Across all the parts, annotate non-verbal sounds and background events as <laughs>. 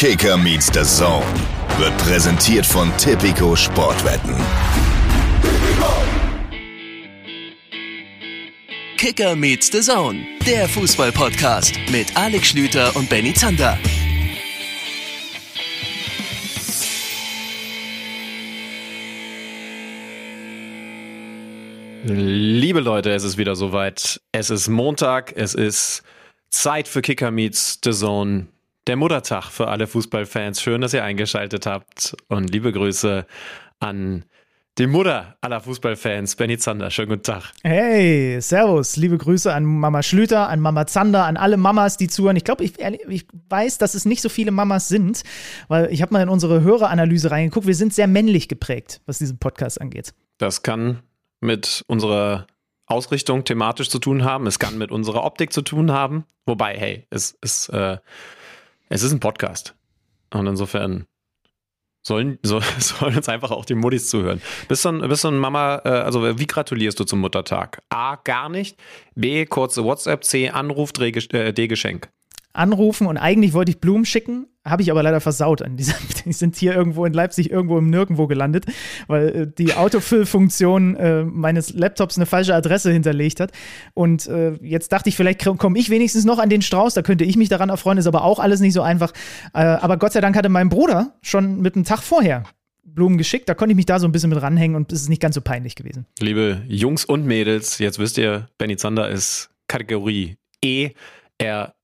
Kicker meets the Zone wird präsentiert von Tipico Sportwetten. Kicker meets the Zone, der Fußball-Podcast mit Alex Schlüter und Benny Zander. Liebe Leute, es ist wieder soweit. Es ist Montag, es ist Zeit für Kicker Meets the Zone. Der Muttertag für alle Fußballfans. Schön, dass ihr eingeschaltet habt. Und liebe Grüße an die Mutter aller Fußballfans, Benny Zander. Schönen guten Tag. Hey, Servus. Liebe Grüße an Mama Schlüter, an Mama Zander, an alle Mamas, die zuhören. Ich glaube, ich, ich, weiß, dass es nicht so viele Mamas sind, weil ich habe mal in unsere Höreranalyse reingeguckt. Wir sind sehr männlich geprägt, was diesen Podcast angeht. Das kann mit unserer Ausrichtung thematisch zu tun haben. Es kann mit unserer Optik zu tun haben. Wobei, hey, es ist, äh, es ist ein Podcast. Und insofern sollen, so, <laughs> sollen uns einfach auch die Muttis zuhören. Bist du, bist du ein Mama, äh, also wie gratulierst du zum Muttertag? A, gar nicht. B, kurze WhatsApp. C, Anruf, D, äh, Geschenk anrufen und eigentlich wollte ich Blumen schicken, habe ich aber leider versaut. <laughs> Die sind hier irgendwo in Leipzig irgendwo im Nirgendwo gelandet, weil äh, die Autofüllfunktion äh, meines Laptops eine falsche Adresse hinterlegt hat. Und äh, jetzt dachte ich, vielleicht komme ich wenigstens noch an den Strauß, da könnte ich mich daran erfreuen, ist aber auch alles nicht so einfach. Äh, aber Gott sei Dank hatte mein Bruder schon mit einem Tag vorher Blumen geschickt. Da konnte ich mich da so ein bisschen mit ranhängen und es ist nicht ganz so peinlich gewesen. Liebe Jungs und Mädels, jetzt wisst ihr, Benny Zander ist Kategorie E. Er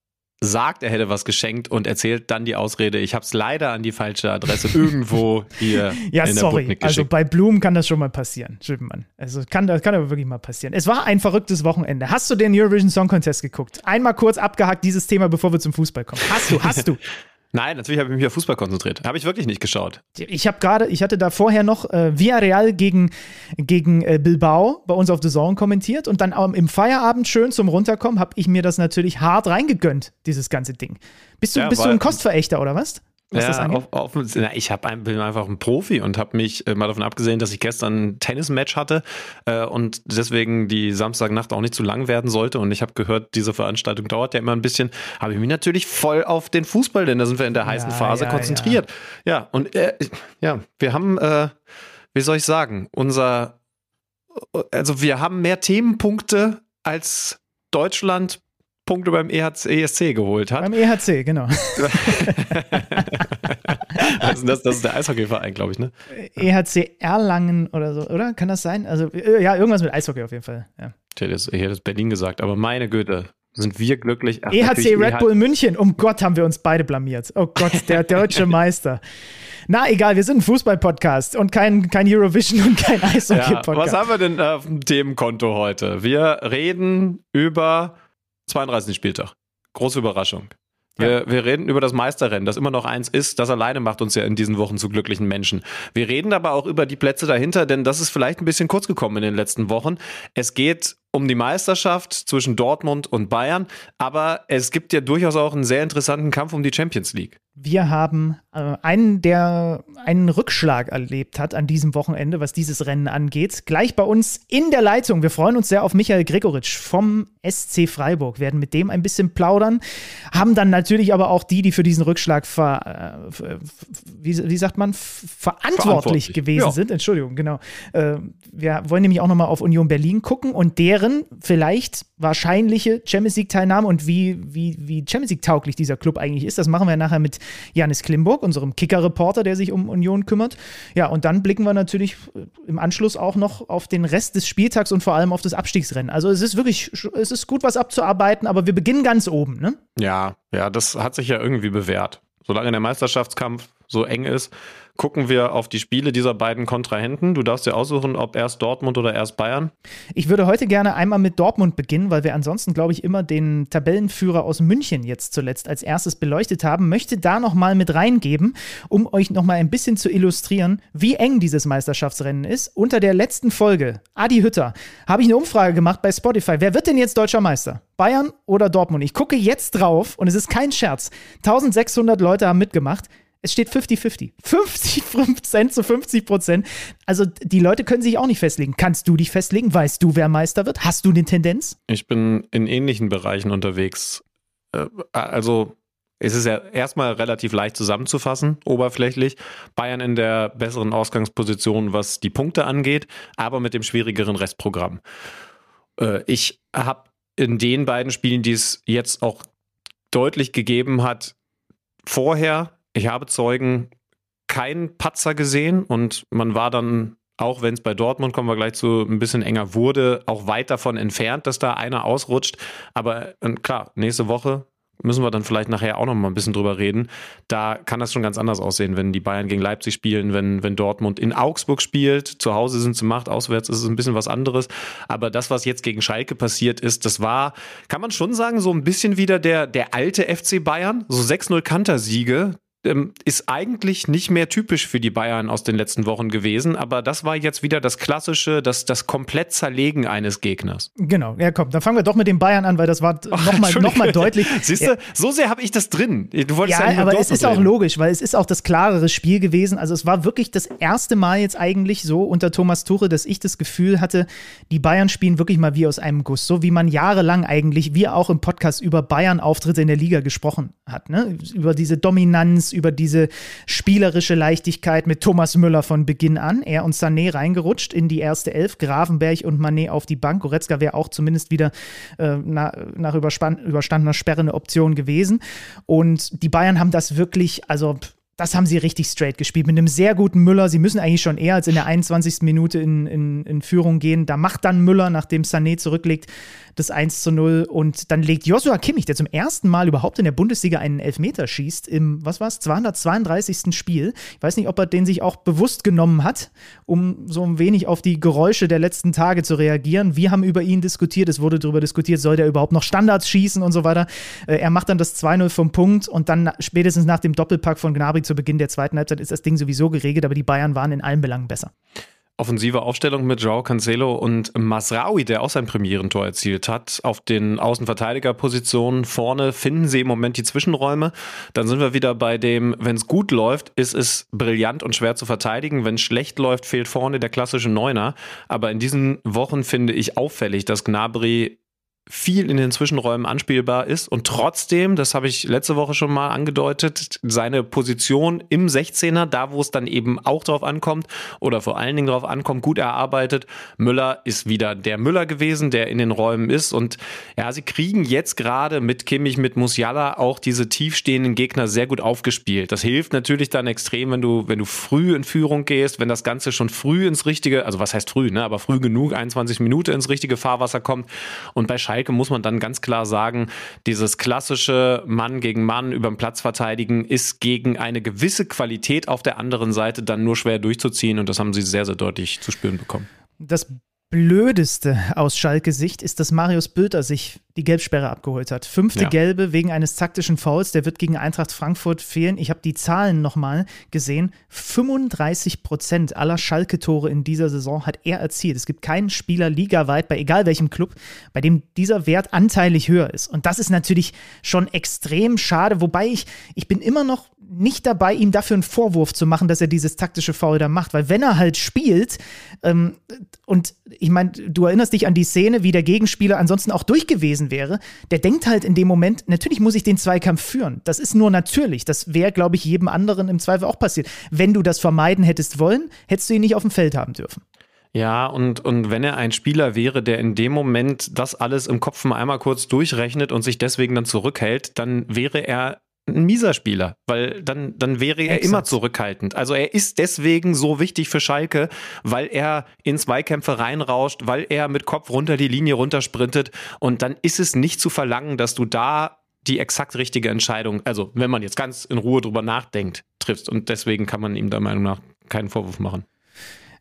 sagt, er hätte was geschenkt und erzählt dann die Ausrede, ich habe es leider an die falsche Adresse irgendwo hier <laughs> ja, in der sorry. Butnik Also bei Blumen kann das schon mal passieren, Schippenmann. Also kann, das kann aber wirklich mal passieren. Es war ein verrücktes Wochenende. Hast du den Eurovision Song Contest geguckt? Einmal kurz abgehakt dieses Thema, bevor wir zum Fußball kommen. Hast du, hast du. <laughs> Nein, natürlich habe ich mich auf Fußball konzentriert. Habe ich wirklich nicht geschaut. Ich habe gerade, ich hatte da vorher noch äh, Villarreal gegen, gegen äh, Bilbao bei uns auf The Zone kommentiert und dann ähm, im Feierabend schön zum Runterkommen habe ich mir das natürlich hart reingegönnt, dieses ganze Ding. Bist du, ja, bist du ein Kostverächter oder was? Was ja, auf, auf, na, ich hab ein, bin einfach ein Profi und habe mich äh, mal davon abgesehen, dass ich gestern ein Tennismatch hatte äh, und deswegen die Samstagnacht auch nicht zu lang werden sollte. Und ich habe gehört, diese Veranstaltung dauert ja immer ein bisschen. Habe ich mich natürlich voll auf den Fußball, denn da sind wir in der heißen ja, Phase ja, konzentriert. Ja, ja und äh, ja, wir haben, äh, wie soll ich sagen, unser, also wir haben mehr Themenpunkte als Deutschland Punkte beim EHC, ESC geholt hat. Beim EHC, genau. <laughs> das, ist das, das ist der Eishockeyverein, glaube ich, ne? EHC Erlangen oder so, oder? Kann das sein? Also, äh, ja, irgendwas mit Eishockey auf jeden Fall. Ja. Ich hätte jetzt Berlin gesagt, aber meine Güte, sind wir glücklich. Ach, EHC Red Bull München, um Gott haben wir uns beide blamiert. Oh Gott, der <laughs> deutsche Meister. Na egal, wir sind ein Fußball-Podcast und kein, kein Eurovision und kein Eishockey-Podcast. Ja, was haben wir denn auf dem Themenkonto heute? Wir reden über 32. Spieltag. Große Überraschung. Wir, wir reden über das Meisterrennen, das immer noch eins ist. Das alleine macht uns ja in diesen Wochen zu glücklichen Menschen. Wir reden aber auch über die Plätze dahinter, denn das ist vielleicht ein bisschen kurz gekommen in den letzten Wochen. Es geht um die Meisterschaft zwischen Dortmund und Bayern, aber es gibt ja durchaus auch einen sehr interessanten Kampf um die Champions League. Wir haben äh, einen, der einen Rückschlag erlebt hat an diesem Wochenende, was dieses Rennen angeht. Gleich bei uns in der Leitung. Wir freuen uns sehr auf Michael Gregoritsch vom SC Freiburg, werden mit dem ein bisschen plaudern. Haben dann natürlich aber auch die, die für diesen Rückschlag ver, äh, wie, wie, sagt man, verantwortlich, verantwortlich. gewesen ja. sind. Entschuldigung, genau. Äh, wir wollen nämlich auch nochmal auf Union Berlin gucken und deren vielleicht wahrscheinliche Champions League-Teilnahme und wie, wie, wie Champions League-tauglich dieser Club eigentlich ist. Das machen wir nachher mit Janis Klimburg, unserem Kicker-Reporter, der sich um Union kümmert. Ja, und dann blicken wir natürlich äh, im Anschluss auch noch auf den Rest des Spieltags und vor allem auf das Abstiegsrennen. Also es ist wirklich, es ist gut was abzuarbeiten, aber wir beginnen ganz oben, ne? Ja, ja, das hat sich ja irgendwie bewährt. Solange der Meisterschaftskampf so eng ist, gucken wir auf die Spiele dieser beiden Kontrahenten. Du darfst dir aussuchen, ob erst Dortmund oder erst Bayern. Ich würde heute gerne einmal mit Dortmund beginnen, weil wir ansonsten, glaube ich, immer den Tabellenführer aus München jetzt zuletzt als erstes beleuchtet haben. Möchte da nochmal mit reingeben, um euch nochmal ein bisschen zu illustrieren, wie eng dieses Meisterschaftsrennen ist. Unter der letzten Folge, Adi Hütter, habe ich eine Umfrage gemacht bei Spotify. Wer wird denn jetzt deutscher Meister? Bayern oder Dortmund? Ich gucke jetzt drauf und es ist kein Scherz. 1600 Leute haben mitgemacht. Es steht 50-50. 50 Prozent zu 50 Prozent. Also die Leute können sich auch nicht festlegen. Kannst du dich festlegen? Weißt du, wer Meister wird? Hast du eine Tendenz? Ich bin in ähnlichen Bereichen unterwegs. Äh, also es ist ja erstmal relativ leicht zusammenzufassen, oberflächlich. Bayern in der besseren Ausgangsposition, was die Punkte angeht, aber mit dem schwierigeren Restprogramm. Äh, ich habe in den beiden Spielen, die es jetzt auch deutlich gegeben hat, vorher, ich habe Zeugen, keinen Patzer gesehen und man war dann auch wenn es bei Dortmund, kommen wir gleich zu, ein bisschen enger wurde, auch weit davon entfernt, dass da einer ausrutscht. Aber klar, nächste Woche müssen wir dann vielleicht nachher auch noch mal ein bisschen drüber reden. Da kann das schon ganz anders aussehen, wenn die Bayern gegen Leipzig spielen, wenn, wenn Dortmund in Augsburg spielt. Zu Hause sind sie Macht, auswärts ist es ein bisschen was anderes. Aber das, was jetzt gegen Schalke passiert ist, das war, kann man schon sagen, so ein bisschen wieder der, der alte FC Bayern. So 6-0 Kantersiege, ist eigentlich nicht mehr typisch für die Bayern aus den letzten Wochen gewesen, aber das war jetzt wieder das klassische, das, das komplett Zerlegen eines Gegners. Genau, ja komm, dann fangen wir doch mit den Bayern an, weil das war nochmal <laughs> noch mal deutlich. Siehst du, ja. so sehr habe ich das drin. Du wolltest ja, ja aber es ist auch logisch, weil es ist auch das klarere Spiel gewesen. Also es war wirklich das erste Mal jetzt eigentlich so unter Thomas Tuche, dass ich das Gefühl hatte, die Bayern spielen wirklich mal wie aus einem Guss, so wie man jahrelang eigentlich, wir auch im Podcast über Bayern-Auftritte in der Liga gesprochen hat, ne? über diese Dominanz, über diese spielerische Leichtigkeit mit Thomas Müller von Beginn an. Er und Sané reingerutscht in die erste Elf, Gravenberg und Manet auf die Bank. Goretzka wäre auch zumindest wieder äh, nach, überstandener Sperre eine Option gewesen. Und die Bayern haben das wirklich, also das haben sie richtig straight gespielt. Mit einem sehr guten Müller. Sie müssen eigentlich schon eher als in der 21. Minute in, in, in Führung gehen. Da macht dann Müller, nachdem Sané zurücklegt, das 1 zu 0. Und dann legt Joshua Kimmich, der zum ersten Mal überhaupt in der Bundesliga einen Elfmeter schießt, im, was war es, 232. Spiel. Ich weiß nicht, ob er den sich auch bewusst genommen hat, um so ein wenig auf die Geräusche der letzten Tage zu reagieren. Wir haben über ihn diskutiert, es wurde darüber diskutiert, soll der überhaupt noch Standards schießen und so weiter. Äh, er macht dann das 2-0 vom Punkt und dann spätestens nach dem Doppelpack von Gnabry zu Beginn der zweiten Halbzeit ist das Ding sowieso geregelt, aber die Bayern waren in allen Belangen besser. Offensive Aufstellung mit Joao Cancelo und Masraoui, der auch sein Premierentor erzielt hat. Auf den Außenverteidigerpositionen vorne finden sie im Moment die Zwischenräume. Dann sind wir wieder bei dem, wenn es gut läuft, ist es brillant und schwer zu verteidigen. Wenn es schlecht läuft, fehlt vorne der klassische Neuner. Aber in diesen Wochen finde ich auffällig, dass Gnabry viel in den Zwischenräumen anspielbar ist und trotzdem, das habe ich letzte Woche schon mal angedeutet, seine Position im 16er, da wo es dann eben auch drauf ankommt oder vor allen Dingen drauf ankommt, gut erarbeitet. Müller ist wieder der Müller gewesen, der in den Räumen ist und ja, sie kriegen jetzt gerade mit Kimmich, mit Musiala auch diese tiefstehenden Gegner sehr gut aufgespielt. Das hilft natürlich dann extrem, wenn du, wenn du früh in Führung gehst, wenn das Ganze schon früh ins richtige, also was heißt früh, ne, aber früh genug, 21 Minuten ins richtige Fahrwasser kommt und bei Schalke muss man dann ganz klar sagen, dieses klassische Mann gegen Mann über den Platz verteidigen ist gegen eine gewisse Qualität auf der anderen Seite dann nur schwer durchzuziehen und das haben sie sehr, sehr deutlich zu spüren bekommen. Das Blödeste aus Schalke-Sicht ist, dass Marius Bülter sich die Gelbsperre abgeholt hat. Fünfte ja. Gelbe wegen eines taktischen Fouls. Der wird gegen Eintracht Frankfurt fehlen. Ich habe die Zahlen nochmal gesehen. 35 Prozent aller Schalke-Tore in dieser Saison hat er erzielt. Es gibt keinen Spieler ligaweit, bei egal welchem Club, bei dem dieser Wert anteilig höher ist. Und das ist natürlich schon extrem schade. Wobei ich, ich bin immer noch nicht dabei, ihm dafür einen Vorwurf zu machen, dass er dieses taktische Foul da macht. Weil wenn er halt spielt, ähm, und ich meine, du erinnerst dich an die Szene, wie der Gegenspieler ansonsten auch durch gewesen wäre, der denkt halt in dem Moment, natürlich muss ich den Zweikampf führen. Das ist nur natürlich. Das wäre, glaube ich, jedem anderen im Zweifel auch passiert. Wenn du das vermeiden hättest wollen, hättest du ihn nicht auf dem Feld haben dürfen. Ja, und, und wenn er ein Spieler wäre, der in dem Moment das alles im Kopf mal einmal kurz durchrechnet und sich deswegen dann zurückhält, dann wäre er ein mieser Spieler, weil dann, dann wäre er Exakt. immer zurückhaltend. Also er ist deswegen so wichtig für Schalke, weil er in Zweikämpfe reinrauscht, weil er mit Kopf runter die Linie runtersprintet und dann ist es nicht zu verlangen, dass du da die exakt richtige Entscheidung, also wenn man jetzt ganz in Ruhe drüber nachdenkt, triffst und deswegen kann man ihm der Meinung nach keinen Vorwurf machen.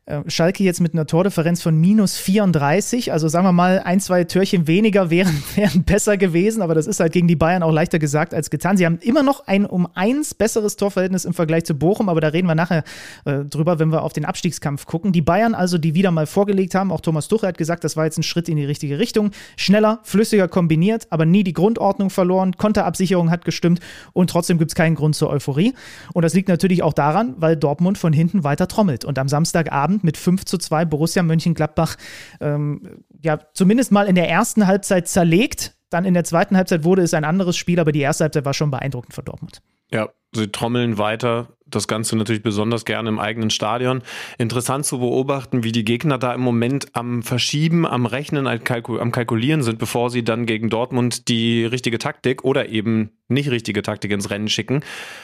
Äh, Schalke jetzt mit einer Tordifferenz von minus 34, also sagen wir mal, ein, zwei Türchen weniger wären, <laughs> wären besser gewesen, aber das ist halt gegen die Bayern auch leichter gesagt als getan. Sie haben immer noch ein um eins besseres Torverhältnis im Vergleich zu Bochum, aber da reden wir nachher äh, drüber, wenn wir auf den Abstiegskampf gucken. Die Bayern also, die wieder mal vorgelegt haben, auch Thomas Tuchel hat gesagt, das war jetzt ein Schritt in die richtige Richtung. Schneller, flüssiger kombiniert, aber nie die Grundordnung verloren, Konterabsicherung hat gestimmt und trotzdem gibt es keinen Grund zur Euphorie. Und das liegt natürlich auch daran, weil Dortmund von hinten weiter trommelt und am Samstagabend Abend mit 5 zu 2 Borussia Mönchengladbach ähm, ja zumindest mal in der ersten Halbzeit zerlegt. Dann in der zweiten Halbzeit wurde es ein anderes Spiel, aber die erste Halbzeit war schon beeindruckend für Dortmund. Ja, sie trommeln weiter. Das Ganze natürlich besonders gerne im eigenen Stadion. Interessant zu beobachten, wie die Gegner da im Moment am Verschieben, am Rechnen, am Kalkulieren sind, bevor sie dann gegen Dortmund die richtige Taktik oder eben nicht richtige Taktik ins Rennen schicken.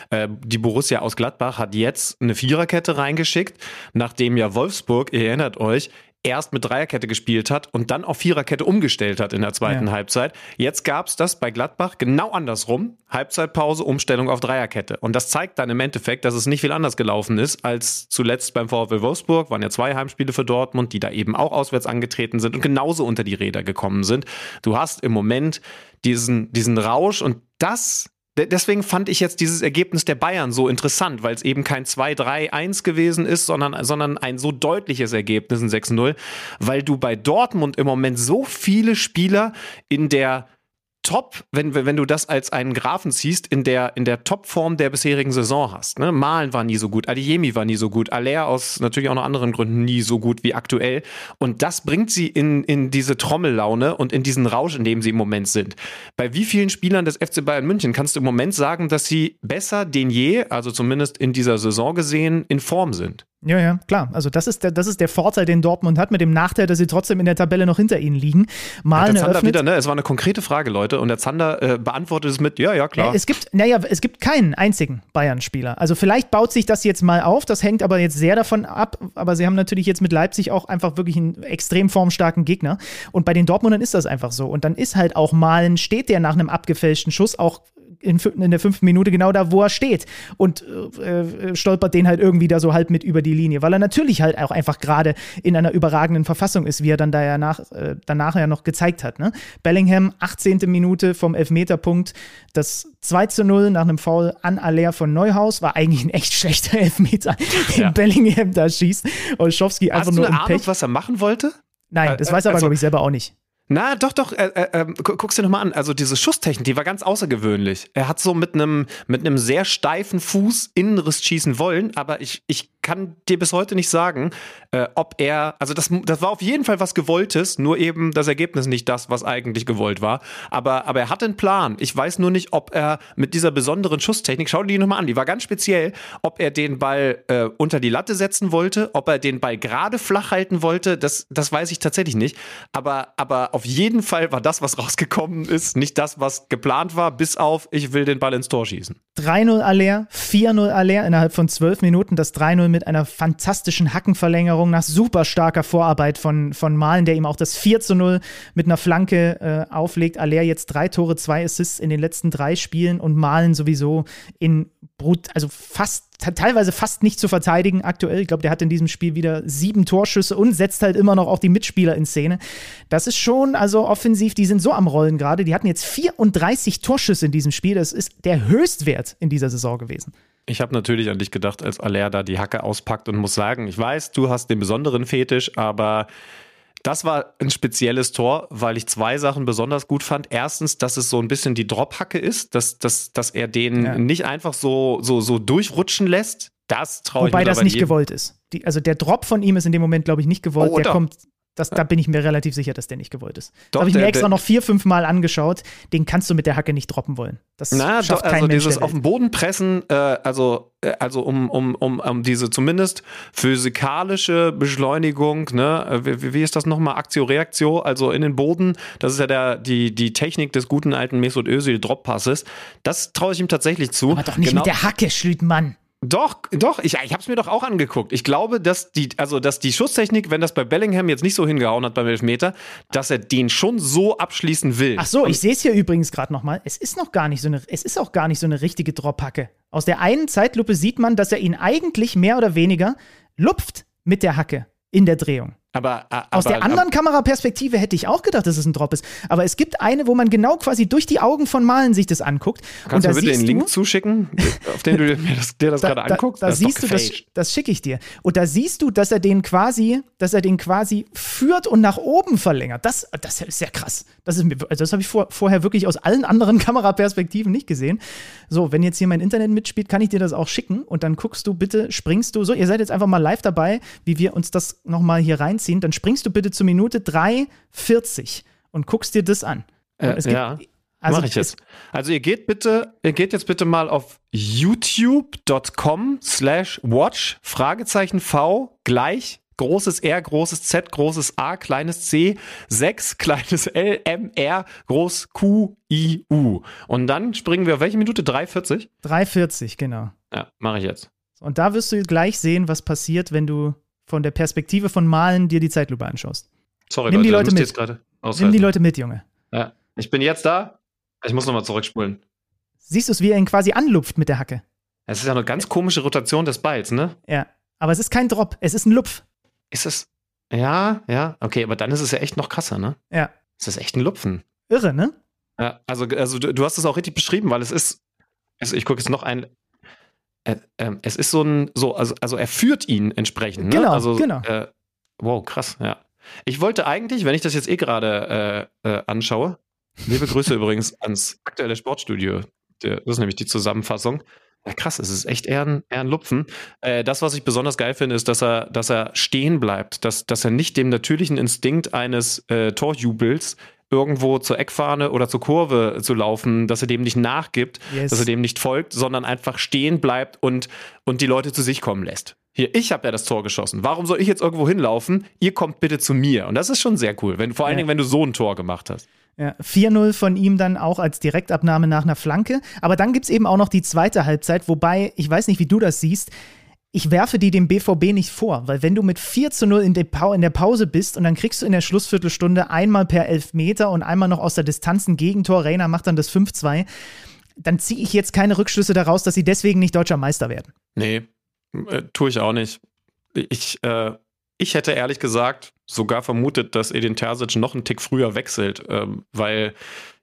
Äh, die Borussia aus Gladbach hat jetzt eine Viererkette reingeschickt, nachdem ja Wolfsburg, ihr erinnert euch, erst mit Dreierkette gespielt hat und dann auf Viererkette umgestellt hat in der zweiten ja. Halbzeit. Jetzt gab es das bei Gladbach genau andersrum. Halbzeitpause, Umstellung auf Dreierkette. Und das zeigt dann im Endeffekt, dass es nicht viel anders gelaufen ist als zuletzt beim VfL Wolfsburg. Waren ja zwei Heimspiele für Dortmund, die da eben auch auswärts angetreten sind und genauso unter die Räder gekommen sind. Du hast im Moment diesen, diesen Rausch und das Deswegen fand ich jetzt dieses Ergebnis der Bayern so interessant, weil es eben kein 2-3-1 gewesen ist, sondern, sondern ein so deutliches Ergebnis, ein 6-0, weil du bei Dortmund im Moment so viele Spieler in der top, wenn, wenn du das als einen Graphen ziehst, in der, in der Topform der bisherigen Saison hast. Ne? Malen war nie so gut, Adiemi war nie so gut, Aller aus natürlich auch noch anderen Gründen nie so gut wie aktuell. Und das bringt sie in, in diese Trommellaune und in diesen Rausch, in dem sie im Moment sind. Bei wie vielen Spielern des FC Bayern München kannst du im Moment sagen, dass sie besser denn je, also zumindest in dieser Saison gesehen, in Form sind? Ja, ja, klar. Also das ist der, das ist der Vorteil, den Dortmund hat, mit dem Nachteil, dass sie trotzdem in der Tabelle noch hinter ihnen liegen. Malen ja, der Zander wieder, ne? Es war eine konkrete Frage, Leute, und der Zander äh, beantwortet es mit, ja, ja, klar. Ja, es gibt, naja, es gibt keinen einzigen Bayern-Spieler. Also vielleicht baut sich das jetzt mal auf, das hängt aber jetzt sehr davon ab, aber sie haben natürlich jetzt mit Leipzig auch einfach wirklich einen extrem formstarken Gegner. Und bei den Dortmundern ist das einfach so. Und dann ist halt auch Malen, steht der nach einem abgefälschten Schuss auch in, in, der fünften Minute genau da, wo er steht und äh, äh, stolpert den halt irgendwie da so halb mit über die Linie, weil er natürlich halt auch einfach gerade in einer überragenden Verfassung ist, wie er dann da ja nach, äh, danach ja noch gezeigt hat. Ne? Bellingham, 18. Minute vom Elfmeterpunkt, das 2 zu 0 nach einem Foul an Aller von Neuhaus war eigentlich ein echt schlechter <laughs> Elfmeter, den ja. Bellingham da schießt. Olschowski einfach Hast nur du eine Ahnung, was er machen wollte? Nein, das äh, weiß er aber, also, glaube ich, selber auch nicht. Na, doch, doch, äh, äh, ähm, guck's dir nochmal an. Also diese Schusstechnik, die war ganz außergewöhnlich. Er hat so mit einem mit einem sehr steifen Fuß Innenriss schießen wollen, aber ich, ich kann dir bis heute nicht sagen, äh, ob er, also das, das war auf jeden Fall was Gewolltes, nur eben das Ergebnis nicht das, was eigentlich gewollt war. Aber, aber er hat einen Plan. Ich weiß nur nicht, ob er mit dieser besonderen Schusstechnik, schau dir die nochmal an, die war ganz speziell, ob er den Ball äh, unter die Latte setzen wollte, ob er den Ball gerade flach halten wollte, das, das weiß ich tatsächlich nicht. Aber, aber auf jeden Fall war das, was rausgekommen ist, nicht das, was geplant war, bis auf, ich will den Ball ins Tor schießen. 3-0 Aller, 4-0 Aller innerhalb von 12 Minuten, das 3-0 mit einer fantastischen Hackenverlängerung nach super starker Vorarbeit von, von Malen, der ihm auch das 4 zu 0 mit einer Flanke äh, auflegt. Aller jetzt drei Tore, zwei Assists in den letzten drei Spielen und Malen sowieso in Brut, also fast, teilweise fast nicht zu verteidigen aktuell. Ich glaube, der hat in diesem Spiel wieder sieben Torschüsse und setzt halt immer noch auch die Mitspieler in Szene. Das ist schon, also offensiv, die sind so am Rollen gerade. Die hatten jetzt 34 Torschüsse in diesem Spiel. Das ist der Höchstwert in dieser Saison gewesen. Ich habe natürlich an dich gedacht, als Aller da die Hacke auspackt und muss sagen, ich weiß, du hast den besonderen Fetisch, aber das war ein spezielles Tor, weil ich zwei Sachen besonders gut fand. Erstens, dass es so ein bisschen die Drop-Hacke ist, dass, dass, dass er den ja. nicht einfach so, so, so durchrutschen lässt. Das traue ich mir Wobei das nicht gewollt ist. Die, also der Drop von ihm ist in dem Moment, glaube ich, nicht gewollt. Oh, der kommt das, da bin ich mir relativ sicher, dass der nicht gewollt ist. Doch, habe ich mir extra der, noch vier, fünf Mal angeschaut. Den kannst du mit der Hacke nicht droppen wollen. Das na, schafft doch, also Mensch dieses auf den Boden pressen, äh, also, äh, also um, um, um, um diese zumindest physikalische Beschleunigung, ne, äh, wie, wie ist das nochmal? Aktio-Reaktio, also in den Boden, das ist ja der, die, die Technik des guten alten Mesut Özil Drop-Passes. Das traue ich ihm tatsächlich zu. Aber doch nicht genau. mit der Hacke, Schlütmann. Doch, doch, ich, ich habe es mir doch auch angeguckt. Ich glaube, dass die, also dass die Schusstechnik, wenn das bei Bellingham jetzt nicht so hingehauen hat beim Elfmeter, dass er den schon so abschließen will. Ach so, ich sehe es hier übrigens gerade nochmal. Es ist noch gar nicht so eine, es ist auch gar nicht so eine richtige Drophacke. Aus der einen Zeitlupe sieht man, dass er ihn eigentlich mehr oder weniger lupft mit der Hacke in der Drehung. Aber, aber, Aus der anderen aber, Kameraperspektive hätte ich auch gedacht, dass es ein Drop ist. Aber es gibt eine, wo man genau quasi durch die Augen von Malen sich das anguckt. Kannst du mir bitte den Link zuschicken, auf den du dir das, dir das da, gerade anguckst? Da, da das siehst du, das, das schicke ich dir. Und da siehst du, dass er den quasi, dass er den quasi führt und nach oben verlängert. Das, das ist sehr krass. Das, ist also das habe ich vor, vorher wirklich aus allen anderen <laughs> Kameraperspektiven nicht gesehen. So, wenn jetzt hier mein Internet mitspielt, kann ich dir das auch schicken und dann guckst du bitte, springst du. So, ihr seid jetzt einfach mal live dabei, wie wir uns das nochmal hier rein reinziehen, dann springst du bitte zur Minute 3,40 und guckst dir das an. Äh, gibt, ja, also mache ich jetzt. Also ihr geht bitte, ihr geht jetzt bitte mal auf youtube.com slash watch Fragezeichen V gleich großes R, großes Z, großes A, kleines C, 6, <laughs> kleines L, M, R, groß Q, I, U. Und dann springen wir auf welche Minute? 3,40? 3,40, genau. Ja, mache ich jetzt. Und da wirst du gleich sehen, was passiert, wenn du von der Perspektive von Malen dir die Zeitlupe anschaust. Sorry, Nimm die Leute mit. jetzt gerade Nimm die. Leute mit, Junge. Ja. Ich bin jetzt da. Ich muss nochmal zurückspulen. Siehst du es, wie er ihn quasi anlupft mit der Hacke? Es ist ja eine ganz komische Rotation des Balls, ne? Ja. Aber es ist kein Drop, es ist ein Lupf. Ist es. Ja, ja, okay, aber dann ist es ja echt noch krasser, ne? Ja. Es ist echt ein Lupfen. Irre, ne? Ja, also, also du, du hast es auch richtig beschrieben, weil es ist. Also ich gucke jetzt noch ein. Äh, ähm, es ist so ein, so, also, also er führt ihn entsprechend. Ne? Genau, also, genau. Äh, wow, krass, ja. Ich wollte eigentlich, wenn ich das jetzt eh gerade äh, äh, anschaue, liebe Grüße <laughs> übrigens ans aktuelle Sportstudio. Das ist nämlich die Zusammenfassung. Ja, krass, es ist echt eher ein, eher ein Lupfen. Äh, das, was ich besonders geil finde, ist, dass er, dass er stehen bleibt, dass, dass er nicht dem natürlichen Instinkt eines äh, Torjubels irgendwo zur Eckfahne oder zur Kurve zu laufen, dass er dem nicht nachgibt, Yes. dass er dem nicht folgt, sondern einfach stehen bleibt und, und die Leute zu sich kommen lässt. Hier, ich habe ja das Tor geschossen. Warum soll ich jetzt irgendwo hinlaufen? Ihr kommt bitte zu mir. Und das ist schon sehr cool, wenn, vor allen Ja. Dingen, wenn du so ein Tor gemacht hast. Ja, 4-0 von ihm dann auch als Direktabnahme nach einer Flanke. Aber dann gibt es eben auch noch die zweite Halbzeit, wobei, ich weiß nicht, wie du das siehst, ich werfe die dem BVB nicht vor, weil wenn du mit 4 zu 0 in der, Pause bist und dann kriegst du in der Schlussviertelstunde einmal per Elfmeter und einmal noch aus der Distanz ein Gegentor, Reiner macht dann das 5-2, dann ziehe ich jetzt keine Rückschlüsse daraus, dass sie deswegen nicht deutscher Meister werden. Nee, äh, tue ich auch nicht. Ich, äh, ich hätte ehrlich gesagt sogar vermutet, dass Edin Terzic noch einen Tick früher wechselt, ähm, weil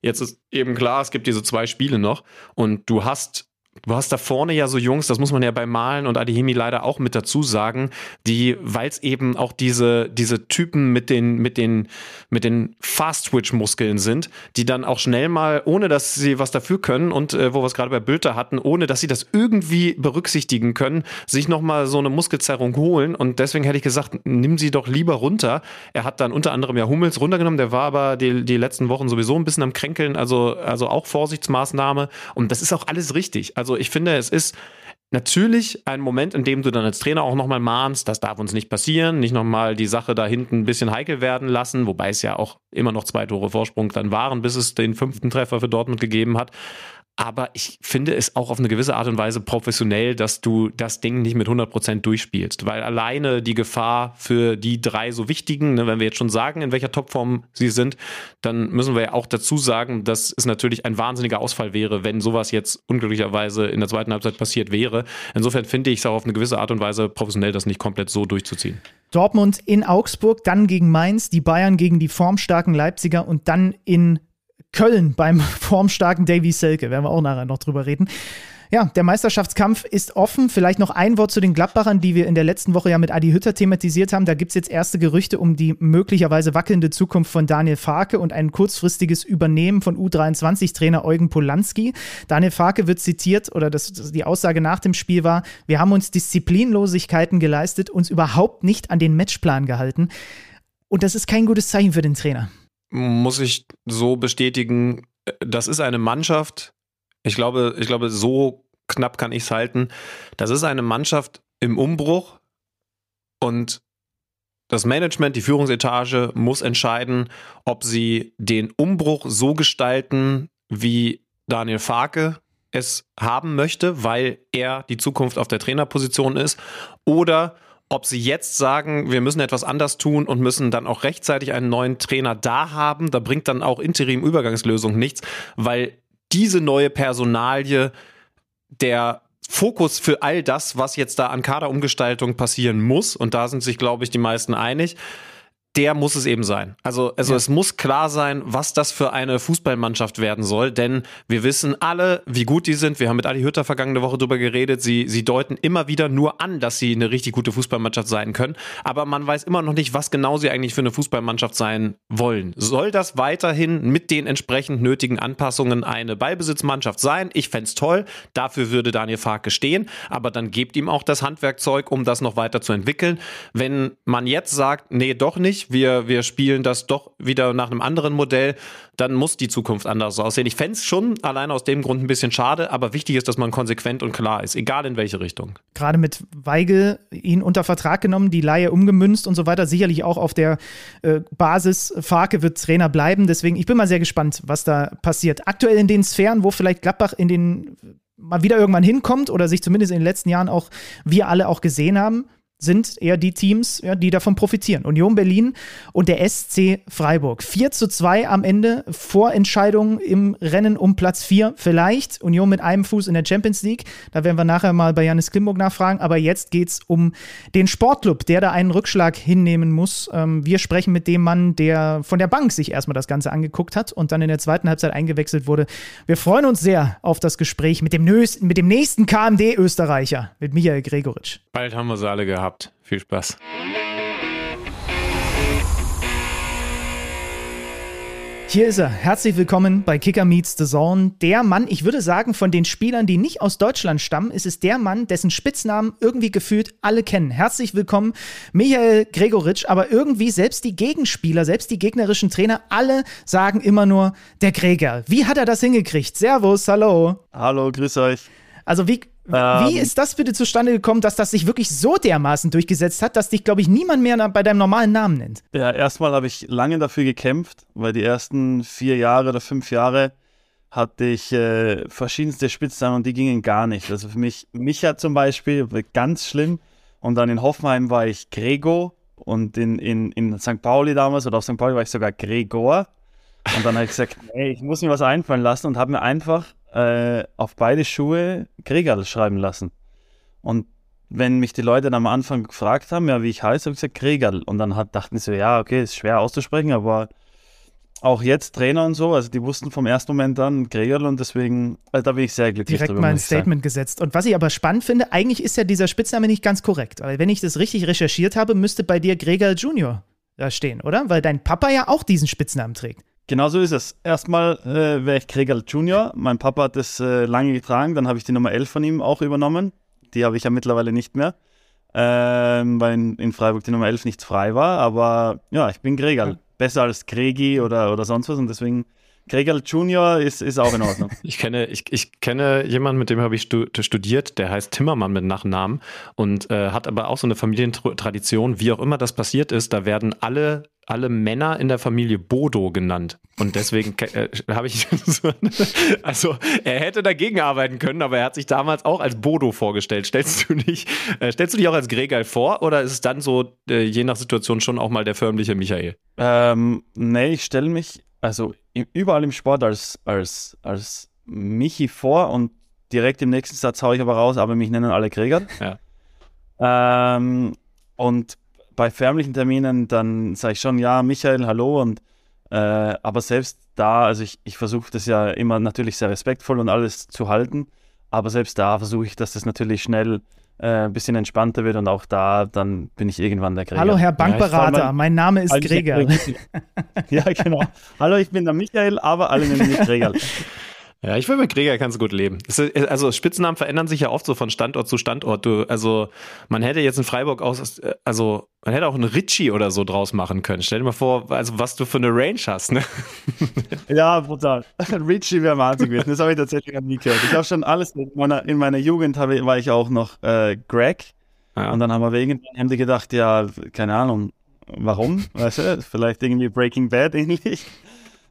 jetzt ist eben klar, es gibt diese zwei Spiele noch und du hast Du hast da vorne ja so Jungs, das muss man ja bei Malen und Adihimi leider auch mit dazu sagen, die, weil es eben auch diese, diese Typen mit den, mit den, mit den Fast-Twitch-Muskeln sind, die dann auch schnell mal, ohne dass sie was dafür können und äh, wo wir es gerade bei Bülter hatten, ohne dass sie das irgendwie berücksichtigen können, sich nochmal so eine Muskelzerrung holen. Und deswegen hätte ich gesagt, nimm sie doch lieber runter. Er hat dann unter anderem ja Hummels runtergenommen, der war aber die, die letzten Wochen sowieso ein bisschen am Kränkeln, also, also auch Vorsichtsmaßnahme. Und das ist auch alles richtig. Also ich finde, es ist natürlich ein Moment, in dem du dann als Trainer auch nochmal mahnst, das darf uns nicht passieren, nicht nochmal die Sache da hinten ein bisschen heikel werden lassen, wobei es ja auch immer noch zwei Tore Vorsprung dann waren, bis es den fünften Treffer für Dortmund gegeben hat. Aber ich finde es auch auf eine gewisse Art und Weise professionell, dass du das Ding nicht mit 100% durchspielst. Weil alleine die Gefahr für die drei so wichtigen, ne, wenn wir jetzt schon sagen, in welcher Topform sie sind, dann müssen wir ja auch dazu sagen, dass es natürlich ein wahnsinniger Ausfall wäre, wenn sowas jetzt unglücklicherweise in der zweiten Halbzeit passiert wäre. Insofern finde ich es auch auf eine gewisse Art und Weise professionell, das nicht komplett so durchzuziehen. Dortmund in Augsburg, dann gegen Mainz, die Bayern gegen die formstarken Leipziger und dann in Köln beim <laughs> formstarken Davy Selke. Werden wir auch nachher noch drüber reden. Ja, der Meisterschaftskampf ist offen. Vielleicht noch ein Wort zu den Gladbachern, die wir in der letzten Woche ja mit Adi Hütter thematisiert haben. Da gibt es jetzt erste Gerüchte um die möglicherweise wackelnde Zukunft von Daniel Farke und ein kurzfristiges Übernehmen von U23-Trainer Eugen Polanski. Daniel Farke wird zitiert, oder das, die Aussage nach dem Spiel war, wir haben uns Disziplinlosigkeiten geleistet, uns überhaupt nicht an den Matchplan gehalten. Und das ist kein gutes Zeichen für den Trainer. Muss ich so bestätigen, das ist eine Mannschaft, ich glaube, ich glaube, so knapp kann ich es halten. Das ist eine Mannschaft im Umbruch und das Management, die Führungsetage muss entscheiden, ob sie den Umbruch so gestalten, wie Daniel Farke es haben möchte, weil er die Zukunft auf der Trainerposition ist, oder ob sie jetzt sagen, wir müssen etwas anders tun und müssen dann auch rechtzeitig einen neuen Trainer da haben. Da bringt dann auch Interim-Übergangslösung nichts, weil diese neue Personalie der Fokus für all das, was jetzt da an Kaderumgestaltung passieren muss, und da sind sich, glaube ich, die meisten einig, der muss es eben sein. Also, also Ja. es muss klar sein, was das für eine Fußballmannschaft werden soll, denn wir wissen alle, wie gut die sind. Wir haben mit Adi Hütter vergangene Woche drüber geredet. Sie, sie deuten immer wieder nur an, dass sie eine richtig gute Fußballmannschaft sein können. Aber man weiß immer noch nicht, was genau sie eigentlich für eine Fußballmannschaft sein wollen. Soll das weiterhin mit den entsprechend nötigen Anpassungen eine Ballbesitzmannschaft sein? Ich fänd's toll. Dafür würde Daniel Farke stehen. Aber dann gebt ihm auch das Handwerkzeug, um das noch weiter zu entwickeln. Wenn man jetzt sagt, nee, doch nicht, nicht, wir, wir spielen das doch wieder nach einem anderen Modell, dann muss die Zukunft anders aussehen. Ich fände es schon allein aus dem Grund ein bisschen schade, aber wichtig ist, dass man konsequent und klar ist, egal in welche Richtung. Gerade mit Weigel ihn unter Vertrag genommen, die Laie umgemünzt und so weiter, sicherlich auch auf der äh, Basis, Farke wird Trainer bleiben. Deswegen, ich bin mal sehr gespannt, was da passiert. Aktuell in den Sphären, wo vielleicht Gladbach in den mal wieder irgendwann hinkommt oder sich zumindest in den letzten Jahren auch wir alle auch gesehen haben, sind eher die Teams, ja, die davon profitieren. Union Berlin und der SC Freiburg. 4 zu 2 am Ende, Vorentscheidung im Rennen um Platz 4 vielleicht. Union mit einem Fuß in der Champions League. Da werden wir nachher mal bei Janis Klimburg nachfragen. Aber jetzt geht es um den Sportclub, der da einen Rückschlag hinnehmen muss. Ähm, wir sprechen mit dem Mann, der von der Bank sich erstmal das Ganze angeguckt hat und dann in der zweiten Halbzeit eingewechselt wurde. Wir freuen uns sehr auf das Gespräch mit dem, mit dem nächsten KMD-Österreicher, mit Michael Gregoritsch. Bald haben wir sie alle gehabt gehabt. Viel Spaß. Hier ist er. Herzlich willkommen bei Kicker Meets the Zone. Der Mann, ich würde sagen, von den Spielern, die nicht aus Deutschland stammen, ist es der Mann, dessen Spitznamen irgendwie gefühlt alle kennen. Herzlich willkommen, Michael Gregoritsch. Aber irgendwie selbst die Gegenspieler, selbst die gegnerischen Trainer, alle sagen immer nur der Gregor. Wie hat er das hingekriegt? Servus, hallo. Hallo, grüß euch. Also wie, Wie ist das bitte zustande gekommen, dass das sich wirklich so dermaßen durchgesetzt hat, dass dich, glaube ich, niemand mehr bei deinem normalen Namen nennt? Ja, erstmal habe ich lange dafür gekämpft, weil die ersten vier Jahre oder fünf Jahre hatte ich äh, verschiedenste Spitznamen und die gingen gar nicht. Also für mich, Micha zum Beispiel, ganz schlimm. Und dann in Hoffenheim war ich Grego und in, in, in St. Pauli damals oder auf St. Pauli war ich sogar Gregor. Und dann habe ich gesagt, <laughs> hey, ich muss mir was einfallen lassen und habe mir einfach äh, auf beide Schuhe Gregal schreiben lassen. Und wenn mich die Leute dann am Anfang gefragt haben, ja, wie ich heiße, habe ich gesagt Gregal. Und dann hat, dachten sie so, ja, okay, ist schwer auszusprechen, aber auch jetzt Trainer und so, also die wussten vom ersten Moment an Gregal und deswegen, also da bin ich sehr glücklich Direkt drüber, mal ein Statement gesetzt. Und was ich aber spannend finde, eigentlich ist ja dieser Spitzname nicht ganz korrekt. Weil wenn ich das richtig recherchiert habe, müsste bei dir Gregal Junior da stehen, oder? Weil dein Papa ja auch diesen Spitznamen trägt. Genau so ist es. Erstmal äh, wäre ich Kregal Junior. Mein Papa hat das äh, lange getragen. Dann habe ich die Nummer 11 von ihm auch übernommen. Die habe ich ja mittlerweile nicht mehr, ähm, weil in, in, Freiburg die Nummer 11 nicht frei war. Aber ja, ich bin Kregal. Besser als Kregi oder, oder sonst was. Und deswegen Gregal Junior ist, ist auch in Ordnung. <laughs> ich kenne, ich, ich kenne jemanden, mit dem habe ich studiert, der heißt Timmermann mit Nachnamen und äh, hat aber auch so eine Familientradition, wie auch immer das passiert ist, da werden alle alle Männer in der Familie Bodo genannt. Und deswegen äh, <laughs> habe ich <laughs> so, also er hätte dagegen arbeiten können, aber er hat sich damals auch als Bodo vorgestellt. Stellst du dich, äh, stellst du dich auch als Gregal vor oder ist es dann so, äh, je nach Situation schon auch mal der förmliche Michael? Ähm, nee, ich stelle mich also überall im Sport als, als, als Michi vor und direkt im nächsten Satz haue ich aber raus, aber mich nennen alle Krieger. Ja. Ähm, und bei förmlichen Terminen, dann sage ich schon, ja, Michael, hallo. Und äh, aber selbst da, also ich, ich versuche das ja immer natürlich sehr respektvoll und alles zu halten. Aber selbst da versuche ich, dass das natürlich schnell ein bisschen entspannter wird und auch da, dann bin ich irgendwann der Gregor. Hallo, Herr Bankberater, ja, mein, mein, Name ist Gregor. <laughs> ja, genau. Hallo, ich bin der Michael, aber alle nennen mich Gregor. Ja, ich will mit Gregor du gut leben. Also Spitznamen verändern sich ja oft so von Standort zu Standort. Du, also man hätte jetzt in Freiburg auch, also man hätte auch einen Ritchie oder so draus machen können. Stell dir mal vor, also was du für eine Range hast, ne? <laughs> Ja, brutal. <laughs> Ritchie wäre Wahnsinn gewesen. Das habe ich tatsächlich nie gehört. Ich habe schon alles in meiner, in meiner Jugend habe, war ich auch noch äh, Greg. Ja. Und dann haben wir wegen haben die gedacht, ja, keine Ahnung, warum? Weißt du, vielleicht irgendwie Breaking Bad ähnlich.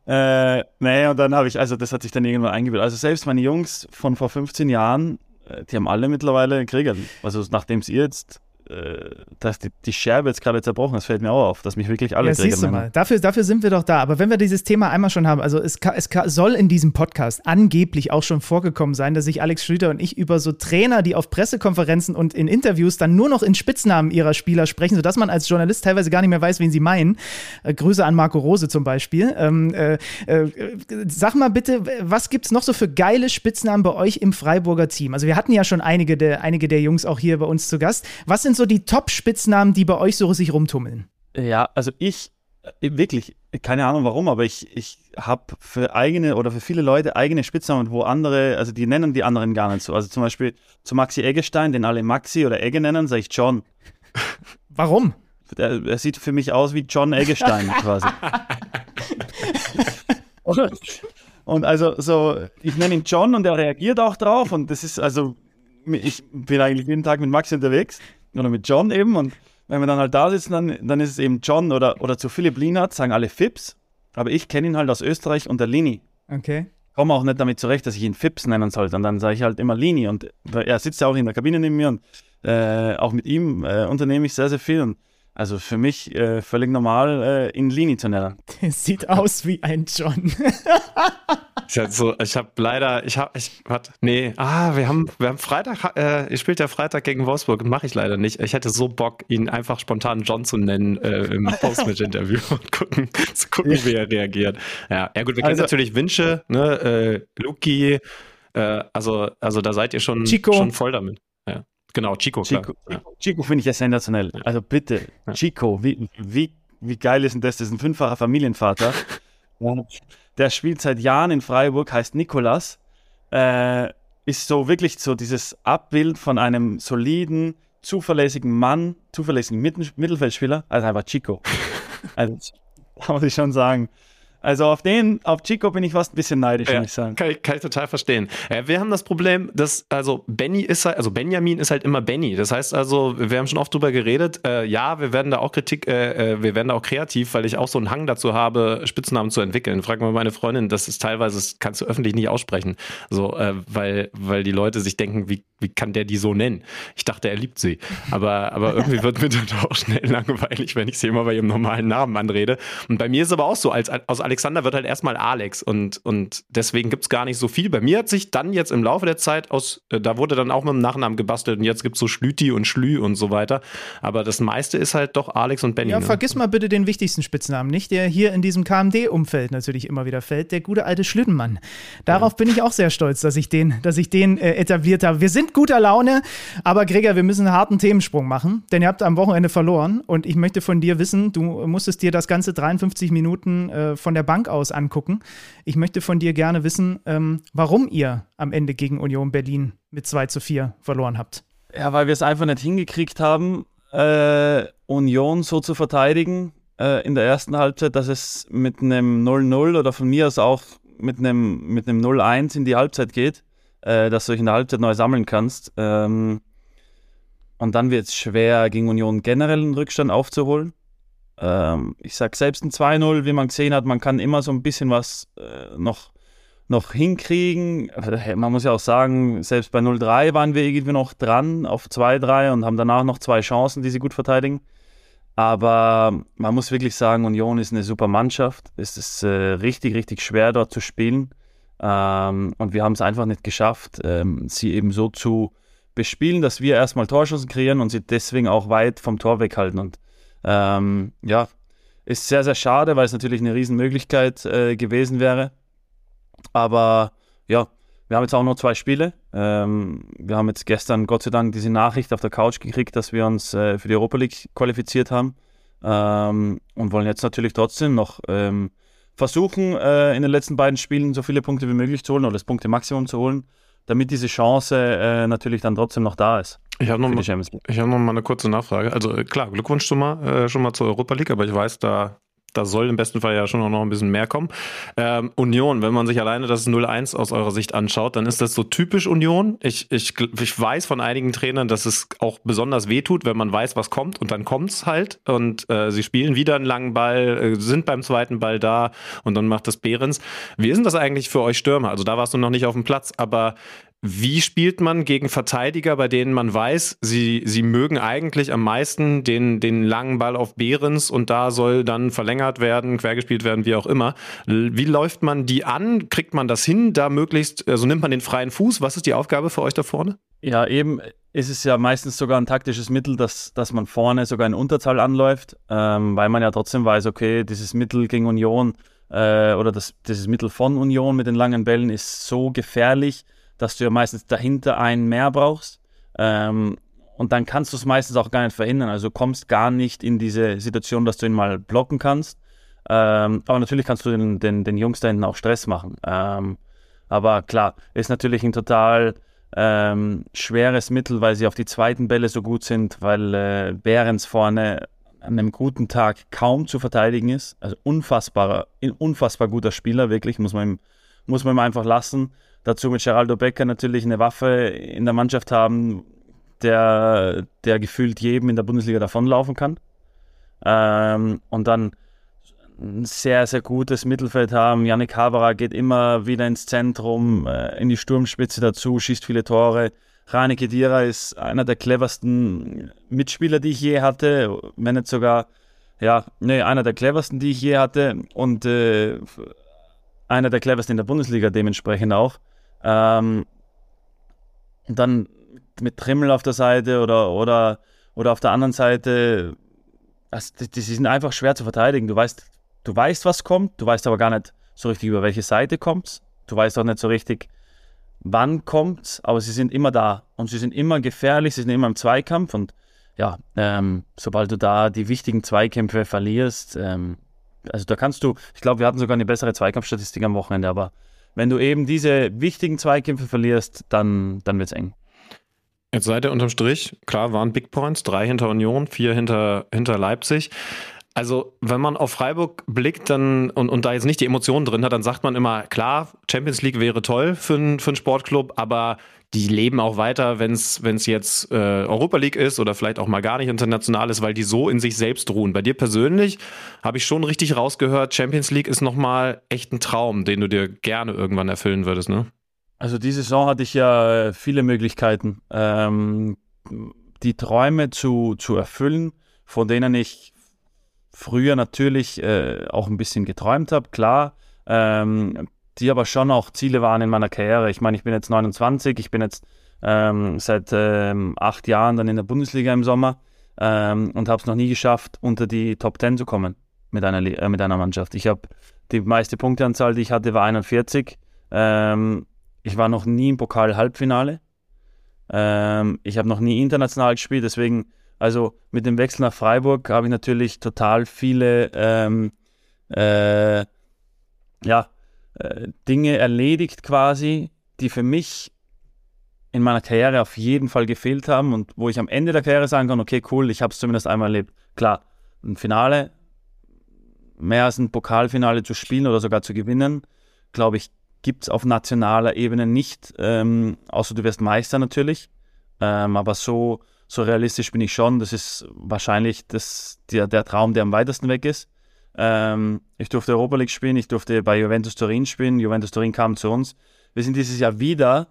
Äh, nee, und dann habe ich, also das hat sich dann irgendwann eingebildet. Also selbst meine Jungs von vor 15 Jahren, äh, die haben alle mittlerweile Krieger. Also nachdem es ihr jetzt dass die, die Scherbe jetzt gerade zerbrochen Das fällt mir auch auf, dass mich wirklich alle ja, siehst du mal. Dafür, dafür sind wir doch da. Aber wenn wir dieses Thema einmal schon haben, also es, es soll in diesem Podcast angeblich auch schon vorgekommen sein, dass sich Alex Schlüter und ich über so Trainer, die auf Pressekonferenzen und in Interviews dann nur noch in Spitznamen ihrer Spieler sprechen, sodass man als Journalist teilweise gar nicht mehr weiß, wen sie meinen. Äh, Grüße an Marco Rose zum Beispiel. Ähm, äh, äh, sag mal bitte, was gibt es noch so für geile Spitznamen bei euch im Freiburger Team? Also wir hatten ja schon einige der, einige der Jungs auch hier bei uns zu Gast. Was sind so die Top-Spitznamen, die bei euch so sich rumtummeln? Ja, also ich, äh, wirklich, keine Ahnung warum, aber ich, ich habe für eigene oder für viele Leute eigene Spitznamen, wo andere, also die nennen die anderen gar nicht so. Also zum Beispiel zu Maxi Eggestein, den alle Maxi oder Egge nennen, sage ich John. <laughs> Warum? Er, sieht für mich aus wie John Eggestein <laughs> quasi. und also so, ich nenne ihn John und er reagiert auch drauf und das ist also, ich bin eigentlich jeden Tag mit Max unterwegs oder mit John eben. Und wenn wir dann halt da sitzen, dann, dann ist es eben John oder, oder zu Philipp Lienert, sagen alle Fips, aber ich kenne ihn halt aus Österreich unter Lini. Okay. Komme auch nicht damit zurecht, dass ich ihn Fips nennen sollte. Und dann sage ich halt immer Lini. Und er sitzt ja auch in der Kabine neben mir. Und äh, auch mit ihm äh, unternehme ich sehr, sehr viel. Und also für mich äh, völlig normal, äh, in Lini zu nennen. Der <laughs> sieht aus wie ein John. <laughs> ich habe so, ich habe leider, ich habe, ich, warte, nee, ah, wir haben, wir haben Freitag, äh, ihr spielt ja Freitag gegen Wolfsburg, mache ich leider nicht. Ich hätte so Bock, ihn einfach spontan John zu nennen äh, im <laughs> Postmatch-Interview und gucken, zu gucken, wie er reagiert. Ja, ja gut, wir kennen also, natürlich Winsche, ne, äh, Luki, äh, also, also da seid ihr schon, Chico. schon voll damit. Ja. Genau, Chico. Chico, ja. Chico finde ich ja sensationell. Ja. Also bitte. Chico, wie, wie, wie geil ist denn das? Das ist ein fünffacher Familienvater. <laughs> der spielt seit Jahren in Freiburg, heißt Nikolas. Äh, ist so wirklich so dieses Abbild von einem soliden, zuverlässigen Mann, zuverlässigen Mittelfeldspieler, also einfach Chico. <laughs> also, muss ich schon sagen. Also auf den, auf Chico bin ich fast ein bisschen neidisch, ja, muss ich sagen. Kann ich, kann ich total verstehen. Ja, wir haben das Problem, dass, also Benny ist halt, also Benjamin ist halt immer Benny. Das heißt also, wir haben schon oft drüber geredet, äh, ja, wir werden da auch Kritik, äh, äh wir werden da auch kreativ, weil ich auch so einen Hang dazu habe, Spitznamen zu entwickeln. Frag mal meine Freundin, das ist teilweise, das kannst du öffentlich nicht aussprechen. So, äh, weil, weil die Leute sich denken, wie, wie kann der die so nennen? Ich dachte, er liebt sie. Aber, aber irgendwie wird mir dann auch schnell langweilig, wenn ich sie immer bei ihrem normalen Namen anrede. Und bei mir ist es aber auch so, als aus Alex Alexander wird halt erstmal Alex und, und deswegen gibt es gar nicht so viel. Bei mir hat sich dann jetzt im Laufe der Zeit aus, äh, da wurde dann auch mit dem Nachnamen gebastelt und jetzt gibt es so Schlüti und Schlü und so weiter. Aber das meiste ist halt doch Alex und Benny. Ja, ne? vergiss mal bitte den wichtigsten Spitznamen nicht, der hier in diesem KMD-Umfeld natürlich immer wieder fällt, der gute alte Schlüttenmann. Darauf ja. bin ich auch sehr stolz, dass ich den, dass ich den äh, etabliert habe. Wir sind guter Laune, aber Gregor, wir müssen einen harten Themensprung machen, denn ihr habt am Wochenende verloren und ich möchte von dir wissen, du musstest dir das ganze 53 Minuten äh, von der Bank aus angucken. Ich möchte von dir gerne wissen, ähm, warum ihr am Ende gegen Union Berlin mit 2 zu 4 verloren habt. Ja, weil wir es einfach nicht hingekriegt haben, äh, Union so zu verteidigen äh, in der ersten Halbzeit, dass es mit einem 0-0 oder von mir aus auch mit einem, mit einem 0-1 in die Halbzeit geht, äh, dass du dich in der Halbzeit neu sammeln kannst. Ähm, und dann wird es schwer, gegen Union generell einen Rückstand aufzuholen. Ähm, ich sage selbst ein 2-0, wie man gesehen hat, man kann immer so ein bisschen was äh, noch, noch hinkriegen. Man muss ja auch sagen, selbst bei 0-3 waren wir irgendwie noch dran auf 2-3 und haben danach noch zwei Chancen, die sie gut verteidigen. Aber man muss wirklich sagen, Union ist eine super Mannschaft. Es ist äh, richtig, richtig schwer dort zu spielen. Ähm, und wir haben es einfach nicht geschafft, ähm, sie eben so zu bespielen, dass wir erstmal Torschancen kreieren und sie deswegen auch weit vom Tor weghalten. Und ähm, ja, ist sehr, sehr schade, weil es natürlich eine Riesenmöglichkeit äh, gewesen wäre. Aber ja, wir haben jetzt auch noch zwei Spiele. Ähm, wir haben jetzt gestern Gott sei Dank diese Nachricht auf der Couch gekriegt, dass wir uns äh, für die Europa League qualifiziert haben. Ähm, und wollen jetzt natürlich trotzdem noch ähm, versuchen, äh, in den letzten beiden Spielen so viele Punkte wie möglich zu holen oder das Punkte-Maximum zu holen, damit diese Chance äh, natürlich dann trotzdem noch da ist. Ich habe noch, mal, hab noch mal eine kurze Nachfrage. Also klar, Glückwunsch schon mal, äh, schon mal zur Europa League, aber ich weiß, da, da soll im besten Fall ja schon noch ein bisschen mehr kommen. Ähm, Union, wenn man sich alleine das 0-1 aus eurer Sicht anschaut, dann ist das so typisch Union. Ich, ich, ich weiß von einigen Trainern, dass es auch besonders wehtut, wenn man weiß, was kommt und dann kommt's halt. Und äh, sie spielen wieder einen langen Ball, äh, sind beim zweiten Ball da und dann macht das Behrens. Wie ist denn das eigentlich für euch Stürmer? Also da warst du noch nicht auf dem Platz, aber wie spielt man gegen Verteidiger, bei denen man weiß, sie, sie mögen eigentlich am meisten den, den langen Ball auf Behrens und da soll dann verlängert werden, quergespielt werden, wie auch immer. Wie läuft man die an? Kriegt man das hin, da möglichst, also nimmt man den freien Fuß? Was ist die Aufgabe für euch da vorne? Ja, eben ist es ja meistens sogar ein taktisches Mittel, dass, dass man vorne sogar in Unterzahl anläuft, ähm, weil man ja trotzdem weiß, okay, dieses Mittel gegen Union äh, oder das, dieses Mittel von Union mit den langen Bällen ist so gefährlich, dass du ja meistens dahinter einen mehr brauchst. Ähm, und dann kannst du es meistens auch gar nicht verhindern. Also du kommst gar nicht in diese Situation, dass du ihn mal blocken kannst. Ähm, aber natürlich kannst du den, den, den Jungs da hinten auch Stress machen. Ähm, aber klar, ist natürlich ein total ähm, schweres Mittel, weil sie auf die zweiten Bälle so gut sind, weil äh, Behrens vorne an einem guten Tag kaum zu verteidigen ist. Also unfassbarer, unfassbar guter Spieler, wirklich, muss man ihm, muss man ihm einfach lassen. Dazu mit Geraldo Becker natürlich eine Waffe in der Mannschaft haben, der, der gefühlt jedem in der Bundesliga davonlaufen kann. Ähm, und dann ein sehr, sehr gutes Mittelfeld haben. Yannick Haberer geht immer wieder ins Zentrum, äh, in die Sturmspitze dazu, schießt viele Tore. Rani Kedira ist einer der cleversten Mitspieler, die ich je hatte, wenn nicht sogar, ja, nee, einer der cleversten, die ich je hatte und äh, einer der cleversten in der Bundesliga dementsprechend auch. Ähm, und dann mit Trimmel auf der Seite oder, oder, oder auf der anderen Seite, also die, die sind einfach schwer zu verteidigen. Du weißt, du weißt, was kommt, du weißt aber gar nicht so richtig, über welche Seite kommt Du weißt auch nicht so richtig, wann kommt aber sie sind immer da und sie sind immer gefährlich, sie sind immer im Zweikampf und ja, ähm, sobald du da die wichtigen Zweikämpfe verlierst, ähm, also da kannst du, ich glaube, wir hatten sogar eine bessere Zweikampfstatistik am Wochenende, aber wenn du eben diese wichtigen Zweikämpfe verlierst, dann, dann wird es eng. Jetzt seid ihr unterm Strich, klar, waren Big Points, drei hinter Union, vier hinter, hinter Leipzig. Also, wenn man auf Freiburg blickt dann und, und da jetzt nicht die Emotionen drin hat, dann sagt man immer, klar, Champions League wäre toll für, ein, für einen Sportclub, aber die leben auch weiter, wenn es jetzt äh, Europa League ist oder vielleicht auch mal gar nicht international ist, weil die so in sich selbst ruhen. Bei dir persönlich habe ich schon richtig rausgehört, Champions League ist nochmal echt ein Traum, den du dir gerne irgendwann erfüllen würdest, ne? Also diese Saison hatte ich ja viele Möglichkeiten, ähm, die Träume zu, zu erfüllen, von denen ich früher natürlich äh, auch ein bisschen geträumt habe, klar, ähm, die aber schon auch Ziele waren in meiner Karriere. Ich meine, ich bin jetzt 29, ich bin jetzt ähm, seit ähm, acht Jahren dann in der Bundesliga im Sommer ähm, und habe es noch nie geschafft, unter die Top 10 zu kommen mit einer, äh, mit einer Mannschaft. Ich habe die meiste Punkteanzahl, die ich hatte, war 41. Ähm, ich war noch nie im Pokal-Halbfinale. Ähm, ich habe noch nie international gespielt, deswegen also mit dem Wechsel nach Freiburg habe ich natürlich total viele ähm, äh, ja, äh, Dinge erledigt quasi, die für mich in meiner Karriere auf jeden Fall gefehlt haben und wo ich am Ende der Karriere sagen kann, okay, cool, ich habe es zumindest einmal erlebt. Klar, ein Finale, mehr als ein Pokalfinale zu spielen oder sogar zu gewinnen, glaube ich, gibt es auf nationaler Ebene nicht, ähm, außer du wirst Meister natürlich. Ähm, aber so so realistisch bin ich schon. Das ist wahrscheinlich das, der, der Traum, der am weitesten weg ist. Ähm, ich durfte Europa League spielen, ich durfte bei Juventus Turin spielen. Juventus Turin kam zu uns. Wir sind dieses Jahr wieder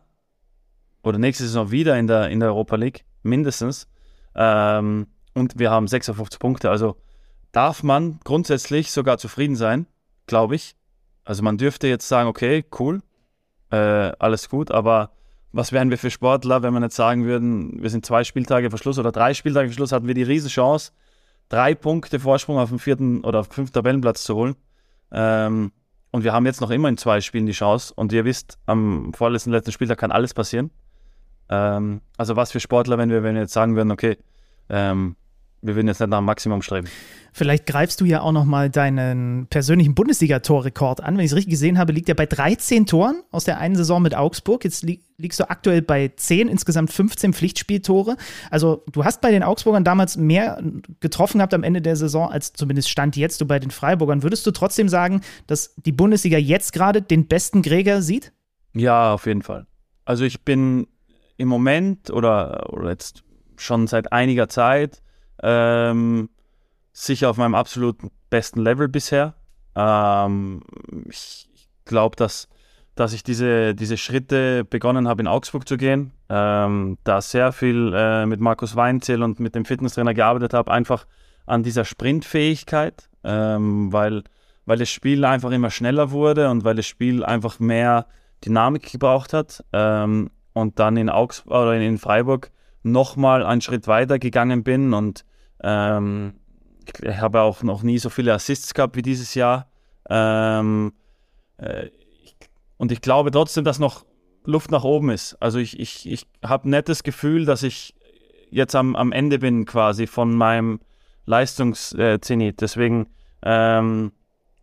oder nächste Saison wieder in der, in der Europa League, mindestens. Ähm, und wir haben 56 Punkte. Also darf man grundsätzlich sogar zufrieden sein, glaube ich. Also man dürfte jetzt sagen, okay, cool, äh, alles gut, aber was wären wir für Sportler, wenn wir nicht sagen würden, wir sind zwei Spieltage vor Schluss oder drei Spieltage vor Schluss, hatten wir die Riesenchance, drei Punkte Vorsprung auf den vierten oder auf den fünften Tabellenplatz zu holen. Ähm, und wir haben jetzt noch immer in zwei Spielen die Chance. Und ihr wisst, am vorletzten letzten Spieltag kann alles passieren. Ähm, also was für Sportler, wenn wir, wenn wir jetzt sagen würden, okay, ähm, wir würden jetzt nicht nach dem Maximum streben. Vielleicht greifst du ja auch noch mal deinen persönlichen Bundesliga-Torrekord an. Wenn ich es richtig gesehen habe, liegt er bei 13 Toren aus der einen Saison mit Augsburg. Jetzt li liegst du aktuell bei 10, insgesamt 15 Pflichtspieltore. Also du hast bei den Augsburgern damals mehr getroffen gehabt am Ende der Saison, als zumindest stand jetzt du bei den Freiburgern. Würdest du trotzdem sagen, dass die Bundesliga jetzt gerade den besten Gräger sieht? Ja, auf jeden Fall. Also ich bin im Moment oder, oder jetzt schon seit einiger Zeit ähm, sicher auf meinem absoluten besten Level bisher. Ähm, ich glaube, dass, dass ich diese, diese Schritte begonnen habe, in Augsburg zu gehen, ähm, da sehr viel äh, mit Markus Weinzel und mit dem Fitnesstrainer gearbeitet habe, einfach an dieser Sprintfähigkeit, ähm, weil, weil das Spiel einfach immer schneller wurde und weil das Spiel einfach mehr Dynamik gebraucht hat. Ähm, und dann in Augsburg oder in Freiburg nochmal einen Schritt weiter gegangen bin und ähm, ich habe auch noch nie so viele Assists gehabt wie dieses Jahr. Ähm, äh, ich, und ich glaube trotzdem, dass noch Luft nach oben ist. Also ich, ich, ich habe nicht das Gefühl, dass ich jetzt am, am Ende bin quasi von meinem Leistungszenit. Deswegen, ähm,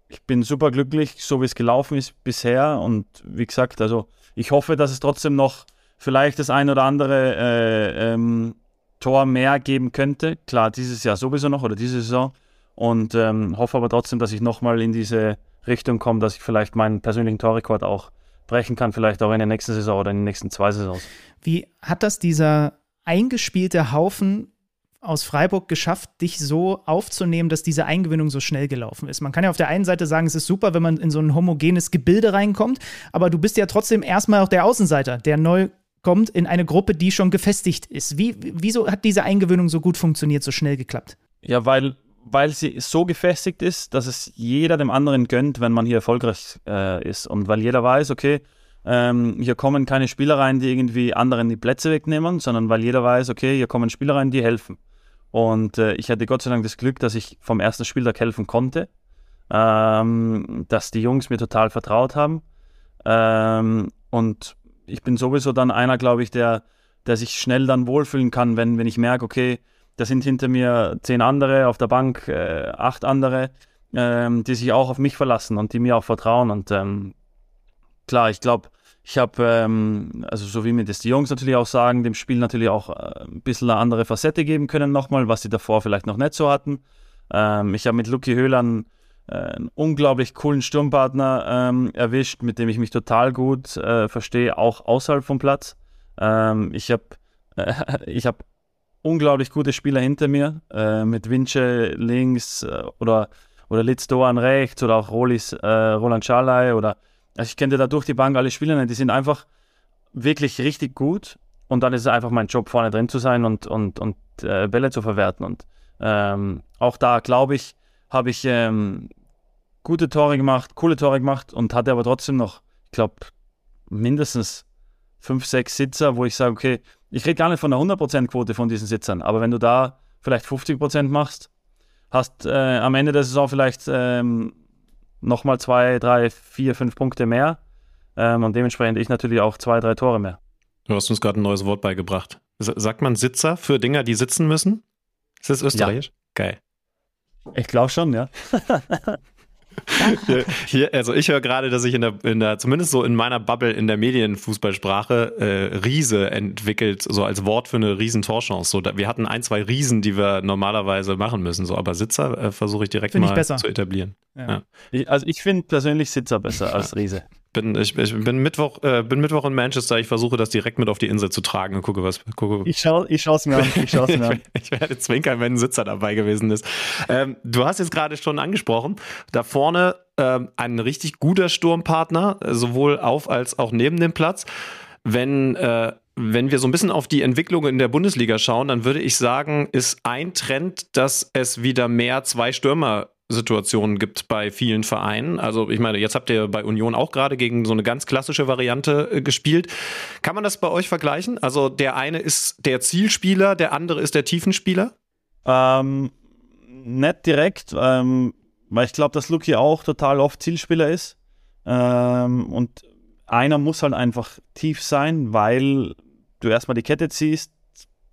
ich bin super glücklich, so wie es gelaufen ist bisher. Und wie gesagt, also ich hoffe, dass es trotzdem noch vielleicht das ein oder andere äh, ähm, Tor mehr geben könnte. Klar, dieses Jahr sowieso noch oder diese Saison. Und ähm, hoffe aber trotzdem, dass ich nochmal in diese Richtung komme, dass ich vielleicht meinen persönlichen Torrekord auch brechen kann, vielleicht auch in der nächsten Saison oder in den nächsten zwei Saisons. Wie hat das dieser eingespielte Haufen aus Freiburg geschafft, dich so aufzunehmen, dass diese Eingewöhnung so schnell gelaufen ist? Man kann ja auf der einen Seite sagen, es ist super, wenn man in so ein homogenes Gebilde reinkommt, aber du bist ja trotzdem erstmal auch der Außenseiter, der neu kommt in eine Gruppe, die schon gefestigt ist. Wie, wieso hat diese Eingewöhnung so gut funktioniert, so schnell geklappt? Ja, weil, weil sie so gefestigt ist, dass es jeder dem anderen gönnt, wenn man hier erfolgreich äh, ist. Und weil jeder weiß, okay, ähm, hier kommen keine Spieler rein, die irgendwie anderen die Plätze wegnehmen, sondern weil jeder weiß, okay, hier kommen Spieler rein, die helfen. Und äh, ich hatte Gott sei Dank das Glück, dass ich vom ersten Spieltag helfen konnte, ähm, dass die Jungs mir total vertraut haben. Ähm, und ich bin sowieso dann einer, glaube ich, der, der sich schnell dann wohlfühlen kann, wenn, wenn ich merke, okay, da sind hinter mir zehn andere auf der Bank, äh, acht andere, ähm, die sich auch auf mich verlassen und die mir auch vertrauen. Und ähm, klar, ich glaube, ich habe, ähm, also so wie mir das die Jungs natürlich auch sagen, dem Spiel natürlich auch äh, ein bisschen eine andere Facette geben können nochmal, was sie davor vielleicht noch nicht so hatten. Ähm, ich habe mit Luki Höhlern einen unglaublich coolen Sturmpartner ähm, erwischt, mit dem ich mich total gut äh, verstehe, auch außerhalb vom Platz. Ähm, ich habe äh, <laughs> hab unglaublich gute Spieler hinter mir, äh, mit Winche links äh, oder, oder Litz Doan rechts oder auch Rolis, äh, Roland Schalay oder also ich kenne da durch die Bank alle Spieler, die sind einfach wirklich richtig gut und dann ist es einfach mein Job, vorne drin zu sein und, und, und äh, Bälle zu verwerten. Und ähm, auch da, glaube ich, habe ich ähm, gute Tore gemacht, coole Tore gemacht und hatte aber trotzdem noch, ich glaube, mindestens fünf, sechs Sitzer, wo ich sage, okay, ich rede gar nicht von der 100%-Quote von diesen Sitzern, aber wenn du da vielleicht 50% machst, hast äh, am Ende der Saison vielleicht ähm, nochmal zwei, drei, vier, fünf Punkte mehr ähm, und dementsprechend ich natürlich auch zwei, drei Tore mehr. Du hast uns gerade ein neues Wort beigebracht. Sagt man Sitzer für Dinger, die sitzen müssen? Ist das österreichisch? Ja. Geil. Ich glaube schon, ja. <laughs> hier, hier, also ich höre gerade, dass sich in der, in der, zumindest so in meiner Bubble in der Medienfußballsprache äh, Riese entwickelt, so als Wort für eine Riesentorchance. So, da, wir hatten ein, zwei Riesen, die wir normalerweise machen müssen, so, aber Sitzer äh, versuche ich direkt find mal ich zu etablieren. Ja. Ja. Ich, also ich finde persönlich Sitzer besser <laughs> als Riese bin, ich, ich bin, Mittwoch, äh, bin Mittwoch in Manchester. Ich versuche das direkt mit auf die Insel zu tragen und gucke, was. Gucke. Ich schaue ich es mir an. Ich, mir an. <laughs> ich werde zwinkern, wenn ein Sitzer dabei gewesen ist. Ähm, du hast jetzt gerade schon angesprochen, da vorne ähm, ein richtig guter Sturmpartner, sowohl auf als auch neben dem Platz. Wenn äh, wenn wir so ein bisschen auf die Entwicklung in der Bundesliga schauen, dann würde ich sagen, ist ein Trend, dass es wieder mehr zwei Stürmer Situationen gibt bei vielen Vereinen. Also ich meine, jetzt habt ihr bei Union auch gerade gegen so eine ganz klassische Variante äh, gespielt. Kann man das bei euch vergleichen? Also der eine ist der Zielspieler, der andere ist der Tiefenspieler? Ähm, nicht direkt, ähm, weil ich glaube, dass Luki auch total oft Zielspieler ist. Ähm, und einer muss halt einfach tief sein, weil du erstmal die Kette ziehst,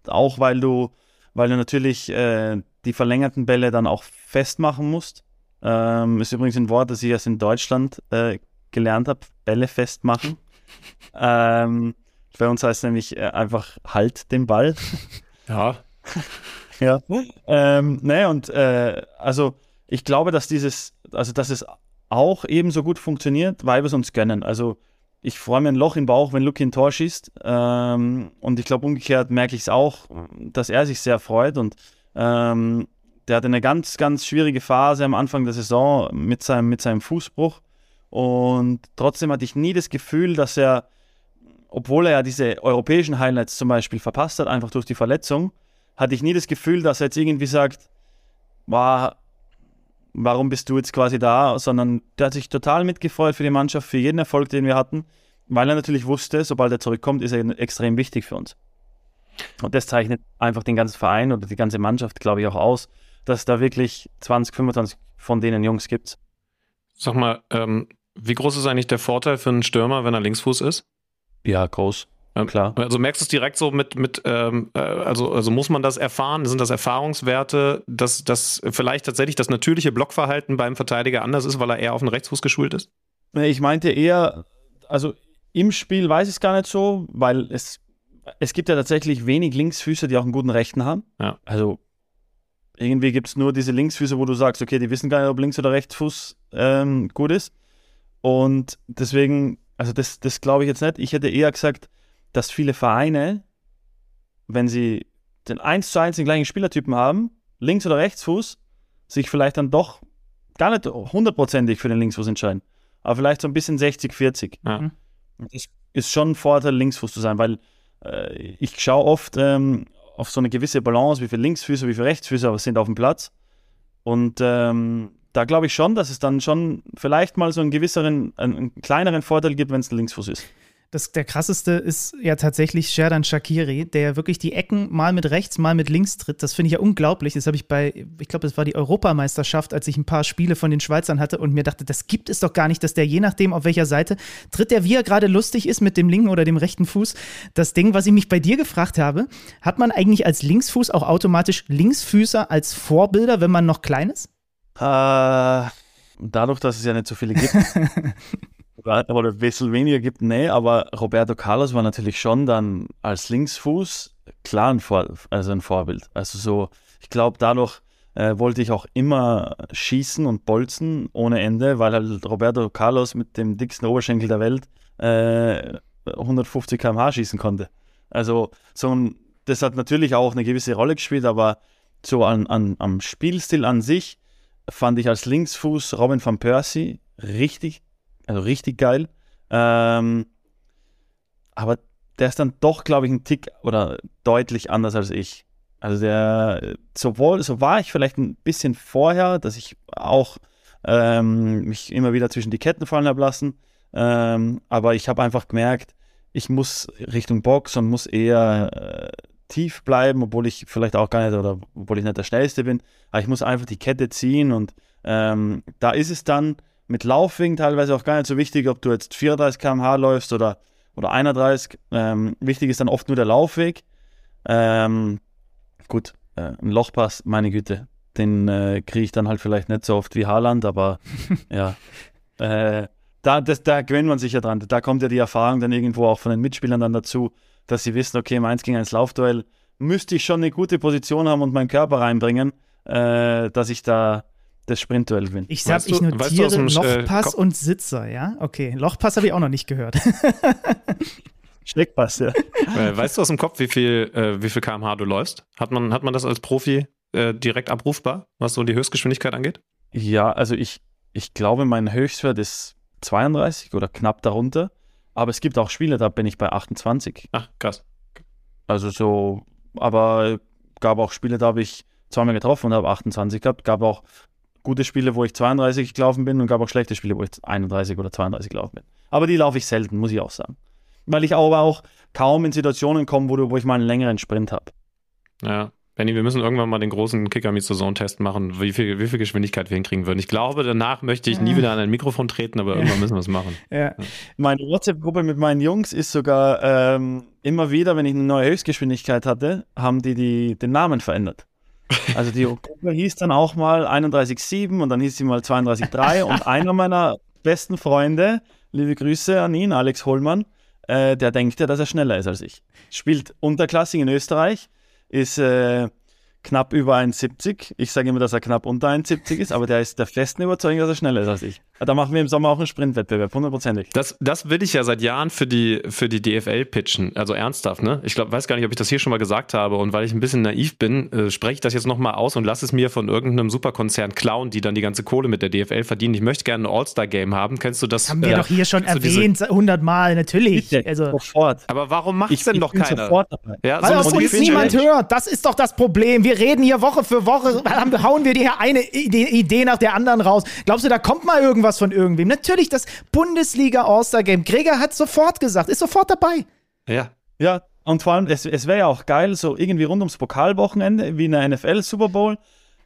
auch weil du, weil du natürlich äh, die verlängerten Bälle dann auch festmachen musst. Ähm, ist übrigens ein Wort, das ich erst in Deutschland äh, gelernt habe, Bälle festmachen. <laughs> ähm, bei uns heißt es nämlich äh, einfach halt den Ball. <laughs> Ja. <laughs> ja. Ähm, ne, und äh, also ich glaube, dass dieses, also dass es auch ebenso gut funktioniert, weil wir es uns gönnen. Also ich freue mir ein Loch im Bauch, wenn Luki ein Tor schießt. Ähm, und ich glaube, umgekehrt merke ich es auch, dass er sich sehr freut. Und ähm, der hatte eine ganz, ganz schwierige Phase am Anfang der Saison mit seinem, mit seinem Fußbruch. Und trotzdem hatte ich nie das Gefühl, dass er, obwohl er ja diese europäischen Highlights zum Beispiel verpasst hat, einfach durch die Verletzung, hatte ich nie das Gefühl, dass er jetzt irgendwie sagt, wow, warum bist du jetzt quasi da? Sondern der hat sich total mitgefreut für die Mannschaft, für jeden Erfolg, den wir hatten, weil er natürlich wusste, sobald er zurückkommt, ist er extrem wichtig für uns. Und das zeichnet einfach den ganzen Verein oder die ganze Mannschaft, glaube ich, auch aus, dass da wirklich 20, 25 von denen Jungs gibt. Sag mal, ähm, wie groß ist eigentlich der Vorteil für einen Stürmer, wenn er Linksfuß ist? Ja, groß. Ähm, klar. Also merkst du es direkt so mit, mit ähm, äh, also, also muss man das erfahren? Sind das Erfahrungswerte, dass, dass vielleicht tatsächlich das natürliche Blockverhalten beim Verteidiger anders ist, weil er eher auf den Rechtsfuß geschult ist? Ich meinte eher, also im Spiel weiß ich es gar nicht so, weil es es gibt ja tatsächlich wenig Linksfüße, die auch einen guten Rechten haben. Ja. Also irgendwie gibt es nur diese Linksfüße, wo du sagst, okay, die wissen gar nicht, ob Links- oder Rechtsfuß ähm, gut ist. Und deswegen, also das, das glaube ich jetzt nicht. Ich hätte eher gesagt, dass viele Vereine, wenn sie den 1 zu 1 den gleichen Spielertypen haben, Links- oder Rechtsfuß, sich vielleicht dann doch gar nicht hundertprozentig für den Linksfuß entscheiden. Aber vielleicht so ein bisschen 60-40. Ja. Ist schon ein Vorteil, Linksfuß zu sein, weil äh, ich schaue oft ähm, auf so eine gewisse Balance, wie viele Linksfüße, wie viele Rechtsfüße sind auf dem Platz. Und ähm, da glaube ich schon, dass es dann schon vielleicht mal so einen gewisseren, einen kleineren Vorteil gibt, wenn es ein Linksfuß ist. Das, der krasseste ist ja tatsächlich Sherdan Shakiri, der wirklich die Ecken mal mit rechts, mal mit links tritt. Das finde ich ja unglaublich. Das habe ich bei, ich glaube, das war die Europameisterschaft, als ich ein paar Spiele von den Schweizern hatte und mir dachte, das gibt es doch gar nicht, dass der je nachdem, auf welcher Seite tritt, der wie er gerade lustig ist mit dem linken oder dem rechten Fuß. Das Ding, was ich mich bei dir gefragt habe, hat man eigentlich als Linksfuß auch automatisch Linksfüßer als Vorbilder, wenn man noch klein ist? Äh, dadurch, dass es ja nicht so viele gibt, <laughs> oder, bisschen weniger gibt, nee, aber Roberto Carlos war natürlich schon dann als Linksfuß klar ein, Vor also ein Vorbild. Also so, ich glaube, dadurch äh, wollte ich auch immer schießen und bolzen ohne Ende, weil halt Roberto Carlos mit dem dicksten Oberschenkel der Welt äh, 150 km/h schießen konnte. Also so ein, das hat natürlich auch eine gewisse Rolle gespielt, aber so an, an, am Spielstil an sich fand ich als Linksfuß Robin van Persie richtig, also richtig geil. Ähm, aber der ist dann doch, glaube ich, ein Tick oder deutlich anders als ich. Also der, sowohl, so war ich vielleicht ein bisschen vorher, dass ich auch ähm, mich immer wieder zwischen die Ketten fallen habe lassen. Ähm, aber ich habe einfach gemerkt, ich muss Richtung Box und muss eher äh, tief bleiben, obwohl ich vielleicht auch gar nicht oder obwohl ich nicht der Schnellste bin. Aber ich muss einfach die Kette ziehen und ähm, da ist es dann mit Laufwegen teilweise auch gar nicht so wichtig, ob du jetzt 34 km/h läufst oder, oder 31. Ähm, wichtig ist dann oft nur der Laufweg. Ähm, gut, äh, ein Lochpass, meine Güte, den äh, kriege ich dann halt vielleicht nicht so oft wie Haaland, aber <laughs> ja. Äh, da, das, da gewöhnt man sich ja dran. Da kommt ja die Erfahrung dann irgendwo auch von den Mitspielern dann dazu, dass sie wissen, okay, meins gegen eins Laufduell müsste ich schon eine gute Position haben und meinen Körper reinbringen, äh, dass ich da das Sprintduell gewinne. Ich sag, Weißt ich notiere weißt du äh, Lochpass Kopf- und Sitzer, ja? Okay, Lochpass habe ich auch noch nicht gehört. <laughs> Schleckpass, ja. Äh, weißt du aus dem Kopf, wie viel, äh, wie viel kmh du läufst? Hat man, hat man das als Profi äh, direkt abrufbar, was so die Höchstgeschwindigkeit angeht? Ja, also ich, ich glaube, mein Höchstwert ist 32 oder knapp darunter. Aber es gibt auch Spiele, da bin ich bei 28. Ach, krass. Also so, aber gab auch Spiele, da habe ich zweimal getroffen und habe 28 gehabt. Gab auch gute Spiele, wo ich 32 gelaufen bin und gab auch schlechte Spiele, wo ich 31 oder 32 gelaufen bin. Aber die laufe ich selten, muss ich auch sagen. Weil ich aber auch kaum in Situationen komme, wo, du, wo ich mal einen längeren Sprint habe. Ja. Benny, wir müssen irgendwann mal den großen Kicker Zone Test machen, wie viel, wie viel Geschwindigkeit wir hinkriegen würden. Ich glaube, danach möchte ich nie wieder an ein Mikrofon treten, aber irgendwann müssen wir es machen. ja. Meine WhatsApp-Gruppe mit meinen Jungs ist sogar ähm, immer wieder, wenn ich eine neue Höchstgeschwindigkeit hatte, haben die, die den Namen verändert. Also die Gruppe hieß dann auch mal 31,7 und dann hieß sie mal 32,3 <laughs> und einer meiner besten Freunde, liebe Grüße an ihn, Alex Hollmann, äh, der denkt ja, dass er schneller ist als ich. Spielt unterklassig in Österreich, ist äh, knapp über 1,70. Ich sage immer, dass er knapp unter 1,70 ist, aber der ist der festen Überzeugung, dass er schneller ist als ich. Da machen wir im Sommer auch einen Sprintwettbewerb, hundertprozentig. Das, das will ich ja seit Jahren für die, für die DFL pitchen. Also ernsthaft, ne? Ich glaub, weiß gar nicht, ob ich das hier schon mal gesagt habe. Und weil ich ein bisschen naiv bin, äh, spreche ich das jetzt nochmal aus und lasse es mir von irgendeinem Superkonzern klauen, die dann die ganze Kohle mit der DFL verdienen. Ich möchte gerne ein All-Star-Game haben. Kennst du das? Haben wir äh, doch hier schon erwähnt, hundertmal, natürlich. Bitte, Also, sofort. Aber warum macht Ich, es denn ich doch bin keiner? sofort dabei. Ja, weil so uns niemand hört. Das ist doch das Problem. Wir reden hier Woche für Woche, haben- hauen wir dir hier eine Idee, nach der anderen raus. Glaubst du, da kommt mal irgendwas von irgendwem? Natürlich das Bundesliga All-Star Game. Gregor hat sofort gesagt, ist sofort dabei. Ja. Ja, und vor allem, es, es wäre ja auch geil, so irgendwie rund ums Pokalwochenende, wie in der NFL Super Bowl.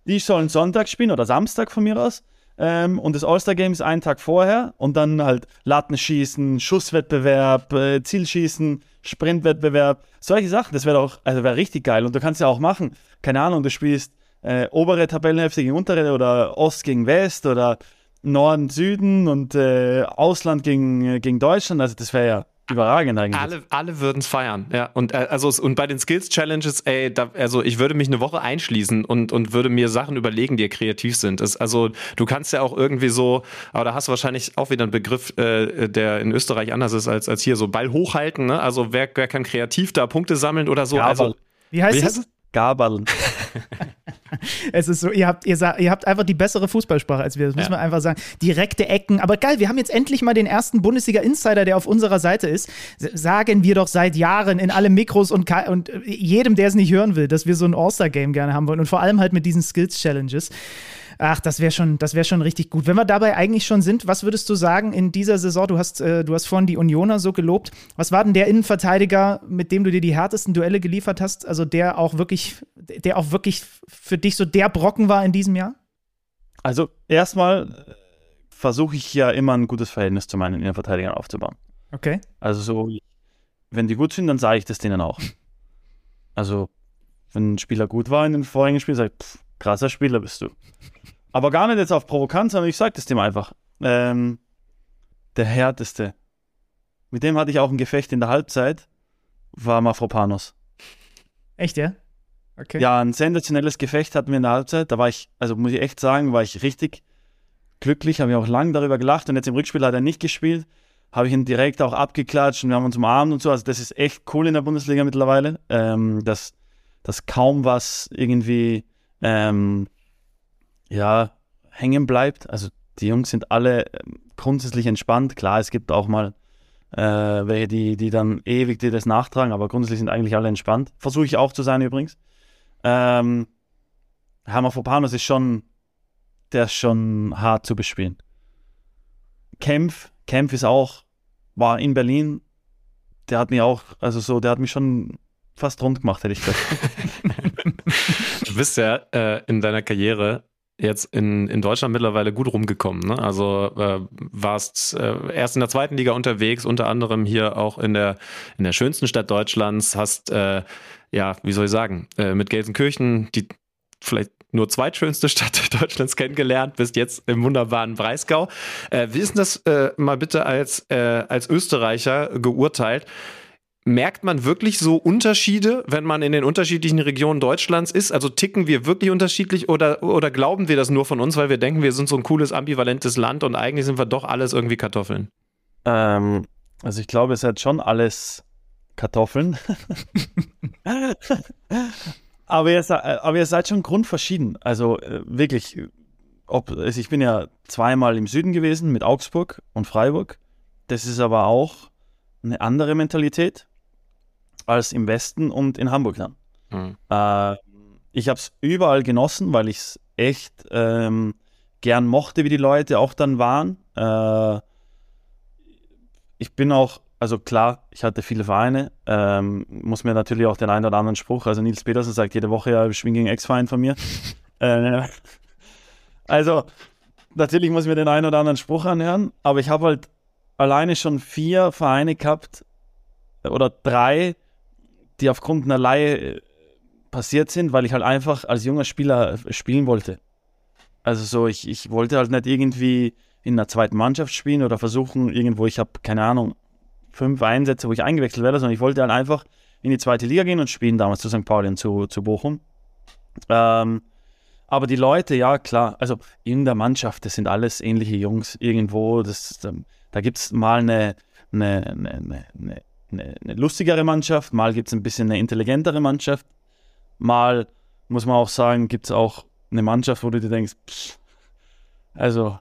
Die sollen Sonntag spielen oder Samstag von mir aus. Ähm, und das All-Star-Game ist einen Tag vorher und dann halt Lattenschießen, Schusswettbewerb, äh, Zielschießen, Sprintwettbewerb, solche Sachen. Das wäre doch, also wäre richtig geil. Und du kannst ja auch machen, keine Ahnung, du spielst äh, obere Tabellenhälfte gegen untere oder Ost gegen West oder Norden, Süden und äh, Ausland gegen, äh, gegen Deutschland. Also das wäre ja überragend eigentlich. Alle, alle würden es feiern, ja. Und äh, also und bei den Skills Challenges, ey, da, also ich würde mich eine Woche einschließen und, und würde mir Sachen überlegen, die kreativ sind. Das, also du kannst ja auch irgendwie so, aber da hast du wahrscheinlich auch wieder einen Begriff, äh, der in Österreich anders ist als, als hier, so Ball hochhalten, ne? Also wer, wer kann kreativ da Punkte sammeln oder so? Ja, also, Wie heißt wie es? heißt es? Gaballen. <laughs> Es ist so, ihr habt, ihr, ihr habt einfach die bessere Fußballsprache als wir, das muss Ja. man einfach sagen. Direkte Ecken, aber geil, wir haben jetzt endlich mal den ersten Bundesliga-Insider, der auf unserer Seite ist. Sagen wir doch seit Jahren in alle Mikros und, und äh, jedem, der es nicht hören will, dass wir so ein All-Star-Game gerne haben wollen und vor allem halt mit diesen Skills-Challenges. Ach, das wäre schon, das wäre schon richtig gut. Wenn wir dabei eigentlich schon sind, was würdest du sagen in dieser Saison? Du hast, äh, du hast vorhin die Unioner so gelobt. Was war denn der Innenverteidiger, mit dem du dir die härtesten Duelle geliefert hast? Also der auch wirklich, der auch wirklich für dich so der Brocken war in diesem Jahr? Also erstmal äh, versuche ich ja immer ein gutes Verhältnis zu meinen Innenverteidigern aufzubauen. Okay. Also so, wenn die gut sind, dann sage ich das denen auch. Also, wenn ein Spieler gut war in den vorigen Spielen, sage ich, pff, krasser Spieler bist du. Aber gar nicht jetzt auf provokant, sondern ich sage das dem einfach. Ähm, der härteste. Mit dem hatte ich auch ein Gefecht in der Halbzeit, war Mafropanos. Echt, ja? Okay. Ja, ein sensationelles Gefecht hatten wir in der Halbzeit. Da war ich, also muss ich echt sagen, war ich richtig glücklich, habe ich auch lange darüber gelacht und jetzt im Rückspiel hat er nicht gespielt. Habe ich ihn direkt auch abgeklatscht und wir haben uns umarmt und so. Also das ist echt cool in der Bundesliga mittlerweile, ähm, dass, dass kaum was irgendwie ähm, ja, hängen bleibt. Also die Jungs sind alle ähm, grundsätzlich entspannt. Klar, es gibt auch mal äh, welche, die, die dann ewig dir das nachtragen, aber grundsätzlich sind eigentlich alle entspannt. Versuche ich auch zu sein übrigens. Ähm, Hammerfopanos ist schon, der ist schon hart zu bespielen. Kempf, Kempf ist auch, war in Berlin, der hat mich auch, also so, der hat mich schon fast rund gemacht, hätte ich gesagt. <laughs> Du bist ja äh, in deiner Karriere jetzt in, in Deutschland mittlerweile gut rumgekommen. Ne? Also äh, warst äh, erst in der zweiten Liga unterwegs, unter anderem hier auch in der, in der schönsten Stadt Deutschlands, hast, äh, ja, wie soll ich sagen, äh, mit Gelsenkirchen die vielleicht nur zweitschönste <laughs> Stadt Deutschlands kennengelernt, bist jetzt im wunderbaren Breisgau. Äh, wie ist denn das äh, mal bitte als, als Österreicher geurteilt? Merkt man wirklich so Unterschiede, wenn man in den unterschiedlichen Regionen Deutschlands ist? Also ticken wir wirklich unterschiedlich oder, oder glauben wir das nur von uns, weil wir denken, wir sind so ein cooles, ambivalentes Land und eigentlich sind wir doch alles irgendwie Kartoffeln? Ähm, also ich glaube, es hat schon alles Kartoffeln. <laughs> aber, ihr seid, aber ihr seid schon grundverschieden. Also äh, wirklich, ob, also ich bin ja zweimal im Süden gewesen mit Augsburg und Freiburg. Das ist aber auch eine andere Mentalität als im Westen und in Hamburg dann. Hm. Äh, ich habe es überall genossen, weil ich es echt ähm, gern mochte, wie die Leute auch dann waren. Äh, ich bin auch, also klar, ich hatte viele Vereine, ähm, muss mir natürlich auch den einen oder anderen Spruch, also Nils Petersen sagt jede Woche, ja, ich bin gegen Ex-Verein von mir. <laughs> äh, also, natürlich muss ich mir den einen oder anderen Spruch anhören, aber ich habe halt alleine schon vier Vereine gehabt, oder drei, die aufgrund einer Laie äh, passiert sind, weil ich halt einfach als junger Spieler äh, spielen wollte. Also so, ich, ich wollte halt nicht irgendwie in einer zweiten Mannschaft spielen oder versuchen irgendwo, ich habe keine Ahnung, fünf Einsätze, wo ich eingewechselt werde, sondern ich wollte halt einfach in die zweite Liga gehen und spielen damals zu St. Pauli und zu, zu Bochum. Ähm, aber die Leute, ja klar, also in der Mannschaft, das sind alles ähnliche Jungs irgendwo, das, ähm, da gibt es mal eine, eine, eine, eine, eine, eine lustigere Mannschaft, mal gibt es ein bisschen eine intelligentere Mannschaft, mal muss man auch sagen, gibt es auch eine Mannschaft, wo du dir denkst, pff, also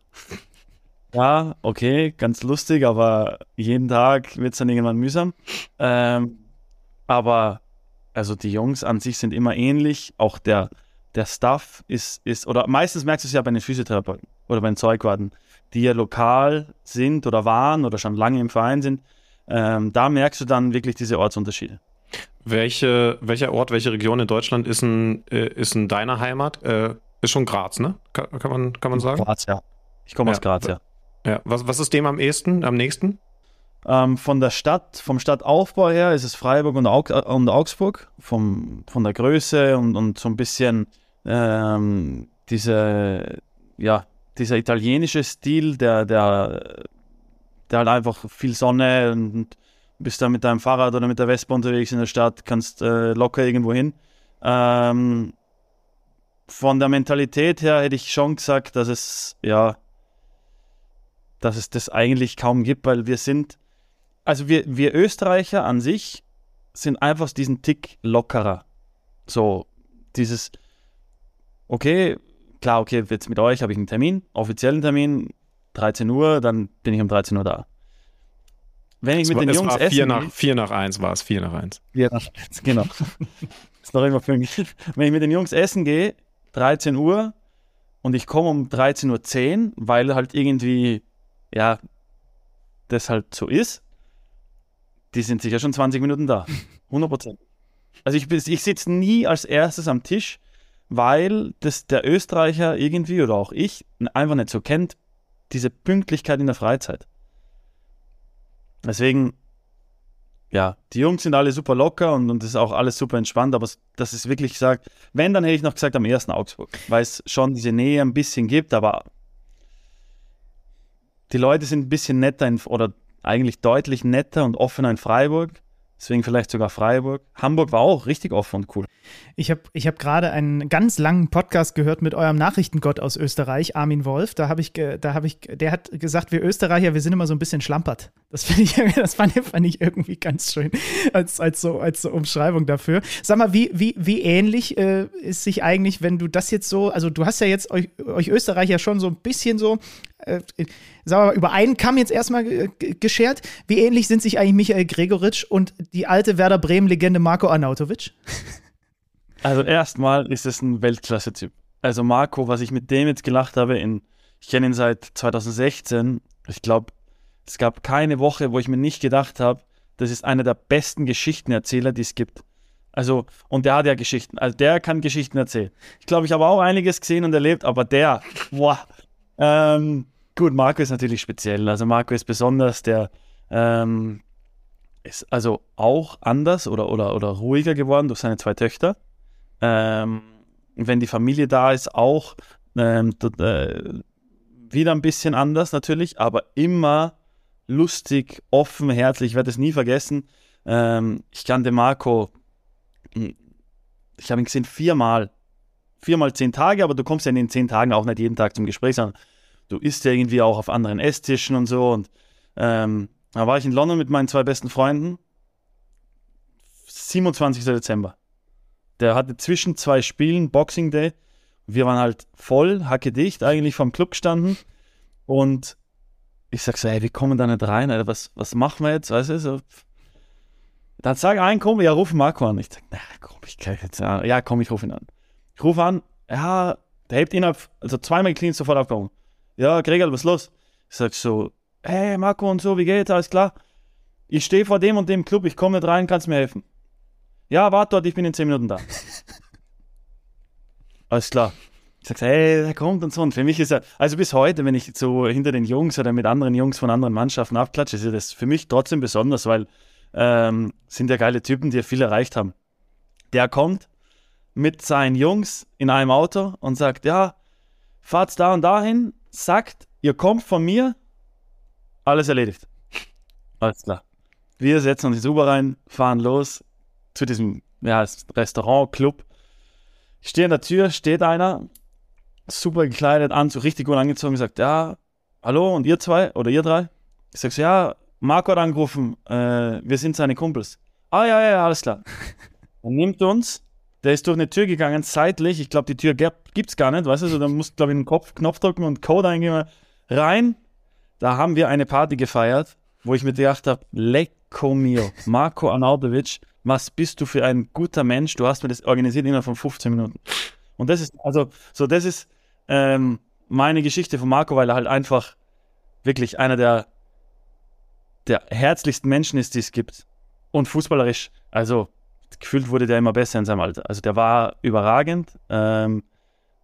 ja, okay, ganz lustig, aber jeden Tag wird es dann irgendwann mühsam. Ähm, aber also die Jungs an sich sind immer ähnlich, auch der, der Staff ist, ist, oder meistens merkst du es ja bei den Physiotherapeuten oder bei den Zeugwarten, die ja lokal sind oder waren oder schon lange im Verein sind. Ähm, da merkst du dann wirklich diese Ortsunterschiede. Welche, welcher Ort, welche Region in Deutschland ist in, äh, ist in deiner Heimat? Äh, ist schon Graz, ne? Kann, kann, man, kann man sagen? Graz, ja. Ich komme Ja. aus Graz, ja. Ja. Was, was ist dem am ehesten, am nächsten? Ähm, von der Stadt, vom Stadtaufbau her ist es Freiburg und, Aug äh, und Augsburg. Vom, von der Größe und, und so ein bisschen ähm, diese, ja, dieser italienische Stil, der, der, der halt einfach viel Sonne und bist da mit deinem Fahrrad oder mit der Vespa unterwegs in der Stadt, kannst äh, locker irgendwo hin. Ähm, von der Mentalität her hätte ich schon gesagt, dass es, ja, dass es das eigentlich kaum gibt, weil wir sind, also wir, wir Österreicher an sich sind einfach diesen Tick lockerer. So, dieses, okay, klar, okay, jetzt mit euch habe ich einen Termin, offiziellen Termin, 13 Uhr, dann bin ich um 13 Uhr da. Wenn ich Es mit war, den Jungs war essen vier nach, gehe- vier nach eins war es, vier nach eins. ja, genau. <laughs> ist noch immer pünktlich. Wenn ich mit den Jungs essen gehe, 13 Uhr und ich komme um 13.10 Uhr, weil halt irgendwie, ja, das halt so ist, die sind sicher schon 20 Minuten da. <laughs> 100 Prozent. Also ich, ich sitze nie als erstes am Tisch, weil das der Österreicher irgendwie oder auch ich einfach nicht so kennt, diese Pünktlichkeit in der Freizeit. Deswegen ja, die Jungs sind alle super locker und, das ist auch alles super entspannt, aber das ist wirklich gesagt, wenn, dann hätte ich noch gesagt am ersten Augsburg, weil es schon diese Nähe ein bisschen gibt, aber die Leute sind ein bisschen netter in, oder eigentlich deutlich netter und offener in Freiburg, deswegen vielleicht sogar Freiburg. Hamburg war auch richtig offen und cool. Ich habe ich hab gerade einen ganz langen Podcast gehört mit eurem Nachrichtengott aus Österreich, Armin Wolf. Da habe ich, da habe ich, der hat gesagt, wir Österreicher, wir sind immer so ein bisschen schlampert. Das ich, <laughs> das fand, fand ich irgendwie ganz schön als, als, so, als so Umschreibung dafür. Sag mal, wie, wie, wie ähnlich äh, ist sich eigentlich, wenn du das jetzt so, also du hast ja jetzt euch, euch Österreicher schon so ein bisschen so, sagen wir mal, über einen Kamm jetzt erstmal äh, geschert. Wie ähnlich sind sich eigentlich Michael Gregoritsch und die alte Werder Bremen-Legende Marco Arnautovic? <laughs> Also erstmal ist es ein Weltklasse-Typ. Also Marco, was ich mit dem jetzt gelacht habe, in, ich kenne ihn seit 2016. Ich glaube, es gab keine Woche, wo ich mir nicht gedacht habe, das ist einer der besten Geschichtenerzähler, die es gibt. Also, und der hat ja Geschichten. Also der kann Geschichten erzählen. Ich glaube, ich habe auch einiges gesehen und erlebt, aber der, boah. Ähm, gut, Marco ist natürlich speziell. Also Marco ist besonders, der ähm, ist also auch anders oder, oder, oder ruhiger geworden durch seine zwei Töchter. Ähm, wenn die Familie da ist, auch ähm, äh, wieder ein bisschen anders natürlich, aber immer lustig, offen, herzlich. Ich werde es nie vergessen. Ähm, ich kannte Marco, hm, ich habe ihn gesehen viermal. Viermal zehn Tage, aber du kommst ja in den zehn Tagen auch nicht jeden Tag zum Gespräch, sondern du isst ja irgendwie auch auf anderen Esstischen und so. Und ähm, da war ich in London mit meinen zwei besten Freunden. 27. Dezember. Der hatte zwischen zwei Spielen Boxing Day. Wir waren halt voll, hacke dicht, eigentlich vom Club gestanden. Und ich sag so, ey, wir kommen da nicht rein, Alter, was, was machen wir jetzt? Weißt du, so. Dann sag ein Kumpel, ja, ruf Marco an. Ich sag, na komm, ich kann jetzt, ja, ja, komm, ich rufe ihn an. Ich rufe an, ja, der hebt ihn ab, also zweimal clean sofort aufgehoben. Ja, Gregor, was ist los? Ich sag so, hey, Marco und so, wie geht's, alles klar? Ich stehe vor dem und dem Club, ich komme nicht rein, kannst mir helfen? Ja, warte dort, ich bin in 10 Minuten da. <laughs> Alles klar. Ich sag, hey, der kommt und so. Und für mich ist er, also bis heute, wenn ich so hinter den Jungs oder mit anderen Jungs von anderen Mannschaften abklatsche, ist ja das für mich trotzdem besonders, weil ähm, sind ja geile Typen, die ja viel erreicht haben. Der kommt mit seinen Jungs in einem Auto und sagt, ja, fahrt's da und dahin, sagt, ihr kommt von mir, alles erledigt. Alles klar. Wir setzen uns ins Uber rein, fahren los zu diesem ja, Restaurant, Club. Ich stehe an der Tür, steht einer, super gekleidet, Anzug, richtig gut angezogen, sagt, ja, hallo, und ihr zwei oder ihr drei? Ich sag so, ja, Marco hat angerufen, äh, wir sind seine Kumpels. Ah, ja, ja, alles klar. Dann <laughs> nimmt uns, der ist durch eine Tür gegangen, seitlich, ich glaube, die Tür gab- gibt's gar nicht, weißt du, so, dann musst du, glaube ich, einen Kopf, Knopf drücken und Code eingeben, rein. Da haben wir eine Party gefeiert, wo ich mir gedacht habe, lecco mio, Marco Arnautovic, was bist du für ein guter Mensch, du hast mir das organisiert innerhalb von 15 Minuten. Und das ist, also, so, das ist ähm, meine Geschichte von Marco, weil er halt einfach wirklich einer der, der herzlichsten Menschen ist, die es gibt. Und fußballerisch, also gefühlt wurde der immer besser in seinem Alter. Also der war überragend ähm,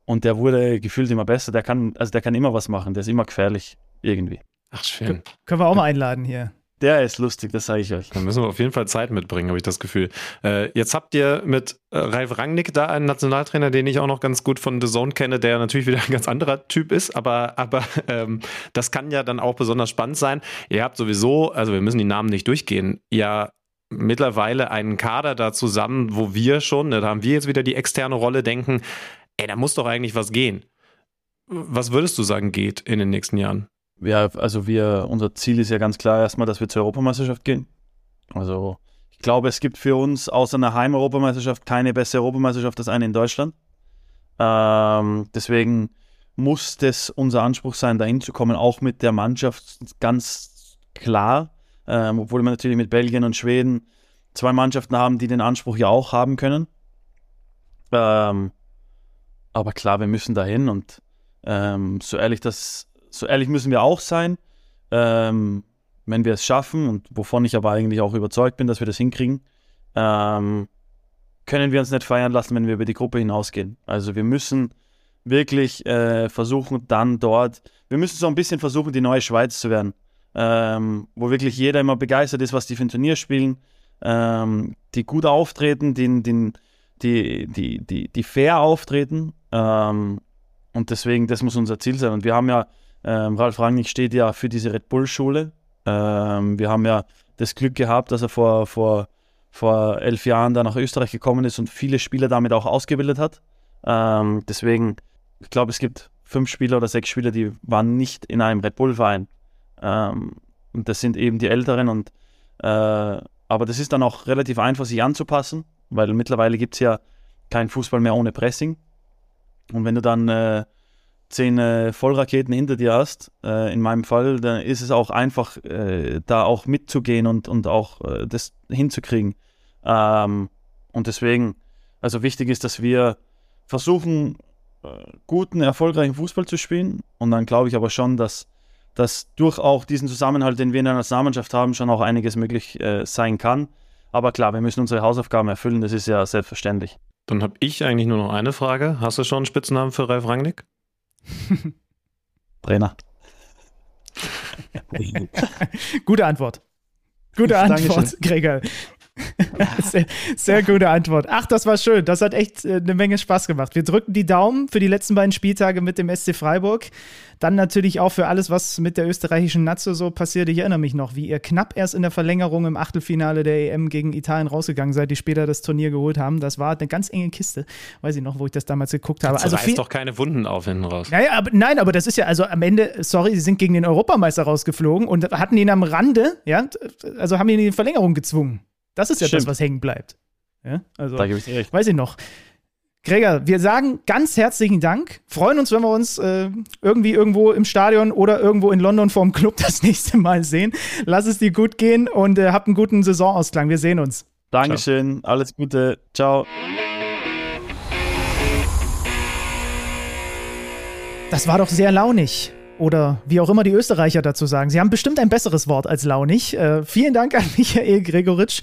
und der wurde gefühlt immer besser. Der kann, also der kann immer was machen, der ist immer gefährlich irgendwie. Ach, schön. Können wir auch mal einladen hier. Der ist lustig, das sage ich euch. Da müssen wir auf jeden Fall Zeit mitbringen, habe ich das Gefühl. Äh, jetzt habt ihr mit äh, Ralf Rangnick da einen Nationaltrainer, den ich auch noch ganz gut von The Zone kenne, der natürlich wieder ein ganz anderer Typ ist, aber, aber <laughs> ähm, das kann ja dann auch besonders spannend sein. Ihr habt sowieso, also wir müssen die Namen nicht durchgehen, ja mittlerweile einen Kader da zusammen, wo wir schon, da haben wir jetzt wieder die externe Rolle, denken, ey, da muss doch eigentlich was gehen. Was würdest du sagen, geht in den nächsten Jahren? Ja, also wir, unser Ziel ist ja ganz klar erstmal, dass wir zur Europameisterschaft gehen. Also ich glaube, es gibt für uns außer einer Heim-Europameisterschaft keine bessere Europameisterschaft als eine in Deutschland. Ähm, deswegen muss das unser Anspruch sein, dahin zu kommen, auch mit der Mannschaft ganz klar. Ähm, obwohl wir natürlich mit Belgien und Schweden zwei Mannschaften haben, die den Anspruch ja auch haben können. Ähm, aber klar, wir müssen dahin und ähm, so ehrlich das so ehrlich müssen wir auch sein. Ähm, wenn wir es schaffen, und wovon ich aber eigentlich auch überzeugt bin, dass wir das hinkriegen, ähm, können wir uns nicht feiern lassen, wenn wir über die Gruppe hinausgehen. Also wir müssen wirklich äh, versuchen, dann dort, wir müssen so ein bisschen versuchen, die neue Schweiz zu werden, ähm, wo wirklich jeder immer begeistert ist, was die für ein Turnier spielen, ähm, die gut auftreten, die, die, die, die, die, die fair auftreten. Ähm, und deswegen, das muss unser Ziel sein. Und wir haben ja ähm, Ralf Rangnick steht ja für diese Red Bull-Schule. Ähm, wir haben ja das Glück gehabt, dass er vor, vor, vor elf Jahren da nach Österreich gekommen ist und viele Spieler damit auch ausgebildet hat. Ähm, deswegen, ich glaube, es gibt fünf Spieler oder sechs Spieler, die waren nicht in einem Red Bull-Verein. Ähm, und das sind eben die Älteren. Und, äh, aber das ist dann auch relativ einfach, sich anzupassen, weil mittlerweile gibt es ja keinen Fußball mehr ohne Pressing. Und wenn du dann äh, zehn äh, Vollraketen hinter dir hast, äh, in meinem Fall, dann ist es auch einfach, äh, da auch mitzugehen und, und auch äh, das hinzukriegen. Ähm, und deswegen, also wichtig ist, dass wir versuchen, äh, guten, erfolgreichen Fußball zu spielen. Und dann glaube ich aber schon, dass, dass durch auch diesen Zusammenhalt, den wir in der Nationalmannschaft haben, schon auch einiges möglich äh, sein kann. Aber klar, wir müssen unsere Hausaufgaben erfüllen, das ist ja selbstverständlich. Dann habe ich eigentlich nur noch eine Frage. Hast du schon einen Spitznamen für Ralf Rangnick? <laughs> Trainer. <laughs> Gute Antwort. Gute Antwort, Gregor. <laughs> sehr, sehr, gute Antwort. Ach, das war schön. Das hat echt äh, eine Menge Spaß gemacht. Wir drücken die Daumen für die letzten beiden Spieltage mit dem SC Freiburg. Dann natürlich auch für alles, was mit der österreichischen Natze so passiert. Ich erinnere mich noch, wie ihr knapp erst in der Verlängerung im Achtelfinale der EM gegen Italien rausgegangen seid, die später das Turnier geholt haben. Das war eine ganz enge Kiste. Weiß ich noch, wo ich das damals geguckt habe. Das also reißt doch keine Wunden auf hinten raus. Naja, aber, nein, aber das ist ja, also am Ende, sorry, sie sind gegen den Europameister rausgeflogen und hatten ihn am Rande, ja, also haben ihn in die Verlängerung gezwungen. Das ist ja Stimmt. das, was hängen bleibt. Ja, also, da gebe ich dir recht. Weiß ich noch. Gregor, wir sagen ganz herzlichen Dank. Freuen uns, wenn wir uns äh, irgendwie irgendwo im Stadion oder irgendwo in London vorm Club <laughs> das nächste Mal sehen. Lass es dir gut gehen und äh, habt einen guten Saisonausklang. Wir sehen uns. Dankeschön, Ciao. alles Gute. Ciao. Das war doch sehr launig oder wie auch immer die Österreicher dazu sagen. Sie haben bestimmt ein besseres Wort als launig. Äh, vielen Dank an <laughs> Michael Gregoritsch.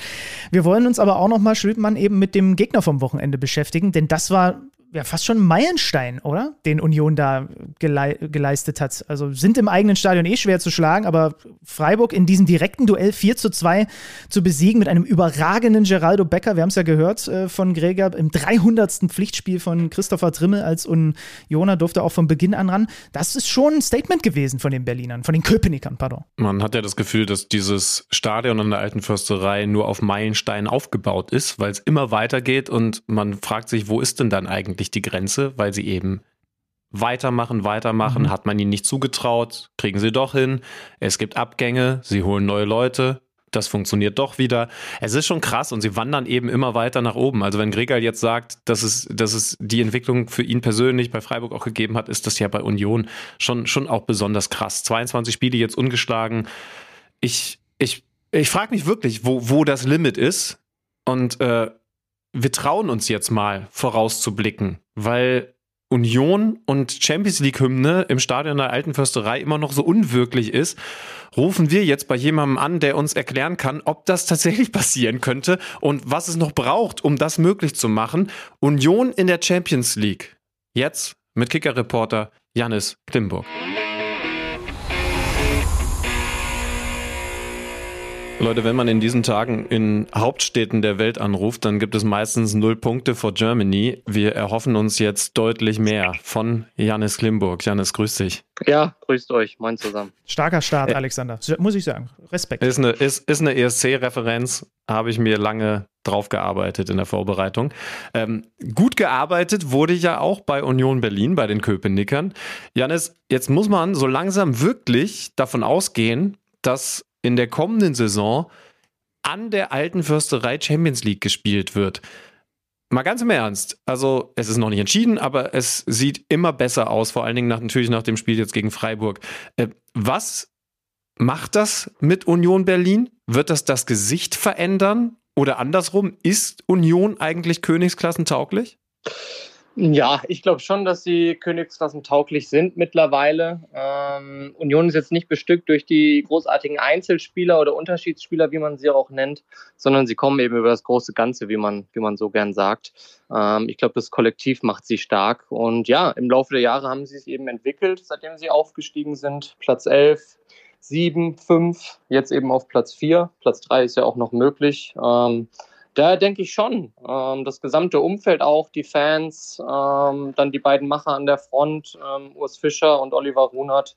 Wir wollen uns aber auch nochmal, Schültmann, eben mit dem Gegner vom Wochenende beschäftigen, denn das war ja fast schon ein Meilenstein, oder? Den Union da gelei geleistet hat. Also sind im eigenen Stadion eh schwer zu schlagen, aber Freiburg in diesem direkten Duell 4 zu 2 zu besiegen mit einem überragenden Geraldo Becker, wir haben es ja gehört äh, von Gregor, im 300. Pflichtspiel von Christopher Trimmel als Unioner durfte auch von Beginn an ran. Das ist schon ein Statement gewesen von den Berlinern, von den Köpenickern, pardon. Man hat ja das Gefühl, dass dieses Stadion an der alten Försterei nur auf Meilensteinen aufgebaut ist, weil es immer weitergeht und man fragt sich, wo ist denn dann eigentlich eigentlich die Grenze, weil sie eben weitermachen, weitermachen, mhm. hat man ihnen nicht zugetraut, kriegen sie doch hin. Es gibt Abgänge, sie holen neue Leute, das funktioniert doch wieder. Es ist schon krass und sie wandern eben immer weiter nach oben. Also wenn Gregal jetzt sagt, dass es, dass es die Entwicklung für ihn persönlich bei Freiburg auch gegeben hat, ist das ja bei Union schon, schon auch besonders krass. 22 Spiele jetzt ungeschlagen. Ich, ich, ich frage mich wirklich, wo, wo das Limit ist. Und äh, wir trauen uns jetzt mal vorauszublicken, weil Union und Champions League Hymne im Stadion der Alten Försterei immer noch so unwirklich ist, rufen wir jetzt bei jemandem an, der uns erklären kann, ob das tatsächlich <laughs> passieren könnte und was es noch braucht, um das möglich zu machen. Union in der Champions League. Jetzt mit Kicker-Reporter Janis Klimburg. Leute, wenn man in diesen Tagen in Hauptstädten der Welt anruft, dann gibt es meistens null Punkte for Germany. Wir erhoffen uns jetzt deutlich mehr von Janis Klimburg. Janis, grüß dich. Ja, grüßt euch, moin zusammen. Starker Start, Alexander. Muss ich sagen. Respekt. Ist eine, ist, ist eine ESC-Referenz, habe ich mir lange drauf gearbeitet in der Vorbereitung. Ähm, gut gearbeitet wurde ja auch bei Union Berlin, bei den Köpenickern. Janis, jetzt muss man so langsam wirklich davon ausgehen, dass in der kommenden Saison an der alten Fürsterei Champions League gespielt wird. Mal ganz im Ernst, also es ist noch nicht entschieden, aber es sieht immer besser aus, vor allen Dingen nach, natürlich nach dem Spiel jetzt gegen Freiburg. Äh, was macht das mit Union Berlin? Wird das das Gesicht verändern? Oder andersrum, ist Union eigentlich Königsklassentauglich? Ja, ich glaube schon, dass sie Königsklassen tauglich sind mittlerweile. Ähm, Union ist jetzt nicht bestückt durch die großartigen Einzelspieler oder Unterschiedsspieler, wie man sie auch nennt, sondern sie kommen eben über das große Ganze, wie man, wie man so gern sagt. Ähm, ich glaube, das Kollektiv macht sie stark. Und ja, im Laufe der Jahre haben sie es eben entwickelt, seitdem sie aufgestiegen sind. Platz 11, 7, 5, jetzt eben auf Platz 4. Platz 3 ist ja auch noch möglich. Ähm, da denke ich schon. Ähm, das gesamte Umfeld auch, die Fans, ähm, dann die beiden Macher an der Front, ähm, Urs Fischer und Oliver Runert,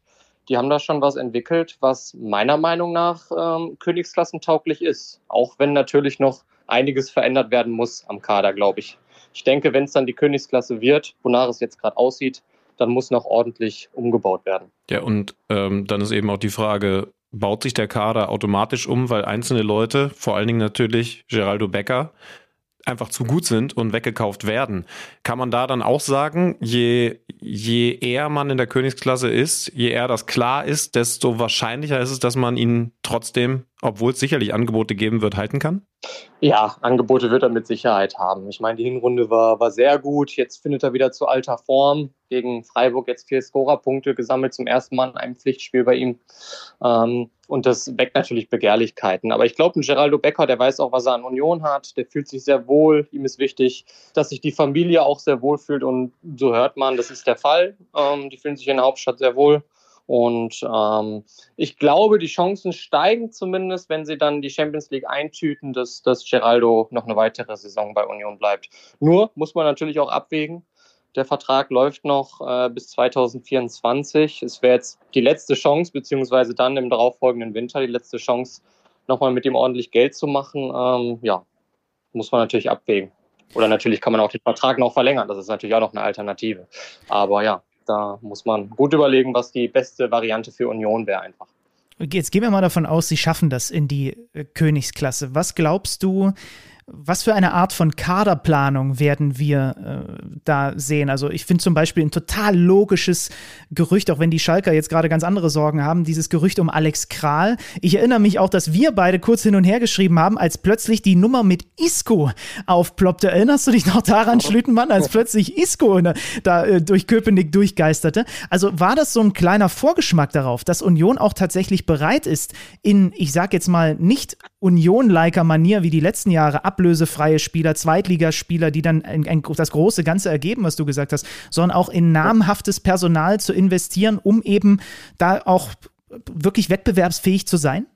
die haben da schon was entwickelt, was meiner Meinung nach ähm, Königsklassentauglich ist. Auch wenn natürlich noch einiges verändert werden muss am Kader, glaube ich. Ich denke, wenn es dann die Königsklasse wird, wonach es jetzt gerade aussieht, dann muss noch ordentlich umgebaut werden. Ja, und ähm, dann ist eben auch die Frage, baut sich der Kader automatisch um, weil einzelne Leute, vor allen Dingen natürlich Geraldo Becker, einfach zu gut sind und weggekauft werden. Kann man da dann auch sagen, je, je eher man in der Königsklasse ist, je eher das klar ist, desto wahrscheinlicher ist es, dass man ihn trotzdem, obwohl es sicherlich Angebote geben wird, halten kann? Ja, Angebote wird er mit Sicherheit haben. Ich meine, die Hinrunde war, war sehr gut. Jetzt findet er wieder zu alter Form. Gegen Freiburg jetzt vier Scorerpunkte gesammelt, zum ersten Mal in einem Pflichtspiel bei ihm. Ähm, und das weckt natürlich Begehrlichkeiten. Aber ich glaube, ein Geraldo Becker, der weiß auch, was er an Union hat. Der fühlt sich sehr wohl. Ihm ist wichtig, dass sich die Familie auch sehr wohl fühlt. Und so hört man, das ist der Fall. Ähm, die fühlen sich in der Hauptstadt sehr wohl. Und ähm, ich glaube, die Chancen steigen zumindest, wenn sie dann die Champions League eintüten, dass, dass Geraldo noch eine weitere Saison bei Union bleibt. Nur muss man natürlich auch abwägen. Der Vertrag läuft noch äh, bis 2024. Es wäre jetzt die letzte Chance, beziehungsweise dann im darauffolgenden Winter die letzte Chance, nochmal mit ihm ordentlich Geld zu machen. Ähm, ja, muss man natürlich abwägen. Oder natürlich kann man auch den Vertrag noch verlängern. Das ist natürlich auch noch eine Alternative. Aber ja, da muss man gut überlegen, was die beste Variante für Union wäre einfach. Jetzt gehen wir mal davon aus, sie schaffen das in die äh, Königsklasse. Was glaubst du, was für eine Art von Kaderplanung werden wir äh, da sehen? Also ich finde zum Beispiel ein total logisches Gerücht, auch wenn die Schalker jetzt gerade ganz andere Sorgen haben, dieses Gerücht um Alex Kral. Ich erinnere mich auch, dass wir beide kurz hin und her geschrieben haben, als plötzlich die Nummer mit Isco aufploppte. Erinnerst du dich noch daran, Schlüttenmann, als plötzlich Isco da, da äh, durch Köpenick durchgeisterte? Also war das so ein kleiner Vorgeschmack darauf, dass Union auch tatsächlich bereit ist, in, ich sag jetzt mal, nicht Union-liker Manier wie die letzten Jahre ablösefreie Spieler, Zweitligaspieler, die dann ein, ein, das große Ganze ergeben, was du gesagt hast, sondern auch in namhaftes Personal zu investieren, um eben da auch wirklich wettbewerbsfähig zu sein?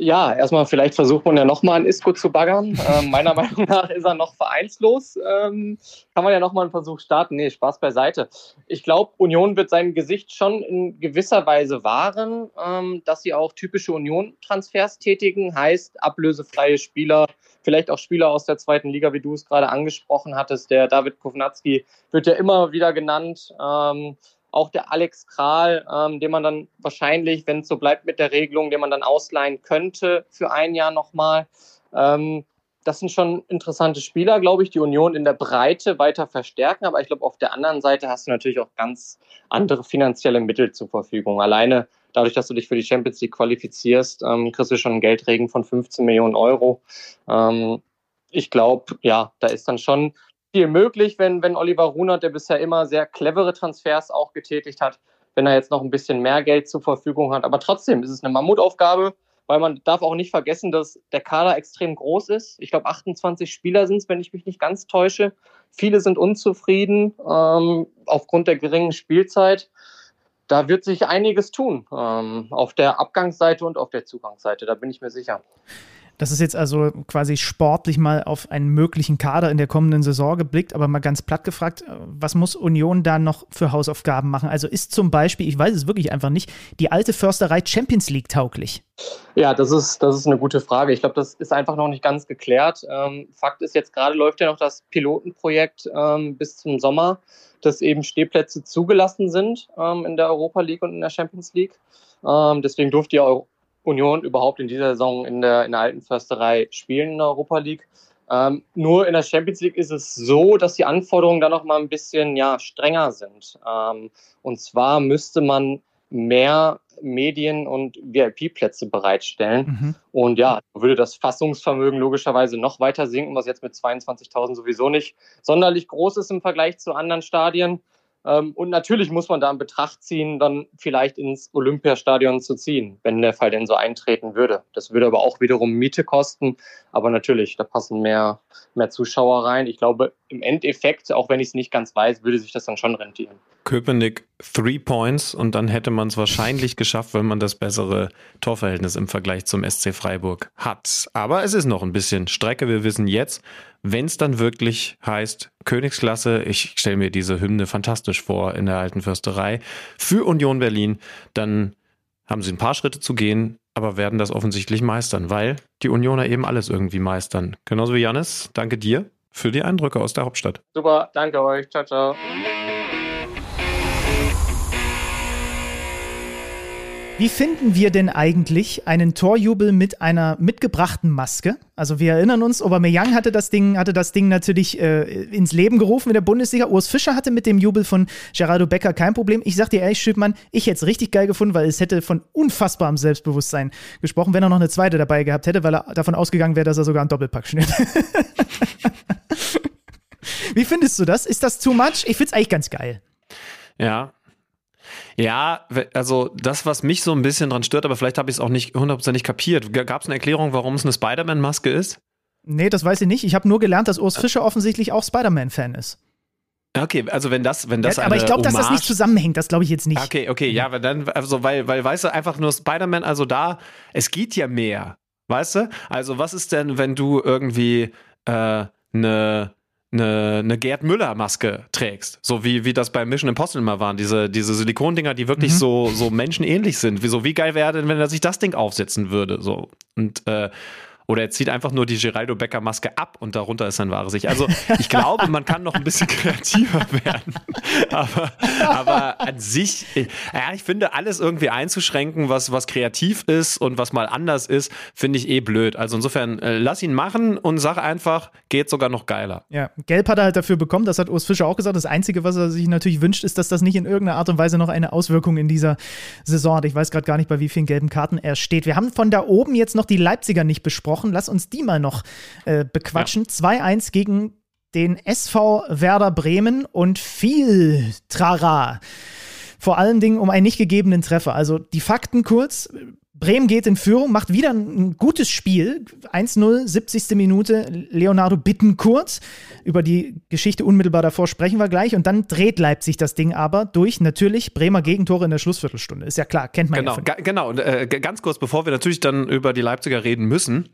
Ja, erstmal vielleicht versucht man ja nochmal einen Isco zu baggern. <laughs> Ähm, meiner Meinung nach ist er noch vereinslos. Ähm, kann man ja nochmal einen Versuch starten. Nee, Spaß beiseite. Ich glaube, Union wird sein Gesicht schon in gewisser Weise wahren, ähm, dass sie auch typische Union-Transfers tätigen, heißt ablösefreie Spieler, vielleicht auch Spieler aus der zweiten Liga, wie du es gerade angesprochen hattest. Der David Kovnatski wird ja immer wieder genannt. Ähm, auch der Alex Kral, ähm, den man dann wahrscheinlich, wenn es so bleibt mit der Regelung, den man dann ausleihen könnte für ein Jahr nochmal. Ähm, das sind schon interessante Spieler, glaube ich, die Union in der Breite weiter verstärken. Aber ich glaube, auf der anderen Seite hast du natürlich auch ganz andere finanzielle Mittel zur Verfügung. Alleine dadurch, dass du dich für die Champions League qualifizierst, ähm, kriegst du schon einen Geldregen von 15 Millionen Euro. Ähm, ich glaube, ja, da ist dann schon viel möglich, wenn, wenn Oliver Runert, der bisher immer sehr clevere Transfers auch getätigt hat, wenn er jetzt noch ein bisschen mehr Geld zur Verfügung hat. Aber trotzdem ist es eine Mammutaufgabe, weil man darf auch nicht vergessen, dass der Kader extrem groß ist. Ich glaube, 28 Spieler sind es, wenn ich mich nicht ganz täusche. Viele sind unzufrieden ähm, aufgrund der geringen Spielzeit. Da wird sich einiges tun. Ähm, auf der Abgangsseite und auf der Zugangsseite, da bin ich mir sicher. Das ist jetzt also quasi sportlich mal auf einen möglichen Kader in der kommenden Saison geblickt, aber mal ganz platt gefragt, was muss Union da noch für Hausaufgaben machen? Also ist zum Beispiel, ich weiß es wirklich einfach nicht, die alte Försterei Champions League tauglich? Ja, das ist, das ist eine gute Frage. Ich glaube, das ist einfach noch nicht ganz geklärt. Ähm, Fakt ist, jetzt gerade läuft ja noch das Pilotenprojekt ähm, bis zum Sommer, dass eben Stehplätze zugelassen sind ähm, in der Europa League und in der Champions League. Ähm, deswegen durfte ja Union überhaupt in dieser Saison in der, in der alten Försterei spielen in der Europa League. Ähm, nur in der Champions League ist es so, dass die Anforderungen da noch mal ein bisschen ja, strenger sind. Ähm, und zwar müsste man mehr Medien- und VIP-Plätze bereitstellen. Mhm. Und ja, würde das Fassungsvermögen logischerweise noch weiter sinken, was jetzt mit 22.000 sowieso nicht sonderlich groß ist im Vergleich zu anderen Stadien. Ähm, und natürlich muss man da in Betracht ziehen, dann vielleicht ins Olympiastadion zu ziehen, wenn der Fall denn so eintreten würde. Das würde aber auch wiederum Miete kosten. Aber natürlich, da passen mehr, mehr Zuschauer rein. Ich glaube, im Endeffekt, auch wenn ich es nicht ganz weiß, würde sich das dann schon rentieren. Köpenick three points und dann hätte man es wahrscheinlich geschafft, wenn man das bessere Torverhältnis im Vergleich zum SC Freiburg hat. Aber es ist noch ein bisschen Strecke. Wir wissen jetzt, wenn es dann wirklich heißt Königsklasse, ich stelle mir diese Hymne fantastisch vor in der alten Fürsterei, für Union Berlin, dann haben sie ein paar Schritte zu gehen, aber werden das offensichtlich meistern, weil die Unioner eben alles irgendwie meistern. Genauso wie Janis, danke dir für die Eindrücke aus der Hauptstadt. Super, danke euch. Ciao, ciao. Wie finden wir denn eigentlich einen Torjubel mit einer mitgebrachten Maske? Also wir erinnern uns, Aubameyang hatte das Ding, hatte das Ding natürlich äh, ins Leben gerufen in der Bundesliga. Urs Fischer hatte mit dem Jubel von Gerardo Becker kein Problem. Ich sag dir ehrlich, Schüppmann, ich hätte es richtig geil gefunden, weil es hätte von unfassbarem Selbstbewusstsein gesprochen, wenn er noch eine zweite dabei gehabt hätte, weil er davon ausgegangen wäre, dass er sogar einen Doppelpack schnürt. <laughs> Wie findest du das? Ist das too much? Ich find's eigentlich ganz geil. Ja, ja, also das, was mich so ein bisschen dran stört, aber vielleicht habe ich es auch nicht hundertprozentig kapiert. Gab es eine Erklärung, warum es eine Spider-Man-Maske ist? Nee, das weiß ich nicht. Ich habe nur gelernt, dass Urs Fischer offensichtlich auch Spider-Man-Fan ist. Okay, also wenn das, wenn das ja, Aber ich glaube, dass das nicht zusammenhängt, das glaube ich jetzt nicht. Okay, okay, ja, weil dann, also weil, weil, weißt du, einfach nur Spider-Man, also da, es geht ja mehr, weißt du? Also was ist denn, wenn du irgendwie äh, eine eine, eine Gerd Müller-Maske trägst. So wie, wie das bei Mission Impossible mal waren. Diese, diese Silikondinger, die wirklich mhm. so, so menschenähnlich sind. Wie, so, wie geil wäre denn, wenn er sich das Ding aufsetzen würde? So. Und äh, oder er zieht einfach nur die Geraldo Becker Maske ab und darunter ist sein wahres Ich. Also ich glaube, man kann noch ein bisschen kreativer <laughs> werden. aber, aber an sich, ja, ich finde, alles irgendwie einzuschränken, was, was kreativ ist und was mal anders ist, finde ich eh blöd. Also insofern, äh, lass ihn machen und sag einfach, geht sogar noch geiler. Ja, Gelb hat er halt dafür bekommen, das hat Urs Fischer auch gesagt. Das Einzige, was er sich natürlich wünscht, ist, dass das nicht in irgendeiner Art und Weise noch eine Auswirkung in dieser Saison hat. Ich weiß gerade gar nicht, bei wie vielen gelben Karten er steht. Wir haben von da oben jetzt noch die Leipziger nicht besprochen gesprochen. Lass uns die mal noch äh, bequatschen. Ja. 2-1 gegen den SV Werder Bremen und viel Trara. Vor allen Dingen um einen nicht gegebenen Treffer. Also die Fakten kurz. Bremen geht in Führung, macht wieder ein gutes Spiel. 1-0, 70. Minute. Leonardo Bittenkurt. Über die Geschichte unmittelbar davor sprechen wir gleich. Und dann dreht Leipzig das Ding aber durch natürlich Bremer Gegentore in der Schlussviertelstunde. Ist ja klar, kennt man genau, ja. Genau, und äh, ganz kurz, bevor wir natürlich dann über die Leipziger reden müssen,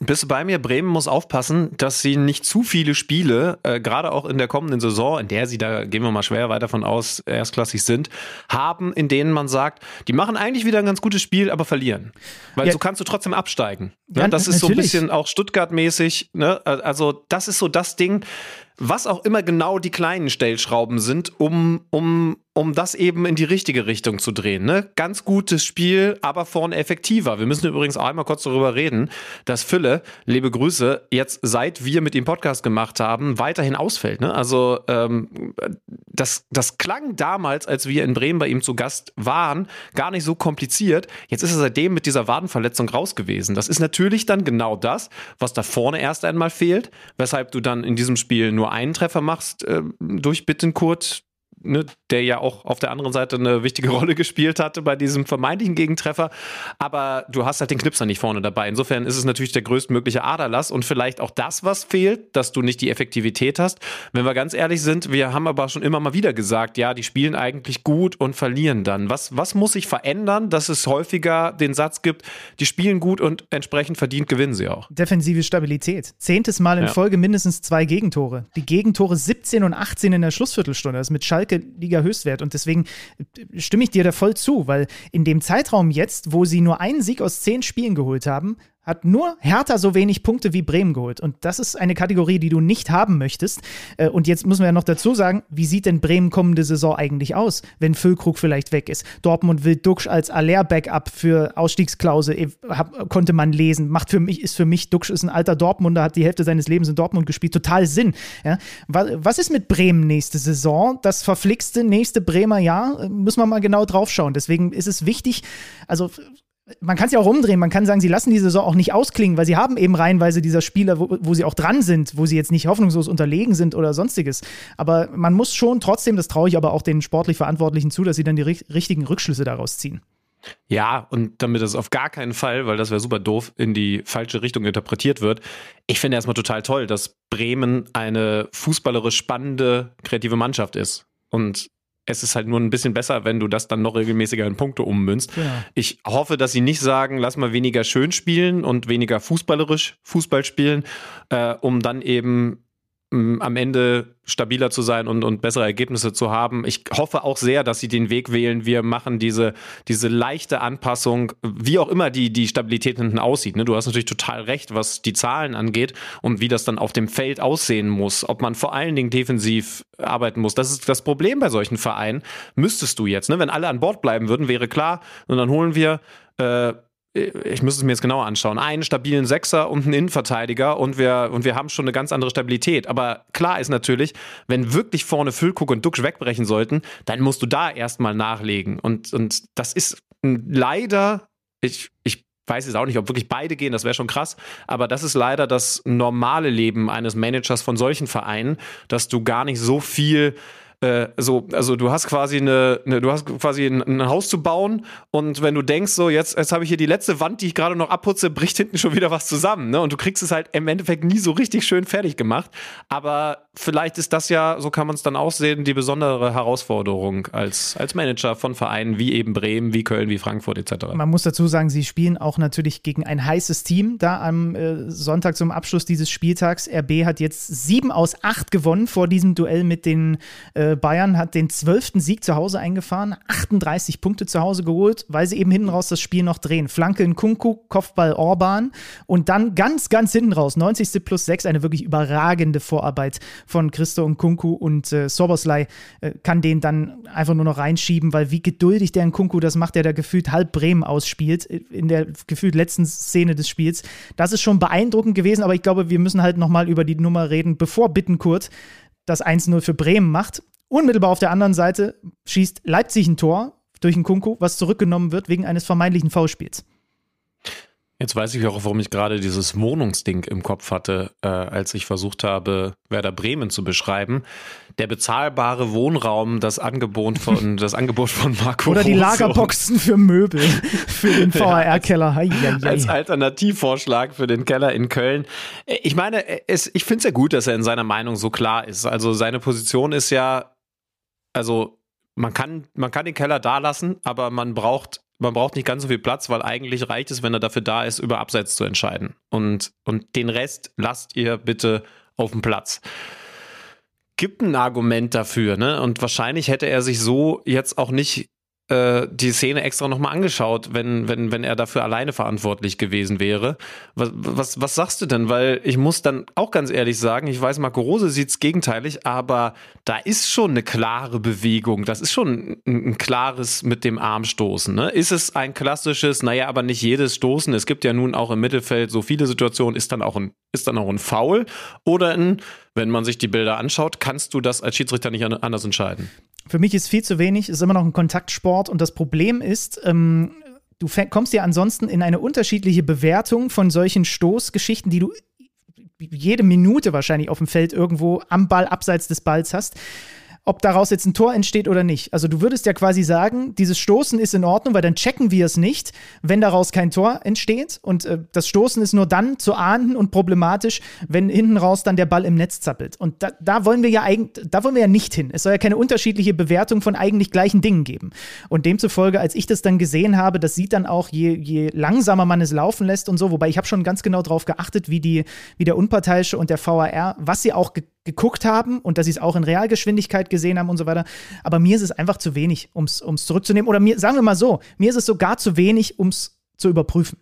bist du bei mir? Bremen muss aufpassen, dass sie nicht zu viele Spiele, äh, gerade auch in der kommenden Saison, in der sie, da gehen wir mal schwer weiter von aus, erstklassig sind, haben, in denen man sagt, die machen eigentlich wieder ein ganz gutes Spiel, aber verlieren. Weil ja. so kannst du trotzdem absteigen. Ne? Ja, das ist natürlich. so ein bisschen auch Stuttgart-mäßig. Ne? Also das ist so das Ding, was auch immer genau die kleinen Stellschrauben sind, um, um um das eben in die richtige Richtung zu drehen. Ne? Ganz gutes Spiel, aber vorne effektiver. Wir müssen übrigens auch einmal kurz darüber reden, dass Fülle, liebe Grüße, jetzt seit wir mit ihm Podcast gemacht haben, weiterhin ausfällt. Ne? Also ähm, das, das klang damals, als wir in Bremen bei ihm zu Gast waren, gar nicht so kompliziert. Jetzt ist er seitdem mit dieser Wadenverletzung raus gewesen. Das ist natürlich dann genau das, was da vorne erst einmal fehlt, weshalb du dann in diesem Spiel nur einen Treffer machst äh, durch Bittenkurt ne, der ja auch auf der anderen Seite eine wichtige <laughs> Rolle gespielt hatte bei diesem vermeintlichen Gegentreffer. Aber du hast halt den Knipser nicht vorne dabei. Insofern ist es natürlich der größtmögliche Aderlass und vielleicht auch das, was fehlt, dass du nicht die Effektivität hast. Wenn wir ganz ehrlich sind, wir haben aber schon immer mal wieder gesagt, ja, die spielen eigentlich gut und verlieren dann. Was, was muss sich verändern, dass es häufiger den Satz gibt, die spielen gut und entsprechend verdient gewinnen sie auch? Defensive Stabilität. Zehntes Mal in ja. Folge mindestens zwei Gegentore. Die Gegentore 17 und 18 in der Schlussviertelstunde. Das ist mit Schalke Liga Höchstwert. Und deswegen stimme ich dir da voll zu, weil in dem Zeitraum jetzt, wo sie nur einen Sieg aus zehn Spielen geholt haben, hat nur Hertha so wenig Punkte wie Bremen geholt. Und das ist eine Kategorie, die du nicht haben möchtest. Äh, und jetzt müssen wir ja noch dazu sagen, wie sieht denn Bremen kommende Saison eigentlich aus, wenn Füllkrug vielleicht weg ist? Dortmund will Duxch als Aller-Backup für Ausstiegsklausel, konnte man lesen. Macht für mich, ist für mich, Duxch ist ein alter Dortmunder, hat die Hälfte seines Lebens in Dortmund gespielt. Total Sinn. Ja? Was ist mit Bremen nächste Saison? Das verflixte nächste Bremer Jahr? Äh, müssen wir mal genau drauf schauen. Deswegen ist es wichtig, also man kann es ja auch umdrehen. Man kann sagen, sie lassen die Saison auch nicht ausklingen, weil sie haben eben reihenweise dieser Spieler, wo, wo, sie auch dran sind, wo sie jetzt nicht hoffnungslos unterlegen sind oder sonstiges. Aber man muss schon trotzdem, das traue ich aber auch den sportlich Verantwortlichen zu, dass sie dann die richtigen Rückschlüsse daraus ziehen. Ja, und damit es auf gar keinen Fall, weil das wäre super doof, in die falsche Richtung interpretiert wird. Ich finde erstmal total toll, dass Bremen eine fußballerisch spannende, kreative Mannschaft ist. Und es ist halt nur ein bisschen besser, wenn du das dann noch regelmäßiger in Punkte ummünzt. Ja. Ich hoffe, dass sie nicht sagen, lass mal weniger schön spielen und weniger fußballerisch Fußball spielen, äh, um dann eben am Ende stabiler zu sein und, und bessere Ergebnisse zu haben. Ich hoffe auch sehr, dass sie den Weg wählen. Wir machen diese, diese leichte Anpassung, wie auch immer die, die Stabilität hinten aussieht. Ne? Du hast natürlich total recht, was die Zahlen angeht und wie das dann auf dem Feld aussehen muss. Ob man vor allen Dingen defensiv arbeiten muss. Das ist das Problem bei solchen Vereinen. Müsstest du jetzt, ne? wenn alle an Bord bleiben würden, wäre klar. Und dann holen wir äh, ich müsste es mir jetzt genauer anschauen, einen stabilen Sechser und einen Innenverteidiger und wir, und wir haben schon eine ganz andere Stabilität. Aber klar ist natürlich, wenn wirklich vorne Füllkuck und Duxch wegbrechen sollten, dann musst du da erstmal nachlegen. Und, und das ist leider, ich, ich weiß jetzt auch nicht, ob wirklich beide gehen, das wäre schon krass, aber das ist leider das normale Leben eines Managers von solchen Vereinen, dass du gar nicht so viel äh, so, also du hast quasi eine, eine du hast quasi ein, ein, Haus zu bauen und wenn du denkst, so jetzt, jetzt habe ich hier die letzte Wand, die ich gerade noch abputze, bricht hinten schon wieder was zusammen, ne? Und du kriegst es halt im Endeffekt nie so richtig schön fertig gemacht. Aber vielleicht ist das ja, so kann man es dann aussehen, die besondere Herausforderung als, als Manager von Vereinen wie eben Bremen, wie Köln, wie Frankfurt etc. Man muss dazu sagen, sie spielen auch natürlich gegen ein heißes Team da am äh, Sonntag zum Abschluss dieses Spieltags. RB hat jetzt sieben aus acht gewonnen vor diesem Duell mit den äh, Bayern hat den zwölften Sieg zu Hause eingefahren, 38 Punkte zu Hause geholt, weil sie eben hinten raus das Spiel noch drehen. Flanke in Kunku, Kopfball Orban und dann ganz, ganz hinten raus, 90. plus 6, eine wirklich überragende Vorarbeit von Christo und Kunku und äh, Soboslai äh, kann den dann einfach nur noch reinschieben, weil wie geduldig der in Kunku das macht, der da gefühlt halb Bremen ausspielt, in der gefühlt letzten Szene des Spiels. Das ist schon beeindruckend gewesen, aber ich glaube, wir müssen halt nochmal über die Nummer reden, bevor Bittenkurt das 1-0 für Bremen macht. Unmittelbar auf der anderen Seite schießt Leipzig ein Tor durch einen Kunku, was zurückgenommen wird wegen eines vermeintlichen Foulspiels. Jetzt weiß ich auch, warum ich gerade dieses Wohnungsding im Kopf hatte, äh, als ich versucht habe, Werder Bremen zu beschreiben. Der bezahlbare Wohnraum, das Angebot von, <laughs> das Angebot von Marco Oder die Lagerboxen für Möbel, für den <laughs> VAR-Keller. als Alternativvorschlag für den Keller in Köln. Ich meine, es, ich finde es ja gut, dass er in seiner Meinung so klar ist. Also seine Position ist ja, also man kann, man kann den Keller da lassen, aber man braucht, man braucht nicht ganz so viel Platz, weil eigentlich reicht es, wenn er dafür da ist, über Abseits zu entscheiden. Und, und den Rest lasst ihr bitte auf dem Platz. Gibt ein Argument dafür, ne? Und wahrscheinlich hätte er sich so jetzt auch nicht äh, die Szene extra nochmal angeschaut, wenn, wenn, wenn er dafür alleine verantwortlich gewesen wäre. Was, was, was sagst du denn? Weil ich muss dann auch ganz ehrlich sagen, ich weiß, Marco Rose sieht es gegenteilig, aber da ist schon eine klare Bewegung. Das ist schon ein, ein klares mit dem Arm stoßen. Ne? Ist es ein klassisches, naja, aber nicht jedes Stoßen. Es gibt ja nun auch im Mittelfeld so viele Situationen, ist dann auch ein, ist dann auch ein Foul oder ein, wenn man sich die Bilder anschaut, kannst du das als Schiedsrichter nicht anders entscheiden. Für mich ist viel zu wenig, ist immer noch ein Kontaktsport und das Problem ist, ähm, du kommst ja ansonsten in eine unterschiedliche Bewertung von solchen Stoßgeschichten, die du jede Minute wahrscheinlich auf dem Feld irgendwo am Ball, abseits des Balls hast. Ob daraus jetzt ein Tor entsteht oder nicht. Also du würdest ja quasi sagen, dieses Stoßen ist in Ordnung, weil dann checken wir es nicht, wenn daraus kein Tor entsteht. Und äh, das Stoßen ist nur dann zu ahnden und problematisch, wenn hinten raus dann der Ball im Netz zappelt. Und da, da wollen wir ja eigentlich, da wollen wir ja nicht hin. Es soll ja keine unterschiedliche Bewertung von eigentlich gleichen Dingen geben. Und demzufolge, als ich das dann gesehen habe, das sieht dann auch, je, je langsamer man es laufen lässt und so, wobei ich habe schon ganz genau darauf geachtet, wie die, wie der Unparteiische und der VAR, was sie auch geguckt haben und dass sie es auch in Realgeschwindigkeit gesehen haben und so weiter. Aber mir ist es einfach zu wenig, um es zurückzunehmen. Oder mir, sagen wir mal so, mir ist es sogar zu wenig, um es zu überprüfen.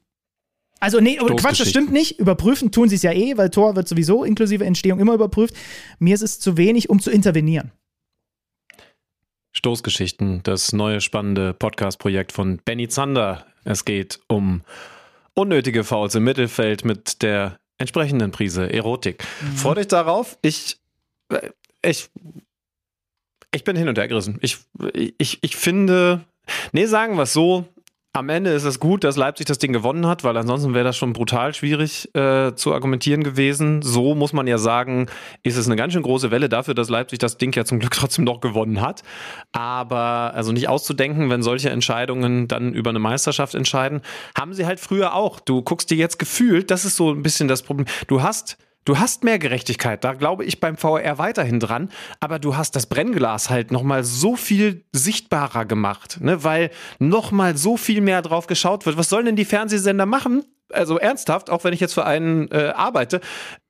Also, nee, Quatsch, das stimmt nicht. Überprüfen tun sie es ja eh, weil Tor wird sowieso inklusive Entstehung immer überprüft. Mir ist es zu wenig, um zu intervenieren. Stoßgeschichten, das neue spannende Podcast-Projekt von Benny Zander. Es geht um unnötige Fouls im Mittelfeld mit der entsprechenden Prise Erotik. Mhm. Freut euch darauf. Ich, äh, ich, ich bin hin und her gerissen. Ich, ich, ich finde, nee, sagen wir es so, am Ende ist es gut, dass Leipzig das Ding gewonnen hat, weil ansonsten wäre das schon brutal schwierig äh, zu argumentieren gewesen. So muss man ja sagen, ist es eine ganz schön große Welle dafür, dass Leipzig das Ding ja zum Glück <laughs> trotzdem noch gewonnen hat. Aber also nicht auszudenken, wenn solche Entscheidungen dann über eine Meisterschaft entscheiden, haben sie halt früher auch. Du guckst dir jetzt gefühlt, das ist so ein bisschen das Problem. Du hast Du hast mehr Gerechtigkeit, da glaube ich beim VR weiterhin dran, aber du hast das Brennglas halt nochmal so viel sichtbarer gemacht, ne? weil nochmal so viel mehr drauf geschaut wird. Was sollen denn die Fernsehsender machen? Also ernsthaft, auch wenn ich jetzt für einen äh, arbeite,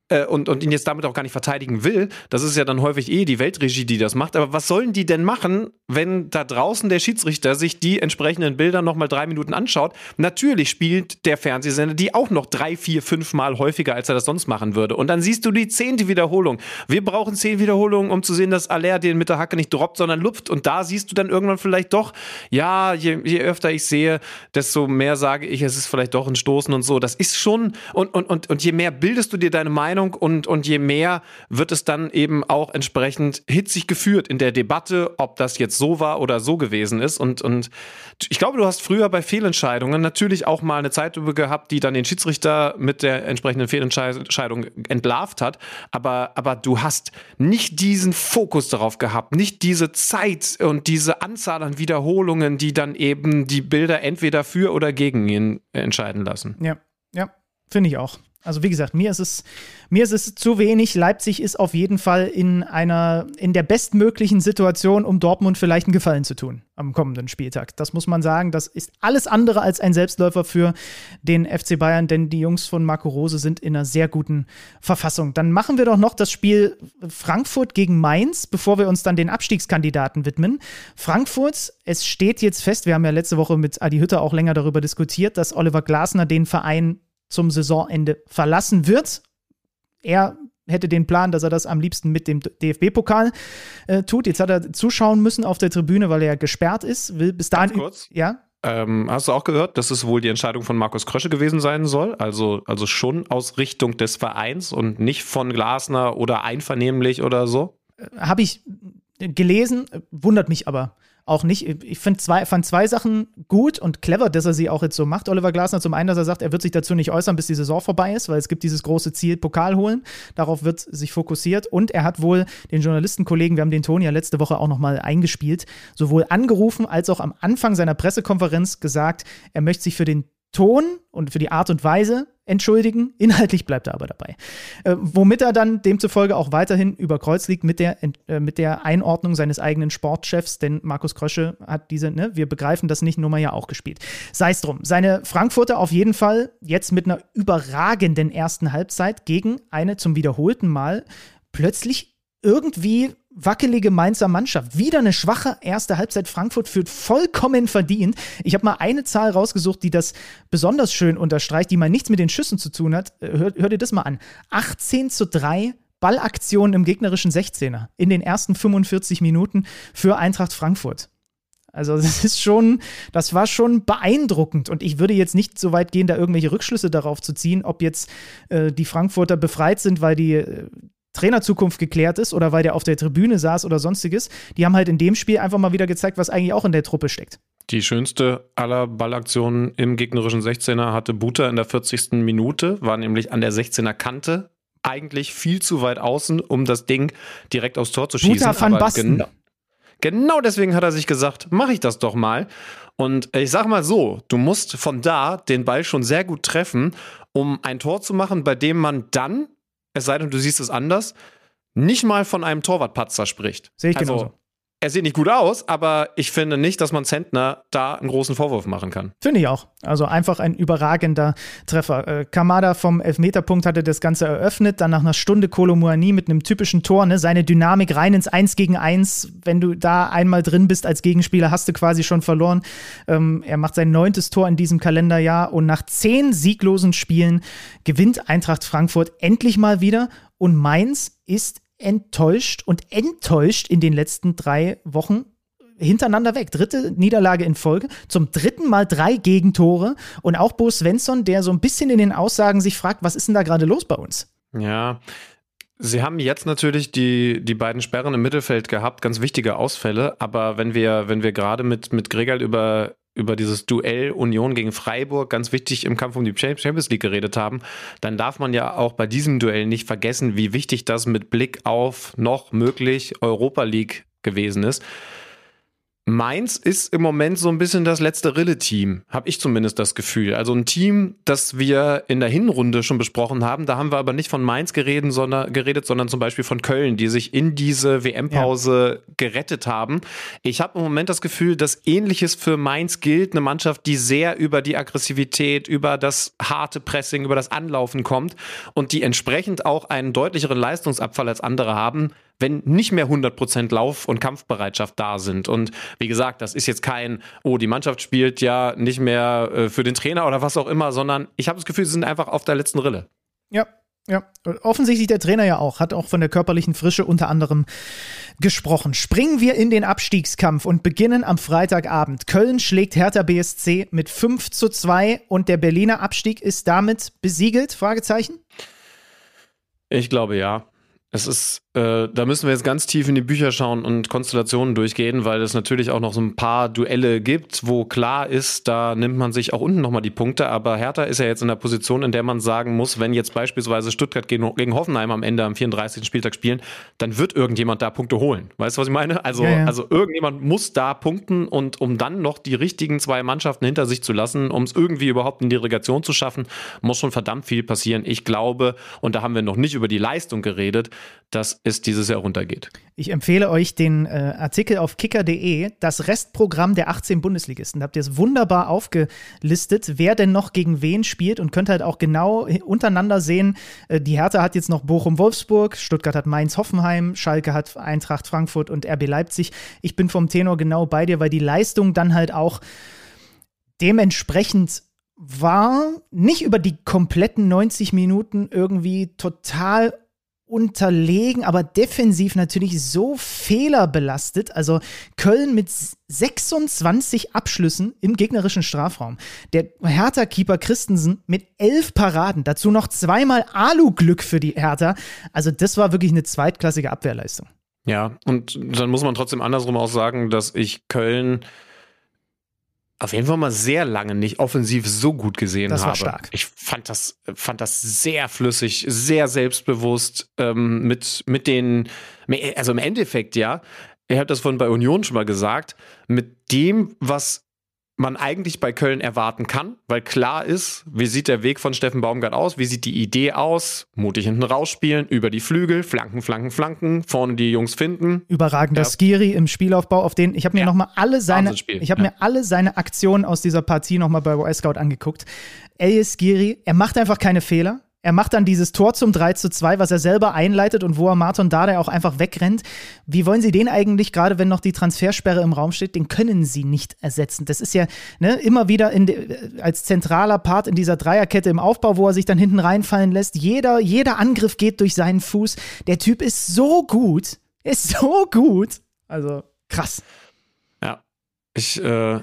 äh, und, und ihn jetzt damit auch gar nicht verteidigen will, das ist ja dann häufig eh die Weltregie, die das macht. Aber was sollen die denn machen, wenn da draußen der Schiedsrichter sich die entsprechenden Bilder nochmal drei Minuten anschaut? Natürlich spielt der Fernsehsender die auch noch drei, vier, fünf Mal häufiger, als er das sonst machen würde. Und dann siehst du die zehnte Wiederholung. Wir brauchen zehn Wiederholungen, um zu sehen, dass Aller den mit der Hacke nicht droppt, sondern lupft. Und da siehst du dann irgendwann vielleicht doch, ja, je, je öfter ich sehe, desto mehr sage ich, es ist vielleicht doch ein Stoßen und so. Das ist schon, und, und, und, und je mehr bildest du dir deine Meinung, Meinung und, und je mehr wird es dann eben auch entsprechend hitzig geführt in der Debatte, ob das jetzt so war oder so gewesen ist. Und, und ich glaube, du hast früher bei Fehlentscheidungen natürlich auch mal eine Zeitübe gehabt, die dann den Schiedsrichter mit der entsprechenden Fehlentscheidung entlarvt hat. Aber, aber du hast nicht diesen Fokus darauf gehabt, nicht diese Zeit und diese Anzahl an Wiederholungen, die dann eben die Bilder entweder für oder gegen ihn entscheiden lassen. Ja, ja, finde ich auch. Also wie gesagt, mir ist es, mir ist es zu wenig. Leipzig ist auf jeden Fall in einer, in der bestmöglichen Situation, um Dortmund vielleicht einen Gefallen zu tun am kommenden Spieltag. Das muss man sagen. Das ist alles andere als ein Selbstläufer für den FC Bayern, denn die Jungs von Marco Rose sind in einer sehr guten Verfassung. Dann machen wir doch noch das Spiel Frankfurt gegen Mainz, bevor wir uns dann den Abstiegskandidaten widmen. Frankfurt, es steht jetzt fest, wir haben ja letzte Woche mit Adi Hütter auch länger darüber diskutiert, dass Oliver Glasner den Verein zum Saisonende verlassen wird. Er hätte den Plan, dass er das am liebsten mit dem DFB-Pokal äh, tut. Jetzt hat er zuschauen müssen auf der Tribüne, weil er gesperrt ist. Will bis dahin. Ganz kurz. Ja. Ähm, hast du auch gehört, dass es wohl die Entscheidung von Markus Krösche gewesen sein soll? Also, also schon aus Richtung des Vereins und nicht von Glasner oder einvernehmlich oder so? Äh, Habe ich gelesen, wundert mich aber auch nicht. Ich find zwei, fand zwei Sachen gut und clever, dass er sie auch jetzt so macht, Oliver Glasner. Zum einen, dass er sagt, er wird sich dazu nicht äußern, bis die Saison vorbei ist, weil es gibt dieses große Ziel, Pokal holen. Darauf wird sich fokussiert. Und er hat wohl den Journalistenkollegen, wir haben den Ton ja letzte Woche auch nochmal eingespielt, sowohl angerufen als auch am Anfang seiner Pressekonferenz gesagt, er möchte sich für den Ton und für die Art und Weise entschuldigen. Inhaltlich bleibt er aber dabei. Äh, womit er dann demzufolge auch weiterhin über Kreuz liegt mit der, äh, mit der Einordnung seines eigenen Sportchefs, denn Markus Krösche hat diese, ne, wir begreifen das nicht, Nummer ja auch gespielt. Sei es drum. Seine Frankfurter auf jeden Fall jetzt mit einer überragenden ersten Halbzeit gegen eine zum wiederholten Mal plötzlich irgendwie wackelige Mainzer Mannschaft. Wieder eine schwache erste Halbzeit. Frankfurt führt vollkommen verdient. Ich habe mal eine Zahl rausgesucht, die das besonders schön unterstreicht, die mal nichts mit den Schüssen zu tun hat. Äh, hör, hör dir das mal an. 18 zu 3 Ballaktionen im gegnerischen 16er in den ersten 45 Minuten für Eintracht Frankfurt. Also <laughs> das ist schon, das war schon beeindruckend. Und ich würde jetzt nicht so weit gehen, da irgendwelche Rückschlüsse darauf zu ziehen, ob jetzt äh, die Frankfurter befreit sind, weil die äh, Trainerzukunft geklärt ist oder weil der auf der Tribüne saß oder sonstiges. Die haben halt in dem Spiel einfach mal wieder gezeigt, was eigentlich auch in der Truppe steckt. Die schönste aller Ballaktionen im gegnerischen 16er hatte Buta in der 40. Minute, war nämlich an der 16er Kante, eigentlich viel zu weit außen, um das Ding direkt aufs Tor zu schießen. Buta van Basten. Genau deswegen hat er sich gesagt, mache ich das doch mal. Und ich sag mal so, du musst von da den Ball schon sehr gut treffen, um ein Tor zu machen, bei dem man dann, es sei denn, du siehst es anders, nicht mal von einem Torwartpatzer spricht. Sehe ich also, genauso er sieht nicht gut aus, aber ich finde nicht, dass man Zentner da einen großen Vorwurf machen kann. Finde ich auch. Also einfach ein überragender Treffer. Äh, Kamada vom Elfmeterpunkt hatte das Ganze eröffnet, dann nach einer Stunde Kolomuani mit einem typischen Tor, ne? seine Dynamik rein ins 1 gegen 1. Wenn du da einmal drin bist als Gegenspieler, hast du quasi schon verloren. Ähm, er macht sein neuntes Tor in diesem Kalenderjahr und nach zehn sieglosen Spielen gewinnt Eintracht Frankfurt endlich mal wieder und Mainz ist enttäuscht und enttäuscht in den letzten drei Wochen hintereinander weg. Dritte Niederlage in Folge, zum dritten Mal drei Gegentore. Und auch Bo Svensson, der so ein bisschen in den Aussagen sich fragt, was ist denn da gerade los bei uns? Ja, Sie haben jetzt natürlich die, die beiden Sperren im Mittelfeld gehabt, ganz wichtige Ausfälle, aber wenn wir, wenn wir gerade mit, mit Gregel über über dieses Duell Union gegen Freiburg ganz wichtig im Kampf um die Champions League geredet haben, dann darf man ja auch bei diesem Duell nicht vergessen, wie wichtig das mit Blick auf noch möglich Europa League gewesen ist. Mainz ist im Moment so ein bisschen das letzte Rille-Team, habe ich zumindest das Gefühl. Also ein Team, das wir in der Hinrunde schon besprochen haben. Da haben wir aber nicht von Mainz geredet, sondern, geredet, sondern zum Beispiel von Köln, die sich in diese WM-Pause ja. gerettet haben. Ich habe im Moment das Gefühl, dass ähnliches für Mainz gilt. Eine Mannschaft, die sehr über die Aggressivität, über das harte Pressing, über das Anlaufen kommt und die entsprechend auch einen deutlicheren Leistungsabfall als andere haben wenn nicht mehr 100% Lauf- und Kampfbereitschaft da sind. Und wie gesagt, das ist jetzt kein, oh, die Mannschaft spielt ja nicht mehr äh, für den Trainer oder was auch immer, sondern ich habe das Gefühl, sie sind einfach auf der letzten Rille. Ja, ja, offensichtlich der Trainer ja auch, hat auch von der körperlichen Frische unter anderem gesprochen. Springen wir in den Abstiegskampf und beginnen am Freitagabend. Köln schlägt Hertha BSC mit 5 zu 2 und der Berliner Abstieg ist damit besiegelt? Fragezeichen? Ich glaube ja. Es ist, äh, da müssen wir jetzt ganz tief in die Bücher schauen und Konstellationen durchgehen, weil es natürlich auch noch so ein paar Duelle gibt, wo klar ist, da nimmt man sich auch unten nochmal die Punkte. Aber Hertha ist ja jetzt in der Position, in der man sagen muss, wenn jetzt beispielsweise Stuttgart gegen, gegen Hoffenheim am Ende am 34. Spieltag spielen, dann wird irgendjemand da Punkte holen. Weißt du, was ich meine? Also, ja, ja. also irgendjemand muss da punkten und um dann noch die richtigen zwei Mannschaften hinter sich zu lassen, um es irgendwie überhaupt in die Relegation zu schaffen, muss schon verdammt viel passieren. Ich glaube, und da haben wir noch nicht über die Leistung geredet, dass es dieses Jahr runtergeht. Ich empfehle euch den äh, Artikel auf kicker.de, das Restprogramm der 18 Bundesligisten. Da habt ihr es wunderbar aufgelistet, wer denn noch gegen wen spielt und könnt halt auch genau untereinander sehen. Äh, die Hertha hat jetzt noch Bochum-Wolfsburg, Stuttgart hat Mainz-Hoffenheim, Schalke hat Eintracht Frankfurt und RB Leipzig. Ich bin vom Tenor genau bei dir, weil die Leistung dann halt auch dementsprechend war nicht über die kompletten 90 Minuten irgendwie total unterlegen, aber defensiv natürlich so fehlerbelastet. Also Köln mit 26 Abschlüssen im gegnerischen Strafraum. Der Hertha-Keeper Christensen mit elf Paraden. Dazu noch zweimal Alu-Glück für die Hertha. Also das war wirklich eine zweitklassige Abwehrleistung. Ja, und dann muss man trotzdem andersrum auch sagen, dass ich Köln auf jeden Fall mal sehr lange nicht offensiv so gut gesehen das habe. Das war stark. Ich fand das, fand das sehr flüssig, sehr selbstbewusst ähm, mit, mit den, also im Endeffekt ja, ihr habt das vorhin bei Union schon mal gesagt, mit dem, was man eigentlich bei Köln erwarten kann, weil klar ist, wie sieht der Weg von Steffen Baumgart aus, wie sieht die Idee aus, mutig hinten rausspielen, über die Flügel, Flanken, Flanken, Flanken, vorne die Jungs finden. Überragender ja. Skiri im Spielaufbau, auf den ich habe mir ja. nochmal alle seine, ich habe ja. mir alle seine Aktionen aus dieser Partie nochmal bei OS Scout angeguckt. Elias Skiri, er macht einfach keine Fehler. Er macht dann dieses Tor zum 3 zu 2, was er selber einleitet und wo er Martin Dada auch einfach wegrennt. Wie wollen Sie den eigentlich, gerade wenn noch die Transfersperre im Raum steht, den können Sie nicht ersetzen. Das ist ja ne, immer wieder de, als zentraler Part in dieser Dreierkette im Aufbau, wo er sich dann hinten reinfallen lässt. Jeder, jeder Angriff geht durch seinen Fuß. Der Typ ist so gut. Ist so gut. Also krass. Ja. Ich, äh,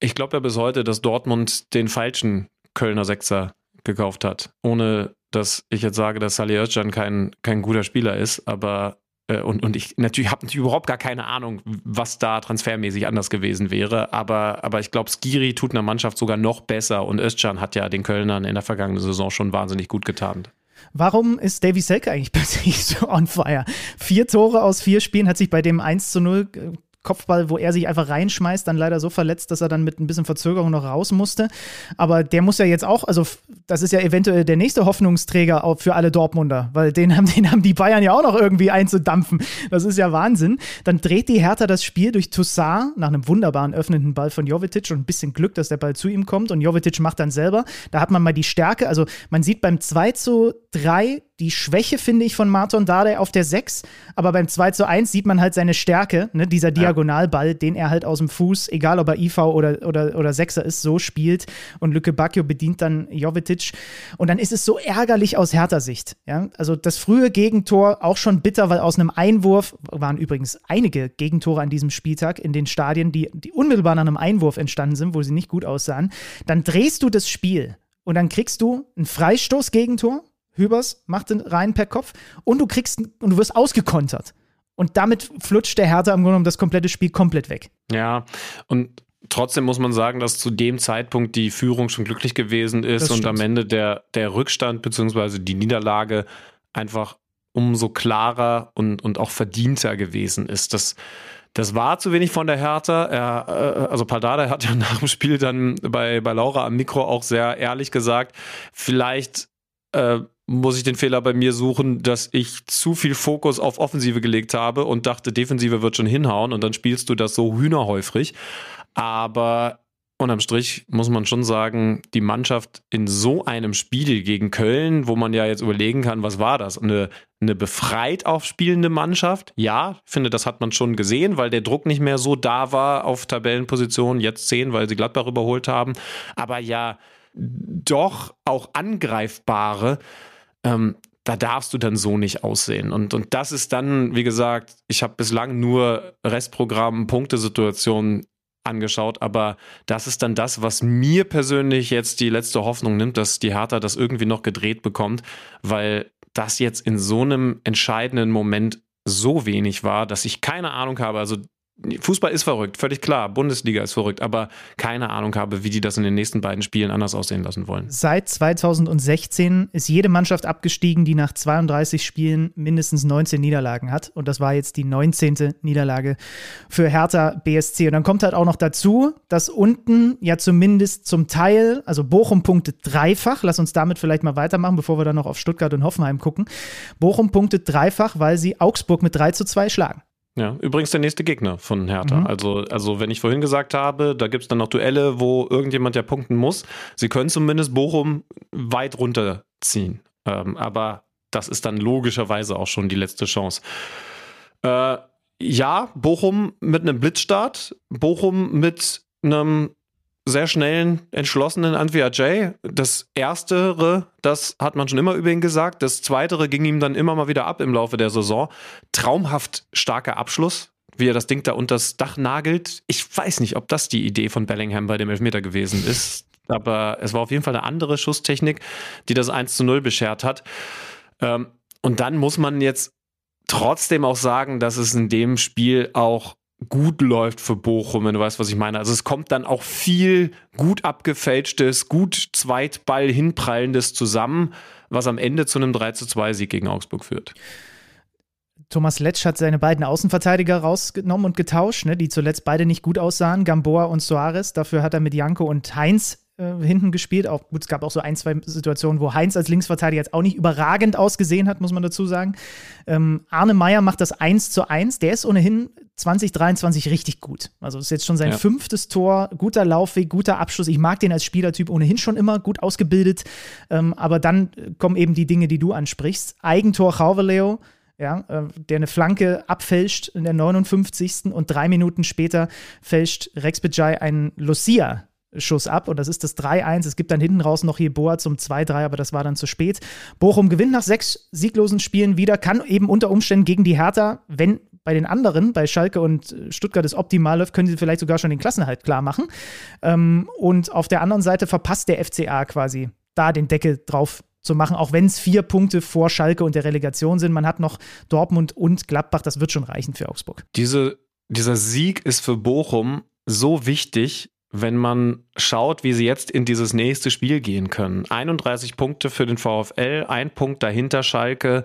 ich glaube ja bis heute, dass Dortmund den falschen Kölner Sechser gekauft hat. Ohne dass ich jetzt sage, dass Salih Özcan kein, kein guter Spieler ist, aber äh, und, und ich natürlich habe natürlich überhaupt gar keine Ahnung, was da transfermäßig anders gewesen wäre, aber, aber ich glaube, Skiri tut einer Mannschaft sogar noch besser und Özcan hat ja den Kölnern in der vergangenen Saison schon wahnsinnig gut getan. Warum ist Davy Selke eigentlich <laughs> plötzlich so on fire? Vier Tore aus vier Spielen hat sich bei dem 1 zu 0 Kopfball, wo er sich einfach reinschmeißt, dann leider so verletzt, dass er dann mit ein bisschen Verzögerung noch raus musste. Aber der muss ja jetzt auch, also das ist ja eventuell der nächste Hoffnungsträger auch für alle Dortmunder, weil den haben, <laughs> den haben die Bayern ja auch noch irgendwie einzudampfen. Das ist ja Wahnsinn. Dann dreht die Hertha das Spiel durch Toussaint nach einem wunderbaren öffnenden Ball von Jovetic und ein bisschen Glück, dass der Ball zu ihm kommt und Jovetic macht dann selber. Da hat man mal die Stärke, also man sieht beim 2 zu 3 die Schwäche, finde ich, von Martin Dardai auf der 6, aber beim 2 zu 1 sieht man halt seine Stärke, ne? dieser Diagonalball, den er halt aus dem Fuß, egal ob er IV oder, oder, oder Sechser ist, so spielt und Lücke Bacchio bedient dann Jovetic und dann ist es so ärgerlich aus härter Sicht. Ja? Also das frühe Gegentor auch schon bitter, weil aus einem Einwurf waren übrigens einige Gegentore an diesem Spieltag in den Stadien, die, die unmittelbar nach einem Einwurf entstanden sind, wo sie nicht gut aussahen. Dann drehst du das Spiel und dann kriegst du ein Freistoß-Gegentor Hübers macht den rein per Kopf und du kriegst und du wirst ausgekontert. Und damit flutscht der Hertha im Grunde genommen das komplette Spiel komplett weg. Ja, und trotzdem muss man sagen, dass zu dem Zeitpunkt die Führung schon glücklich gewesen ist und am Ende der, der Rückstand bzw. die Niederlage einfach umso klarer und, und auch verdienter gewesen ist. Das, das war zu wenig von der Hertha. Er, äh, also Paldada hat ja <laughs> nach dem Spiel dann bei, bei Laura am Mikro auch sehr ehrlich gesagt, vielleicht äh, muss ich den Fehler bei mir suchen, dass ich zu viel Fokus auf Offensive gelegt habe und dachte, Defensive wird schon hinhauen und dann spielst du das so hühnerhäufig. Aber unterm Strich muss man schon sagen, die Mannschaft in so einem Spiel gegen Köln, wo man ja jetzt überlegen kann, was war das? Eine, eine befreit aufspielende Mannschaft? Ja, ich finde, das hat man schon gesehen, weil der Druck nicht mehr so da war auf Tabellenpositionen. Jetzt zehn, weil sie Gladbach überholt haben. Aber ja, doch auch angreifbare ähm, da darfst du dann so nicht aussehen. Und, und das ist dann, wie gesagt, ich habe bislang nur Restprogramm, Punktesituationen angeschaut, aber das ist dann das, was mir persönlich jetzt die letzte Hoffnung nimmt, dass die Hertha das irgendwie noch gedreht bekommt, weil das jetzt in so einem entscheidenden Moment so wenig war, dass ich keine Ahnung habe. Also Fußball ist verrückt, völlig klar. Bundesliga ist verrückt, aber keine Ahnung habe, wie die das in den nächsten beiden Spielen anders aussehen lassen wollen. Seit 2016 ist jede Mannschaft abgestiegen, die nach 32 Spielen mindestens 19 Niederlagen hat. Und das war jetzt die 19. Niederlage für Hertha BSC. Und dann kommt halt auch noch dazu, dass unten ja zumindest zum Teil, also Bochum punktet dreifach. Lass uns damit vielleicht mal weitermachen, bevor wir dann noch auf Stuttgart und Hoffenheim gucken. Bochum punktet dreifach, weil sie Augsburg mit 3 zu 2 schlagen. Ja, übrigens der nächste Gegner von Hertha. Mhm. Also, also, wenn ich vorhin gesagt habe, da gibt es dann noch Duelle, wo irgendjemand ja punkten muss. Sie können zumindest Bochum weit runterziehen. Ähm, aber das ist dann logischerweise auch schon die letzte Chance. Äh, ja, Bochum mit einem Blitzstart, Bochum mit einem sehr schnellen, entschlossenen Antwi Jay. Das Erstere, das hat man schon immer über ihn gesagt. Das Zweitere ging ihm dann immer mal wieder ab im Laufe der Saison. Traumhaft starker Abschluss, wie er das Ding da unters Dach nagelt. Ich weiß nicht, ob das die Idee von Bellingham bei dem Elfmeter gewesen ist. Aber es war auf jeden Fall eine andere Schusstechnik, die das 1 zu 0 beschert hat. Ähm, und dann muss man jetzt trotzdem auch sagen, dass es in dem Spiel auch gut läuft für Bochum, wenn du weißt, was ich meine. Also es kommt dann auch viel gut abgefälschtes, gut Zweitball hinprallendes zusammen, was am Ende zu einem 3 zu 2 Sieg gegen Augsburg führt. Thomas Letsch hat seine beiden Außenverteidiger rausgenommen und getauscht, ne, die zuletzt beide nicht gut aussahen, Gamboa und Soares. Dafür hat er mit Janko und Heinz äh, hinten gespielt. Auch, gut, es gab auch so ein, zwei Situationen, wo Heinz als Linksverteidiger jetzt auch nicht überragend ausgesehen hat, muss man dazu sagen. Ähm, Arne Meyer macht das 1 zu 1. Der ist ohnehin 2023 richtig gut. Also ist jetzt schon sein ja. fünftes Tor, guter Laufweg, guter Abschluss. Ich mag den als Spielertyp ohnehin schon immer, gut ausgebildet. Ähm, aber dann kommen eben die Dinge, die du ansprichst. Eigentor Chauveleo, ja, äh, der eine Flanke abfälscht in der 59. und drei Minuten später fälscht Rex Bejai einen Lucia Schuss ab und das ist das 3-1. Es gibt dann hinten raus noch Jeboa zum 2-3, aber das war dann zu spät. Bochum gewinnt nach sechs sieglosen Spielen wieder, kann eben unter Umständen gegen die Hertha, wenn bei den anderen, bei Schalke und Stuttgart es optimal läuft, können sie vielleicht sogar schon den Klassenhalt klar machen. Ähm, und auf der anderen Seite verpasst der FCA quasi da den Deckel drauf zu machen, auch wenn es vier Punkte vor Schalke und der Relegation sind. Man hat noch Dortmund und Gladbach, das wird schon reichen für Augsburg. Diese, dieser Sieg ist für Bochum so wichtig, wenn man schaut, wie sie jetzt in dieses nächste Spiel gehen können. 31 Punkte für den VfL, ein Punkt dahinter Schalke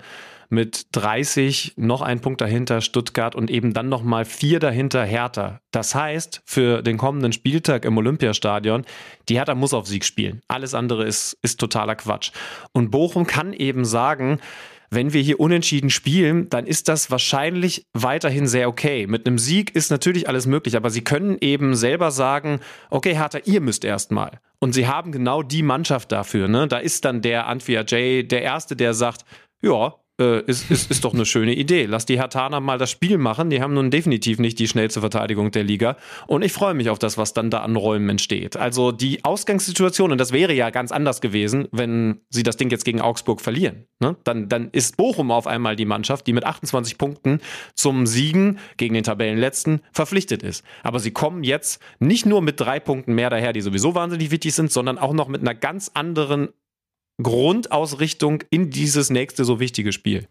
mit 30, noch ein Punkt dahinter Stuttgart und eben dann nochmal vier dahinter Hertha. Das heißt, für den kommenden Spieltag im Olympiastadion, die Hertha muss auf Sieg spielen. Alles andere ist, ist totaler Quatsch. Und Bochum kann eben sagen, wenn wir hier unentschieden spielen, dann ist das wahrscheinlich weiterhin sehr okay. Mit einem Sieg ist natürlich alles möglich, aber sie können eben selber sagen, okay, Hertha, ihr müsst erstmal. Und sie haben genau die Mannschaft dafür. Ne? Da ist dann der Antwia Jay der Erste, der sagt, ja, äh, ist, ist, ist doch eine schöne Idee. Lass die Hatana mal das Spiel machen. Die haben nun definitiv nicht die schnellste Verteidigung der Liga. Und ich freue mich auf das, was dann da an Räumen entsteht. Also die Ausgangssituation, und das wäre ja ganz anders gewesen, wenn sie das Ding jetzt gegen Augsburg verlieren. Ne? Dann, dann ist Bochum auf einmal die Mannschaft, die mit 28 Punkten zum Siegen gegen den Tabellenletzten verpflichtet ist. Aber sie kommen jetzt nicht nur mit drei Punkten mehr daher, die sowieso wahnsinnig wichtig sind, sondern auch noch mit einer ganz anderen Grundausrichtung in dieses nächste so wichtige Spiel.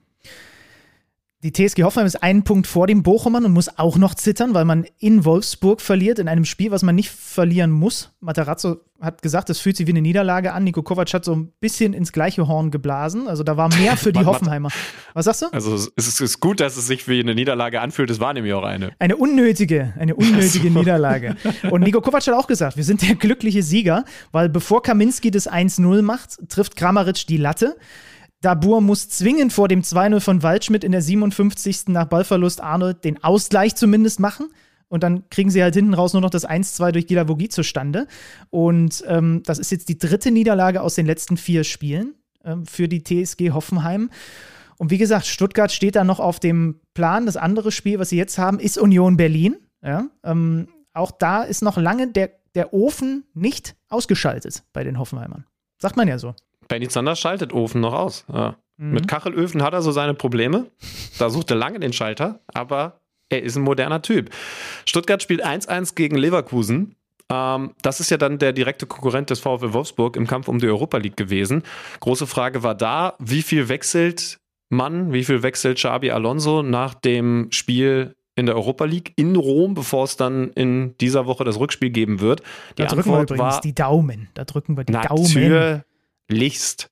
Die TSG Hoffenheim ist einen Punkt vor dem Bochumern und muss auch noch zittern, weil man in Wolfsburg verliert, in einem Spiel, was man nicht verlieren muss. Materazzo hat gesagt, es fühlt sich wie eine Niederlage an. Nico Kovac hat so ein bisschen ins gleiche Horn geblasen. Also da war mehr für <laughs> die Hoffenheimer. Was sagst du? Also es ist gut, dass es sich wie eine Niederlage anfühlt. Es war nämlich auch eine. Eine unnötige, eine unnötige <laughs> Niederlage. Und Nico Kovac hat auch gesagt, wir sind der glückliche Sieger, weil bevor Kaminski das 1-0 macht, trifft Kramaric die Latte. Dabur muss zwingend vor dem 2-0 von Waldschmidt in der 57. nach Ballverlust Arnold den Ausgleich zumindest machen. Und dann kriegen sie halt hinten raus nur noch das 1-2 durch Gilavogi zustande. Und ähm, das ist jetzt die dritte Niederlage aus den letzten vier Spielen ähm, für die TSG Hoffenheim. Und wie gesagt, Stuttgart steht da noch auf dem Plan. Das andere Spiel, was sie jetzt haben, ist Union Berlin. Ja, ähm, auch da ist noch lange der, der Ofen nicht ausgeschaltet bei den Hoffenheimern. Sagt man ja so. Benny Sanders schaltet Ofen noch aus. Ja. Mhm. Mit Kachelöfen hat er so seine Probleme. Da sucht er lange den Schalter, aber er ist ein moderner Typ. Stuttgart spielt 1-1 gegen Leverkusen. Ähm, das ist ja dann der direkte Konkurrent des VfL Wolfsburg im Kampf um die Europa League gewesen. Große Frage war da, wie viel wechselt man, wie viel wechselt Xabi Alonso nach dem Spiel in der Europa League in Rom, bevor es dann in dieser Woche das Rückspiel geben wird? Die da drücken Antwort wir übrigens war, die Daumen. Da drücken wir die Daumen lichst.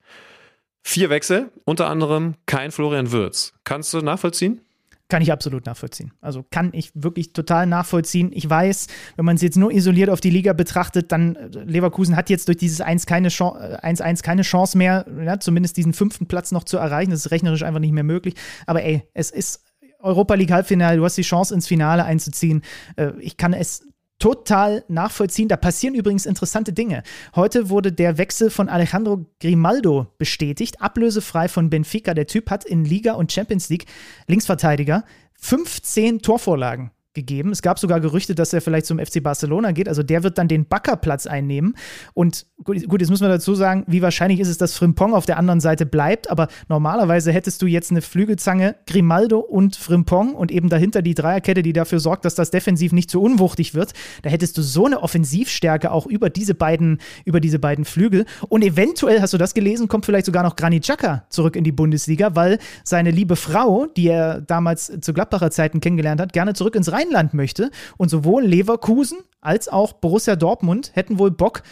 Vier Wechsel, unter anderem kein Florian Würz. Kannst du nachvollziehen? Kann ich absolut nachvollziehen. Also kann ich wirklich total nachvollziehen. Ich weiß, wenn man es jetzt nur isoliert auf die Liga betrachtet, dann äh, Leverkusen hat jetzt durch dieses 1 keine Chance, 1-1 keine Chance mehr, ja, zumindest diesen fünften Platz noch zu erreichen. Das ist rechnerisch einfach nicht mehr möglich. Aber ey, es ist Europa League Halbfinale, du hast die Chance ins Finale einzuziehen. Äh, ich kann es total nachvollziehen. Da passieren übrigens interessante Dinge. Heute wurde der Wechsel von Alejandro Grimaldo bestätigt, ablösefrei von Benfica. Der Typ hat in Liga und Champions League Linksverteidiger 15 Torvorlagen gegeben. Es gab sogar Gerüchte, dass er vielleicht zum FC Barcelona geht. Also der wird dann den Backerplatz einnehmen. Und gut, gut, jetzt müssen wir dazu sagen, wie wahrscheinlich ist es, dass Frimpong auf der anderen Seite bleibt. Aber normalerweise hättest du jetzt eine Flügelzange, Grimaldo und Frimpong und eben dahinter die Dreierkette, die dafür sorgt, dass das defensiv nicht zu unwuchtig wird. Da hättest du so eine Offensivstärke auch über diese beiden, über diese beiden Flügel. Und eventuell, hast du das gelesen, kommt vielleicht sogar noch Granit Xhaka zurück in die Bundesliga, weil seine liebe Frau, die er damals zu Gladbacher Zeiten kennengelernt hat, gerne zurück ins Rhein Rheinland möchte. Und sowohl Leverkusen als auch Borussia Dortmund hätten wohl Bock,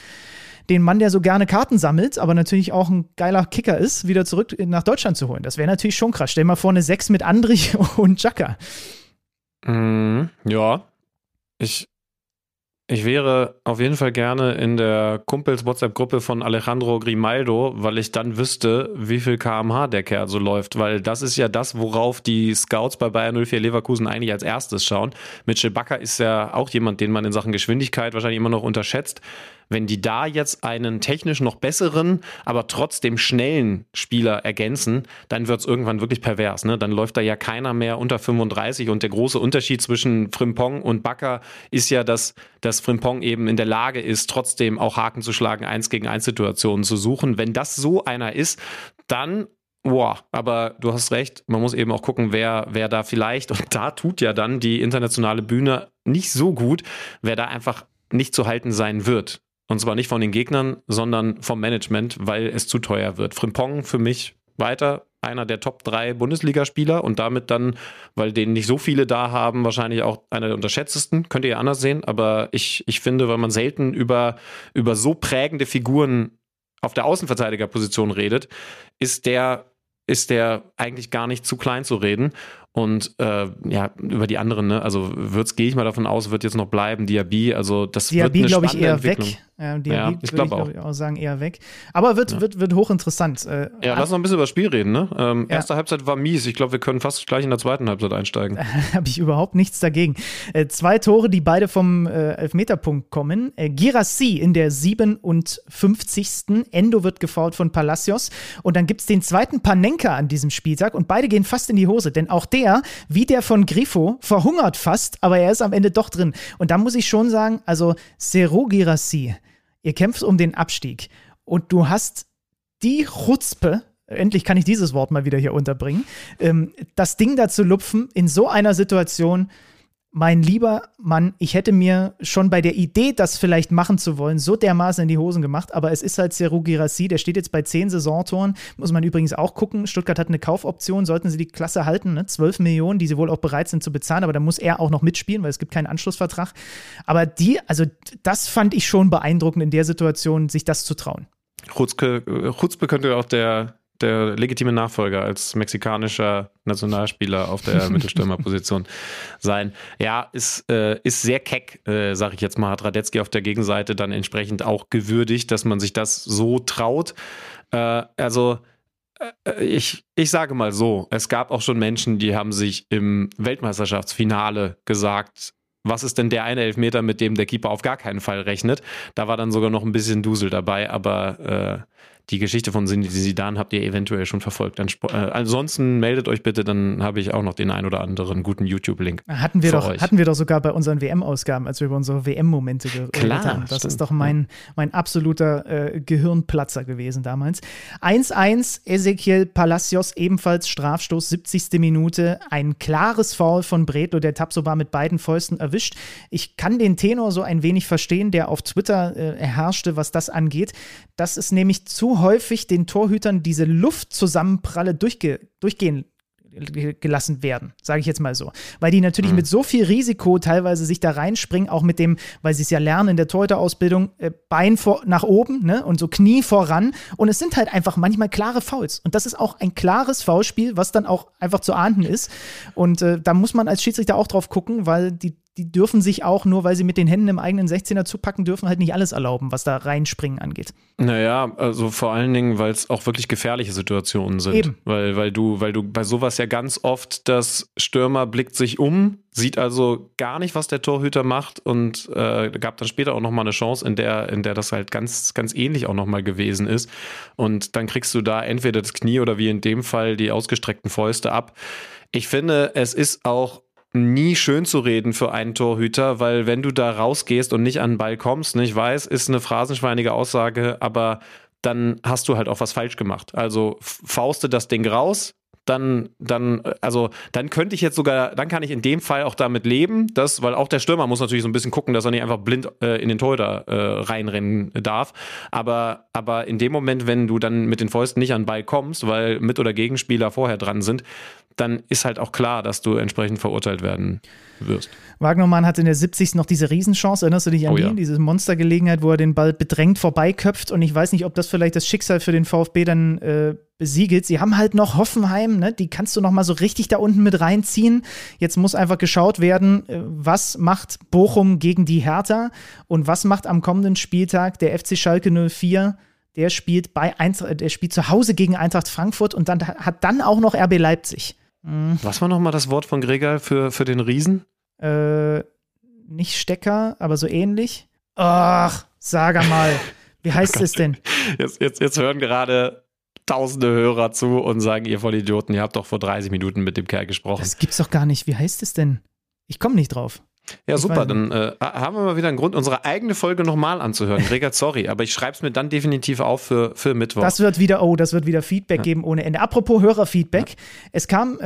den Mann, der so gerne Karten sammelt, aber natürlich auch ein geiler Kicker ist, wieder zurück nach Deutschland zu holen. Das wäre natürlich schon krass. Stell mal vor, eine 6 mit Andrich <laughs> und Chaka. Mm, ja. Ich, ich wäre auf jeden Fall gerne in der Kumpels WhatsApp-Gruppe von Alejandro Grimaldo, weil ich dann wüsste, wie viel kmh der Kerl so läuft, weil das ist ja das, worauf die Scouts bei Bayern 04 Leverkusen eigentlich als erstes schauen. Mitchell Bakker ist ja auch jemand, den man in Sachen Geschwindigkeit wahrscheinlich immer noch unterschätzt. Wenn die da jetzt einen technisch noch besseren, aber trotzdem schnellen Spieler ergänzen, dann wird es irgendwann wirklich pervers. Ne? Dann läuft da ja keiner mehr unter 35 und der große Unterschied zwischen Frimpong und Bakker ist ja, dass, dass Frimpong eben in der Lage ist, trotzdem auch Haken zu schlagen, eins gegen eins Situationen zu suchen. Wenn das so einer ist, dann Boah, aber du hast recht, man muss eben auch gucken, wer, wer da vielleicht, und da tut ja dann die internationale Bühne nicht so gut, wer da einfach nicht zu halten sein wird. Und zwar nicht von den Gegnern, sondern vom Management, weil es zu teuer wird. Frimpong für mich weiter einer der Top 3 Bundesligaspieler und damit dann, weil den nicht so viele da haben, wahrscheinlich auch einer der unterschätztesten. Könnt ihr ja anders sehen, aber ich, ich finde, weil man selten über, über so prägende Figuren auf der Außenverteidigerposition redet, ist der, ist der eigentlich gar nicht zu klein zu reden. Und äh, ja, über die anderen, ne? also Würz gehe ich mal davon aus, wird jetzt noch bleiben, Diaby, also das Diaby, wird eine glaube ich, eher Entwicklung. weg. Ja, Diaby, Ja, ich glaub würde auch. auch sagen, eher weg. Aber wird, Ja. wird, wird hochinteressant. Äh, Ja, lass noch ein bisschen über das Spiel reden. Ne? Ähm, Ja. Erste Halbzeit war mies. Ich glaube, wir können fast gleich in der zweiten Halbzeit einsteigen. <laughs> habe ich überhaupt nichts dagegen. Äh, zwei Tore, die beide vom äh, Elfmeterpunkt kommen. Äh, Girassi in der 57. Endo wird gefault von Palacios. Und dann gibt es den zweiten Panenka an diesem Spieltag und beide gehen fast in die Hose. Denn auch der, wie der von Grifo, verhungert fast, aber er ist am Ende doch drin. Und da muss ich schon sagen, also Serou Girassi, ihr kämpft um den Abstieg. Und du hast die Chutzpe, endlich kann ich dieses Wort mal wieder hier unterbringen, ähm, das Ding da zu lupfen in so einer Situation, mein lieber Mann, ich hätte mir schon bei der Idee, das vielleicht machen zu wollen, so dermaßen in die Hosen gemacht, aber es ist halt Seru Girassi, der steht jetzt bei 10 Saisontoren, muss man übrigens auch gucken. Stuttgart hat eine Kaufoption, sollten sie die Klasse halten, ne? 12 Millionen, die sie wohl auch bereit sind zu bezahlen, aber da muss er auch noch mitspielen, weil es gibt keinen Anschlussvertrag. Aber die, also das fand ich schon beeindruckend in der Situation, sich das zu trauen. Chutzke, äh, Chutzpe könnte auch der, der legitime Nachfolger als mexikanischer Nationalspieler auf der <laughs> Mittelstürmerposition sein. Ja, ist, äh, ist sehr keck, äh, sage ich jetzt mal. Hat Radetzky auf der Gegenseite dann entsprechend auch gewürdigt, dass man sich das so traut. Äh, also äh, ich, ich sage mal so, es gab auch schon Menschen, die haben sich im Weltmeisterschaftsfinale gesagt, was ist denn der eine Elfmeter, mit dem der Keeper auf gar keinen Fall rechnet? Da war dann sogar noch ein bisschen Dusel dabei, aber äh, die Geschichte von Zidane habt ihr eventuell schon verfolgt. Äh, ansonsten meldet euch bitte, dann habe ich auch noch den ein oder anderen guten YouTube-Link. Hatten wir, doch, euch. hatten wir doch sogar bei unseren WM-Ausgaben, als wir über unsere WM-Momente geredet Klar, haben. Das stimmt. ist doch mein, mein absoluter äh, Gehirnplatzer gewesen damals. 1-1, Ezequiel Palacios, ebenfalls Strafstoß, 70. Minute. Ein klares Foul von Bredlo, der Tapsoba mit beiden Fäusten erwischt. Ich kann den Tenor so ein wenig verstehen, der auf Twitter äh, herrschte, was das angeht. Das ist nämlich zu häufig den Torhütern diese Luftzusammenpralle durchge durchgehen ge- gelassen werden, sage ich jetzt mal so. Weil die natürlich mit so viel Risiko teilweise sich da reinspringen, auch mit dem, weil sie es ja lernen in der Torhüterausbildung, äh, Bein vor, nach oben ne, und so Knie voran. Und es sind halt einfach manchmal klare Fouls. Und das ist auch ein klares Foulspiel, was dann auch einfach zu ahnden ist. Und äh, da muss man als Schiedsrichter auch drauf gucken, weil die die dürfen sich auch, nur weil sie mit den Händen im eigenen 16er zupacken dürfen, halt nicht alles erlauben, was da reinspringen angeht. Naja, also vor allen Dingen, weil es auch wirklich gefährliche Situationen sind. Eben. Weil, weil du, weil du bei sowas ja ganz oft das Stürmer blickt sich um, sieht also gar nicht, was der Torhüter macht und äh, gab dann später auch nochmal eine Chance, in der, in der das halt ganz, ganz ähnlich auch nochmal gewesen ist. Und dann kriegst du da entweder das Knie oder wie in dem Fall die ausgestreckten Fäuste ab. Ich finde, es ist auch nie schön zu reden für einen Torhüter, weil wenn du da rausgehst und nicht an den Ball kommst, ich weiß, ist eine phrasenschweinige Aussage, aber dann hast du halt auch was falsch gemacht. Also fauste das Ding raus, dann, dann, also, dann könnte ich jetzt sogar, dann kann ich in dem Fall auch damit leben, dass, weil auch der Stürmer muss natürlich so ein bisschen gucken, dass er nicht einfach blind äh, in den Torhüter äh, reinrennen darf. Aber, aber in dem Moment, wenn du dann mit den Fäusten nicht an den Ball kommst, weil Mit- oder Gegenspieler vorher dran sind, dann ist halt auch klar, dass du entsprechend verurteilt werden wirst. Wagnermann hatte in der 70. noch diese Riesenchance, erinnerst du dich an Oh die? ja. Diese Monstergelegenheit, wo er den Ball bedrängt vorbeiköpft und ich weiß nicht, ob das vielleicht das Schicksal für den VfB dann äh, besiegelt. Sie haben halt noch Hoffenheim, ne? die kannst du noch mal so richtig da unten mit reinziehen. Jetzt muss einfach geschaut werden, äh, was macht Bochum gegen die Hertha und was macht am kommenden Spieltag der FC Schalke 04 der spielt bei Eintracht, der spielt zu Hause gegen Eintracht Frankfurt und dann hat dann auch noch RB Leipzig. Was war nochmal das Wort von Gregor für, für den Riesen? Äh, nicht Stecker, aber so ähnlich. Ach, sag mal. Wie <laughs> heißt es denn? Jetzt, jetzt, jetzt hören gerade tausende Hörer zu und sagen, ihr Vollidioten, ihr habt doch vor 30 Minuten mit dem Kerl gesprochen. Das gibt's doch gar nicht. Wie heißt es denn? Ich komme nicht drauf. Ja, super. Dann äh, haben wir mal wieder einen Grund, unsere eigene Folge nochmal anzuhören. <laughs> Gregor, sorry, aber ich schreibe es mir dann definitiv auf für, für Mittwoch. Das wird wieder, oh, das wird wieder Feedback ja. geben ohne Ende. Apropos Hörerfeedback. Ja. Es kam äh,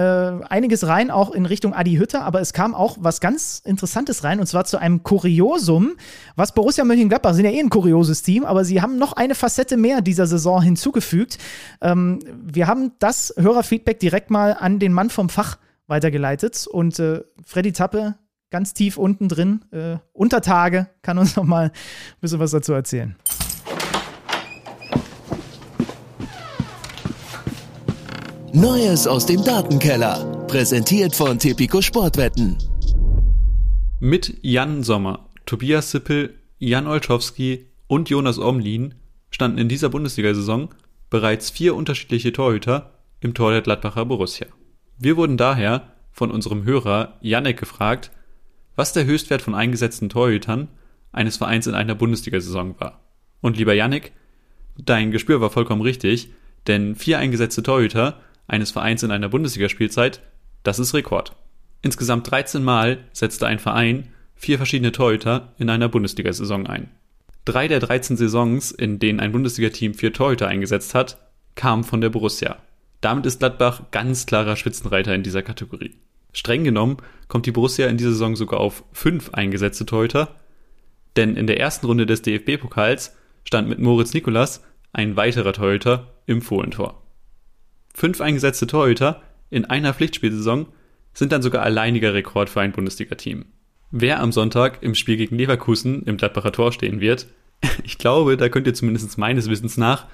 einiges rein, auch in Richtung Adi Hütter, aber es kam auch was ganz Interessantes rein, und zwar zu einem Kuriosum, was Borussia Mönchengladbach, sind ja eh ein kurioses Team, aber sie haben noch eine Facette mehr dieser Saison hinzugefügt. Ähm, wir haben das Hörerfeedback direkt mal an den Mann vom Fach weitergeleitet und äh, Freddy Tappe ganz tief unten drin, äh, unter Tage, kann uns noch mal ein bisschen was dazu erzählen. Neues aus dem Datenkeller. Präsentiert von Tipico Sportwetten. Mit Jan Sommer, Tobias Sippel, Jan Olschowski und Jonas Omlin standen in dieser Bundesliga-Saison bereits vier unterschiedliche Torhüter im Tor der Gladbacher Borussia. Wir wurden daher von unserem Hörer Janek gefragt, was der Höchstwert von eingesetzten Torhütern eines Vereins in einer Bundesliga-Saison war. Und lieber Yannick, dein Gespür war vollkommen richtig, denn vier eingesetzte Torhüter eines Vereins in einer Bundesligaspielzeit, das ist Rekord. Insgesamt 13 Mal setzte ein Verein vier verschiedene Torhüter in einer Bundesliga-Saison ein. Drei der 13 Saisons, in denen ein Bundesliga-Team vier Torhüter eingesetzt hat, kamen von der Borussia. Damit ist Gladbach ganz klarer Spitzenreiter in dieser Kategorie. Streng genommen kommt die Borussia in dieser Saison sogar auf fünf eingesetzte Torhüter, denn in der ersten Runde des DFB-Pokals stand mit Moritz Nikolas ein weiterer Torhüter im Fohlentor. Fünf eingesetzte Torhüter in einer Pflichtspielsaison sind dann sogar alleiniger Rekord für ein Bundesliga-Team. Wer am Sonntag im Spiel gegen Leverkusen im Gladbacher Tor stehen wird, <laughs> ich glaube, da könnt ihr zumindest meines Wissens nach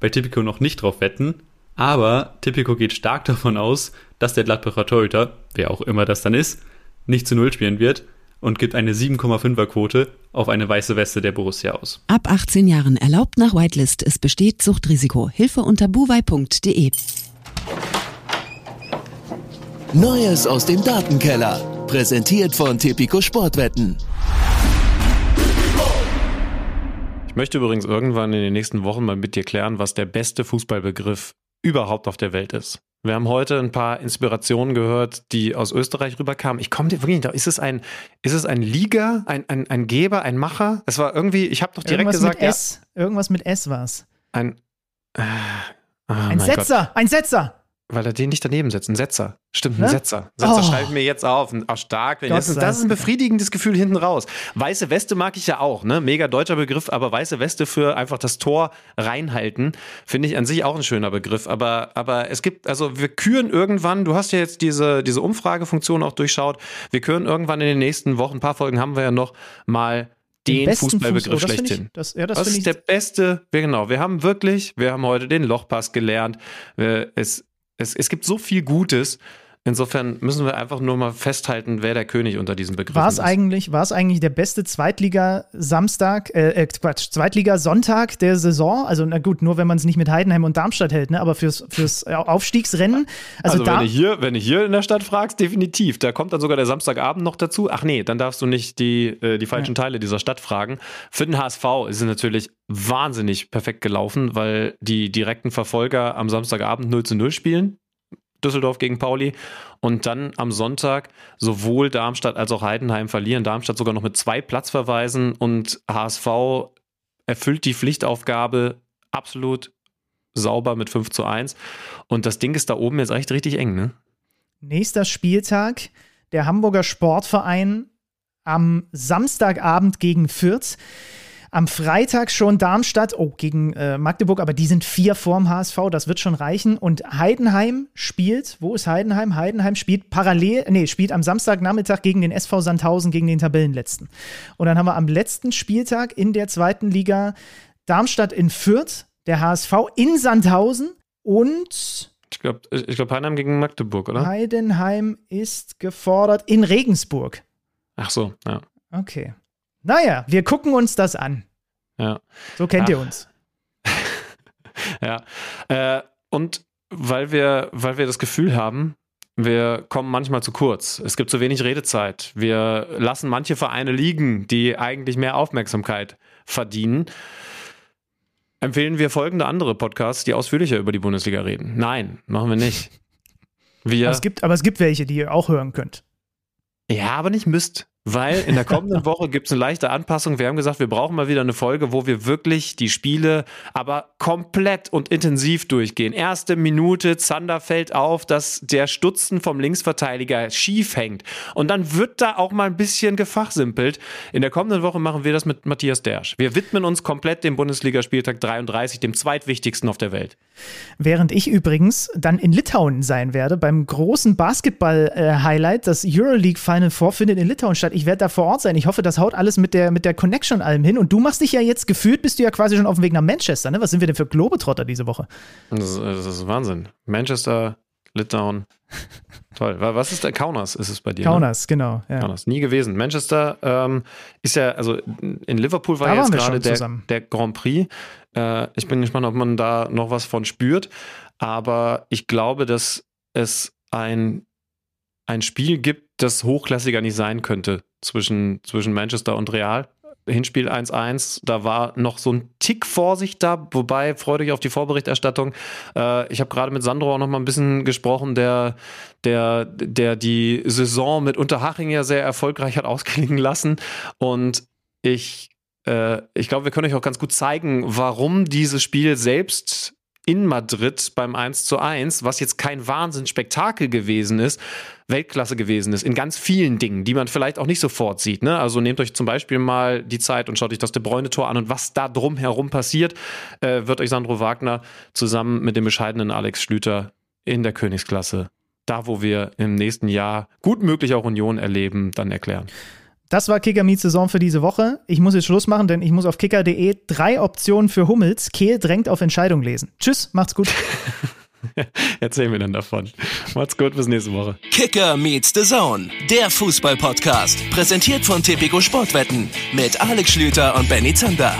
bei Tipico noch nicht drauf wetten, aber Tipico geht stark davon aus, dass der Gladbacher Torhüter, wer auch immer das dann ist, nicht zu Null spielen wird und gibt eine 7,5er Quote auf eine weiße Weste der Borussia aus. Ab 18 Jahren erlaubt nach Whitelist. Es besteht Suchtrisiko. Hilfe unter buwei.de. Neues aus dem Datenkeller. Präsentiert von Tipico Sportwetten. Ich möchte übrigens irgendwann in den nächsten Wochen mal mit dir klären, was der beste Fußballbegriff überhaupt auf der Welt ist. Wir haben heute ein paar Inspirationen gehört, die aus Österreich rüberkamen. Ich komme dir wirklich nicht. Ist es ein, ist es ein Liga, ein, ein, ein Geber, ein Macher? Es war irgendwie, ich habe doch direkt irgendwas gesagt. Mit S. Ja, irgendwas mit S war es. Ein. Äh, oh ein Setzer, Gott. ein Setzer. Weil er den nicht daneben setzt. Ein Setzer. Stimmt, ein ne? Setzer. Setzer oh. schreibe ich mir jetzt auf. Auch stark. Das, das ist ein befriedigendes Gefühl hinten raus. Weiße Weste mag ich ja auch, ne? Mega deutscher Begriff, aber weiße Weste für einfach das Tor reinhalten, finde ich an sich auch ein schöner Begriff. Aber, aber es gibt, also wir küren irgendwann, du hast ja jetzt diese, diese Umfragefunktion auch durchschaut, wir küren irgendwann in den nächsten Wochen, ein paar Folgen haben wir ja noch mal den, den Fußballbegriff Fuß, oh, schlechthin. Das, ja, das, das ist der beste, genau. Wir haben wirklich, wir haben heute den Lochpass gelernt. Es, es, es gibt so viel Gutes. Insofern müssen wir einfach nur mal festhalten, wer der König unter diesem Begriff ist. Eigentlich, war es eigentlich der beste Zweitliga-Samstag, äh, äh, Quatsch, Zweitliga-Sonntag der Saison? Also, na gut, nur wenn man es nicht mit Heidenheim und Darmstadt hält, ne? aber fürs, fürs Aufstiegsrennen. Also, also wenn, du hier, wenn du hier in der Stadt fragst, definitiv. Da kommt dann sogar der Samstagabend noch dazu. Ach nee, dann darfst du nicht die, äh, die falschen ja. Teile dieser Stadt fragen. Für den HSV ist es natürlich wahnsinnig perfekt gelaufen, weil die direkten Verfolger am Samstagabend 0 zu 0 spielen Düsseldorf gegen Pauli. Und dann am Sonntag sowohl Darmstadt als auch Heidenheim verlieren. Darmstadt sogar noch mit zwei Platzverweisen und HSV erfüllt die Pflichtaufgabe absolut sauber mit 5 zu 1. Und das Ding ist da oben jetzt echt richtig eng, ne? Nächster Spieltag, der Hamburger Sportverein am Samstagabend gegen Fürth. Am Freitag schon Darmstadt, oh, gegen äh, Magdeburg, aber die sind vier vorm HSV, das wird schon reichen. Und Heidenheim spielt, wo ist Heidenheim? Heidenheim spielt parallel, nee, spielt am Samstagnachmittag gegen den SV Sandhausen, gegen den Tabellenletzten. Und dann haben wir am letzten Spieltag in der zweiten Liga Darmstadt in Fürth, der HSV in Sandhausen und ich glaube, ich glaub Heidenheim gegen Magdeburg, oder? Heidenheim ist gefordert in Regensburg. Ach so, ja. Okay. Naja, wir gucken uns das an. Ja. So kennt ja. ihr uns. <laughs> ja. Äh, und weil wir, weil wir das Gefühl haben, wir kommen manchmal zu kurz. Es gibt zu wenig Redezeit. Wir lassen manche Vereine liegen, die eigentlich mehr Aufmerksamkeit verdienen. Empfehlen wir folgende andere Podcasts, die ausführlicher über die Bundesliga reden? Nein, machen wir nicht. <laughs> Wir aber, es gibt, aber es gibt welche, die ihr auch hören könnt. Ja, aber nicht müsst. Weil in der kommenden <laughs> Woche gibt es eine leichte Anpassung. Wir haben gesagt, wir brauchen mal wieder eine Folge, wo wir wirklich die Spiele aber komplett und intensiv durchgehen. Erste Minute, Zander fällt auf, dass der Stutzen vom Linksverteidiger schief hängt. Und dann wird da auch mal ein bisschen gefachsimpelt. In der kommenden Woche machen wir das mit Matthias Dersch. Wir widmen uns komplett dem Bundesligaspieltag 33, dem zweitwichtigsten auf der Welt. Während ich übrigens dann in Litauen sein werde, beim großen Basketball-Highlight, das Euroleague Final Four findet in Litauen statt. Ich werde da vor Ort sein. Ich hoffe, das haut alles mit der, mit der Connection allem hin. Und du machst dich ja jetzt gefühlt, bist du ja quasi schon auf dem Weg nach Manchester. Ne? Was sind wir denn für Globetrotter diese Woche? Das, das ist Wahnsinn. Manchester, Litauen. <laughs> Toll. Was ist der Kaunas? Ist es bei dir? Ne? Kaunas, ne? genau. Ja. Kaunas. Nie gewesen. Manchester ähm, ist ja, also in Liverpool war da jetzt gerade der, der, Grand Prix. Äh, ich bin gespannt, ob man da noch was von spürt. Aber ich glaube, dass es ein, ein Spiel gibt, das hochklassiger nicht sein könnte zwischen, zwischen Manchester und Real. Hinspiel 1-1, da war noch so ein Tick Vorsicht da, wobei freut euch auf die Vorberichterstattung. Äh, ich habe gerade mit Sandro auch noch mal ein bisschen gesprochen, der, der, der die Saison mit Unterhaching ja sehr erfolgreich hat ausklingen lassen. Und ich, äh, ich glaube, wir können euch auch ganz gut zeigen, warum dieses Spiel selbst in Madrid beim 1 zu 1, was jetzt kein Wahnsinnsspektakel gewesen ist, Weltklasse gewesen ist, in ganz vielen Dingen, die man vielleicht auch nicht sofort sieht. Ne? Also nehmt euch zum Beispiel mal die Zeit und schaut euch das De Bruyne-Tor an und was da drumherum passiert, äh, wird euch Sandro Wagner zusammen mit dem bescheidenen Alex Schlüter in der Königsklasse, da wo wir im nächsten Jahr gut möglich auch Union erleben, dann erklären. Das war Kicker Meets Saison für diese Woche. Ich muss jetzt Schluss machen, denn ich muss auf kicker.de drei Optionen für Hummels. Kehl drängt auf Entscheidung lesen. Tschüss, macht's gut. <laughs> Erzählen wir dann davon. Macht's gut, bis nächste Woche. Kicker meets the Zone, der Fußball-Podcast. Präsentiert von Tipico Sportwetten mit Alex Schlüter und Benny Zander.